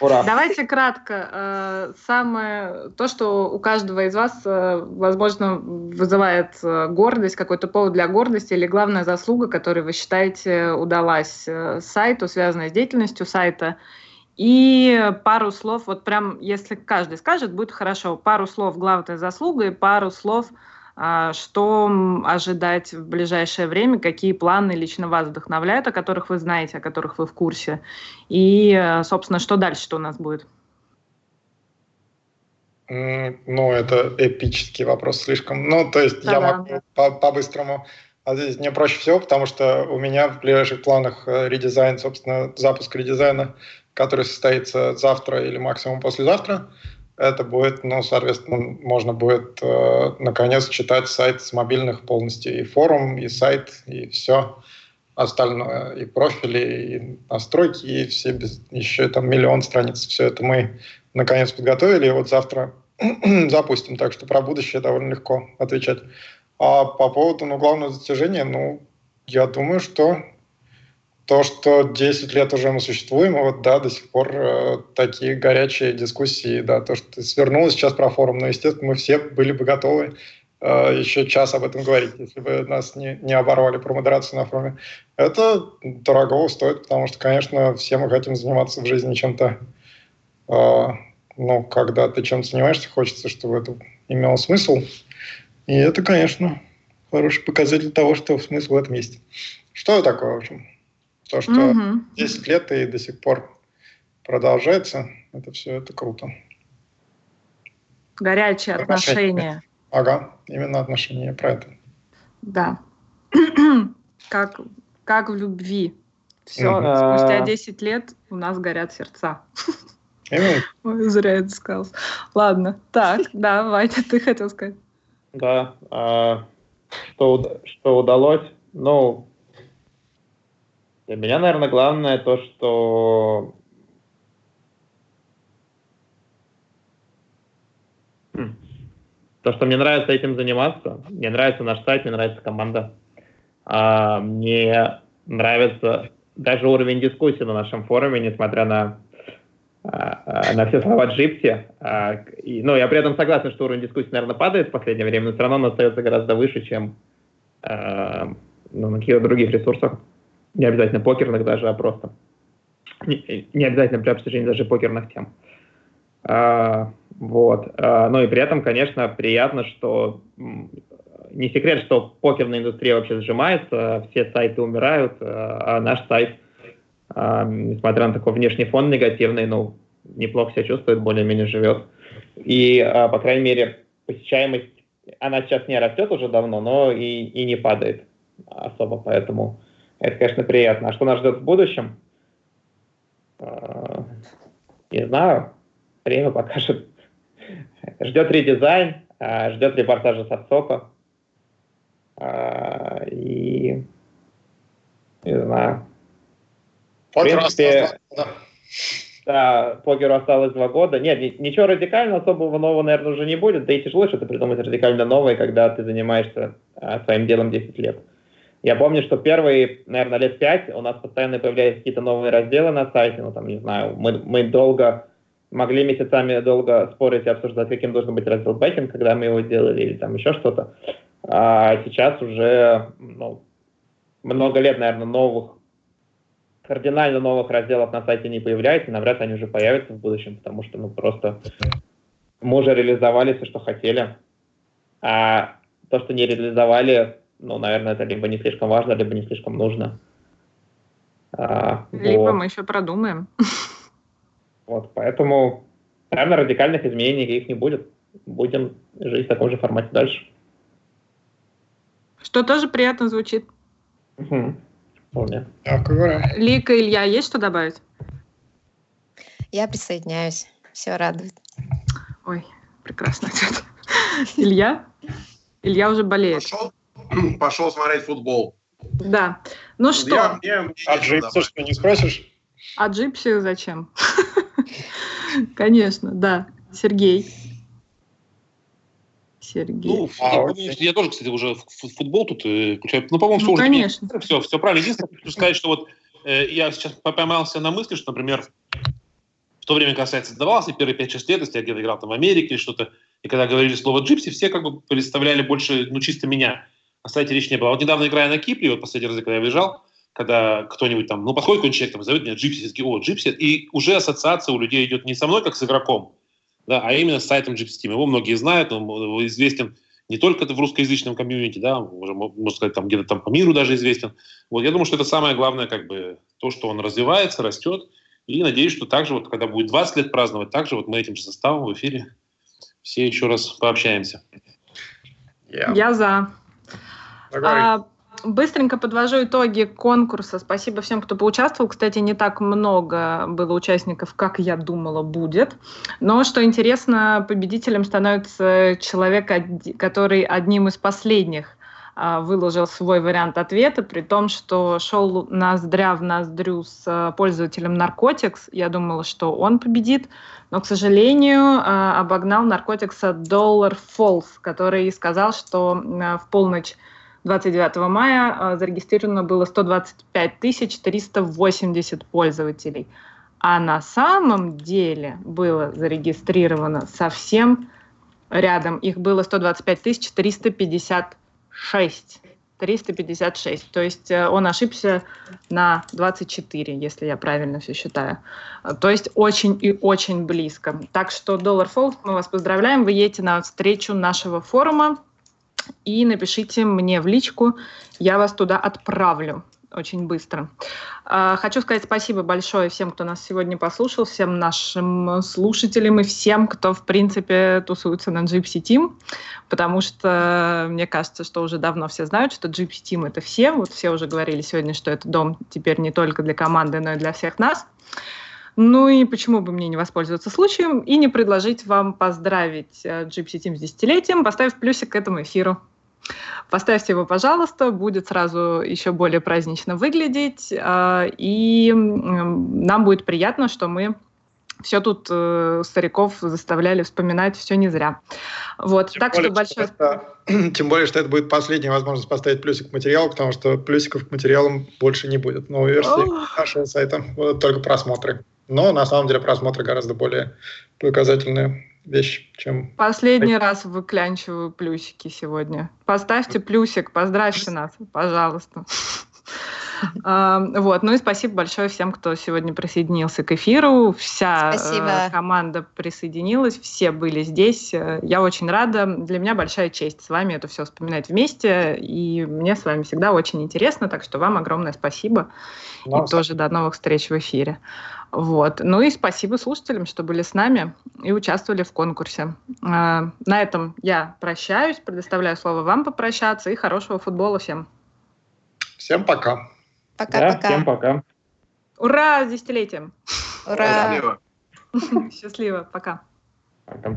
Ура. Давайте кратко. Э, самое то, что у каждого из вас, э, возможно, вызывает э, гордость, какой-то повод для гордости или главная заслуга, которую вы считаете удалась сайту, связанная с деятельностью сайта. И пару слов, вот прям, если каждый скажет, будет хорошо. Пару слов главной заслугой, пару слов что ожидать в ближайшее время, какие планы лично вас вдохновляют, о которых вы знаете, о которых вы в курсе, и, э, собственно, что дальше-то у нас будет? Ну, это эпический вопрос слишком. Ну, то есть да, я могу по-быстрому. А здесь мне проще всего, потому что у меня в ближайших планах э, редизайн, собственно, запуск редизайна, который состоится завтра или максимум послезавтра это будет, ну, соответственно, можно будет э, наконец читать сайт с мобильных полностью, и форум, и сайт, и все остальное, и профили, и настройки, и все без, еще там миллион страниц, все это мы наконец подготовили, и вот завтра [clears throat] запустим, так что про будущее довольно легко отвечать. А по поводу, ну, главного достижения, ну, я думаю, что то, что 10 лет уже мы существуем, вот, да, до сих пор э, такие горячие дискуссии, да, то, что ты свернула сейчас про форум, но, естественно, мы все были бы готовы э, еще час об этом говорить, если бы нас не, не оборвали про модерацию на форуме. Это дорого стоит, потому что, конечно, все мы хотим заниматься в жизни чем-то, э, ну, когда ты чем-то занимаешься, хочется, чтобы это имело смысл. И это, конечно, хороший показатель того, что смысл в этом есть. Что такое, в общем? То, что угу. 10 лет и до сих пор продолжается, это все это круто. Горячие отношения. отношения. Ага, именно отношения, про это. Да. [clears throat] как, как в любви. Все, угу. спустя 10 лет у нас горят сердца. [laughs] Ой, зря это сказал. Ладно, так, [laughs] да, Ваня, ты хотел сказать. Да, а, что, что удалось, ну, для меня, наверное, главное то, что хм. то, что мне нравится этим заниматься, мне нравится наш сайт, мне нравится команда, а, мне нравится даже уровень дискуссии на нашем форуме, несмотря на а, на все слова Джипси. А, и, ну, я при этом согласен, что уровень дискуссии, наверное, падает в последнее время, но все равно он остается гораздо выше, чем а, ну, на каких-то других ресурсах. Не обязательно покерных даже, а просто. Не, не обязательно при обсуждении даже покерных тем. А, вот. А, ну и при этом, конечно, приятно, что не секрет, что покерная индустрия вообще сжимается, все сайты умирают, а наш сайт – а, несмотря на такой внешний фон негативный, ну, неплохо себя чувствует, более-менее живет. И, а, по крайней мере, посещаемость, она сейчас не растет уже давно, но и, и не падает особо, поэтому это, конечно, приятно. А что нас ждет в будущем? А, не знаю, время покажет. Ждет редизайн, а, ждет репортажа с Отсока. А, и не знаю, Покеру принципе, да. покеру осталось два года. Нет, ничего радикально особого нового, наверное, уже не будет. Да и тяжело что-то придумать радикально новое, когда ты занимаешься своим делом 10 лет. Я помню, что первые, наверное, лет пять у нас постоянно появлялись какие-то новые разделы на сайте, ну, там, не знаю, мы, мы долго, могли месяцами долго спорить и обсуждать, каким должен быть раздел бэкинг, когда мы его делали, или там еще что-то. А сейчас уже, ну, много лет, наверное, новых кардинально новых разделов на сайте не появляется, навряд ли они уже появятся в будущем, потому что ну просто мы уже реализовали все, что хотели. А то, что не реализовали, ну, наверное, это либо не слишком важно, либо не слишком нужно. А, либо вот. мы еще продумаем. Вот, поэтому, наверное, радикальных изменений их не будет. Будем жить в таком же формате дальше. Что тоже приятно звучит. Угу вполне. Лика, Илья, есть что добавить? Я присоединяюсь. Все радует. Ой, прекрасно. [laughs] Илья? Илья уже болеет. Пошел, [clears throat] пошел смотреть футбол. Да. Ну что? Я, мне, мне а Джипси что, не спросишь? А Джипси зачем? [laughs] Конечно, да. Сергей. Сергей. Ну, а, я, я тоже, кстати, уже футбол тут э, включаю. Ну, по-моему, ну, все конечно. уже все, все правильно. Единственное, хочу сказать, что вот э, я сейчас поймался на мысли, что, например, в то время, когда сайт создавался, первые 5-6 лет, если я где-то играл там в Америке или что-то, и когда говорили слово джипси, все как бы представляли больше, ну, чисто меня. О сайте речи не было. Вот недавно играя на Кипре, вот последний раз, когда я выезжал, когда кто-нибудь там, ну, подходит какой-нибудь человек, там, зовет меня джипси, все такие, о, джипси, и уже ассоциация у людей идет не со мной, как с игроком, да, а именно с сайтом Gypsy Team. Его многие знают, он известен не только в русскоязычном комьюнити, да, уже, можно сказать, там где-то там по миру даже известен. Вот я думаю, что это самое главное, как бы, то, что он развивается, растет, и надеюсь, что также вот, когда будет 20 лет праздновать, также вот мы этим же составом в эфире все еще раз пообщаемся. Yeah. Я за. А, Быстренько подвожу итоги конкурса. Спасибо всем, кто поучаствовал. Кстати, не так много было участников, как я думала, будет. Но, что интересно, победителем становится человек, который одним из последних а, выложил свой вариант ответа, при том, что шел ноздря в ноздрю с а, пользователем Narcotics. Я думала, что он победит, но, к сожалению, обогнал Narcotics Dollar Falls, который сказал, что в полночь 29 мая а, зарегистрировано было 125 380 пользователей. А на самом деле было зарегистрировано совсем рядом. Их было 125 356. 356. То есть э, он ошибся на 24, если я правильно все считаю. То есть очень и очень близко. Так что Dollar Falls, мы вас поздравляем. Вы едете на встречу нашего форума и напишите мне в личку, я вас туда отправлю очень быстро. А, хочу сказать спасибо большое всем, кто нас сегодня послушал, всем нашим слушателям и всем, кто, в принципе, тусуется на Gypsy Team, потому что мне кажется, что уже давно все знают, что Gypsy Team — это все. Вот все уже говорили сегодня, что это дом теперь не только для команды, но и для всех нас. Ну и почему бы мне не воспользоваться случаем и не предложить вам поздравить э, Gypsy Team с десятилетием, поставив плюсик к этому эфиру. Поставьте его, пожалуйста, будет сразу еще более празднично выглядеть, э, и нам будет приятно, что мы все тут э, стариков заставляли вспоминать все не зря. Вот, тем так более, что большое... Что это, [clears throat] тем более, что это будет последняя возможность поставить плюсик к материалу, потому что плюсиков к материалам больше не будет. Новой версии нашего сайта будут только просмотры. Но на самом деле просмотры гораздо более показательная вещь, чем... Последний раз выклянчиваю плюсики сегодня. Поставьте плюсик, поздравьте нас, пожалуйста. [laughs] Вот. Ну и спасибо большое всем, кто сегодня присоединился к эфиру. Вся э, спасибо. команда присоединилась, все были здесь. Я очень рада. Для меня большая честь с вами это все вспоминать вместе. И мне с вами всегда очень интересно. Так что вам огромное спасибо. Вам и тоже до новых встреч в эфире. Вот. Ну и спасибо слушателям, что были с нами и участвовали в конкурсе. На этом я прощаюсь, предоставляю слово вам попрощаться и хорошего футбола всем. Всем пока. Пока-пока. Да, всем пока. Ура, с десятилетием. Ура. Счастливо. [laughs] Счастливо. Пока. Пока.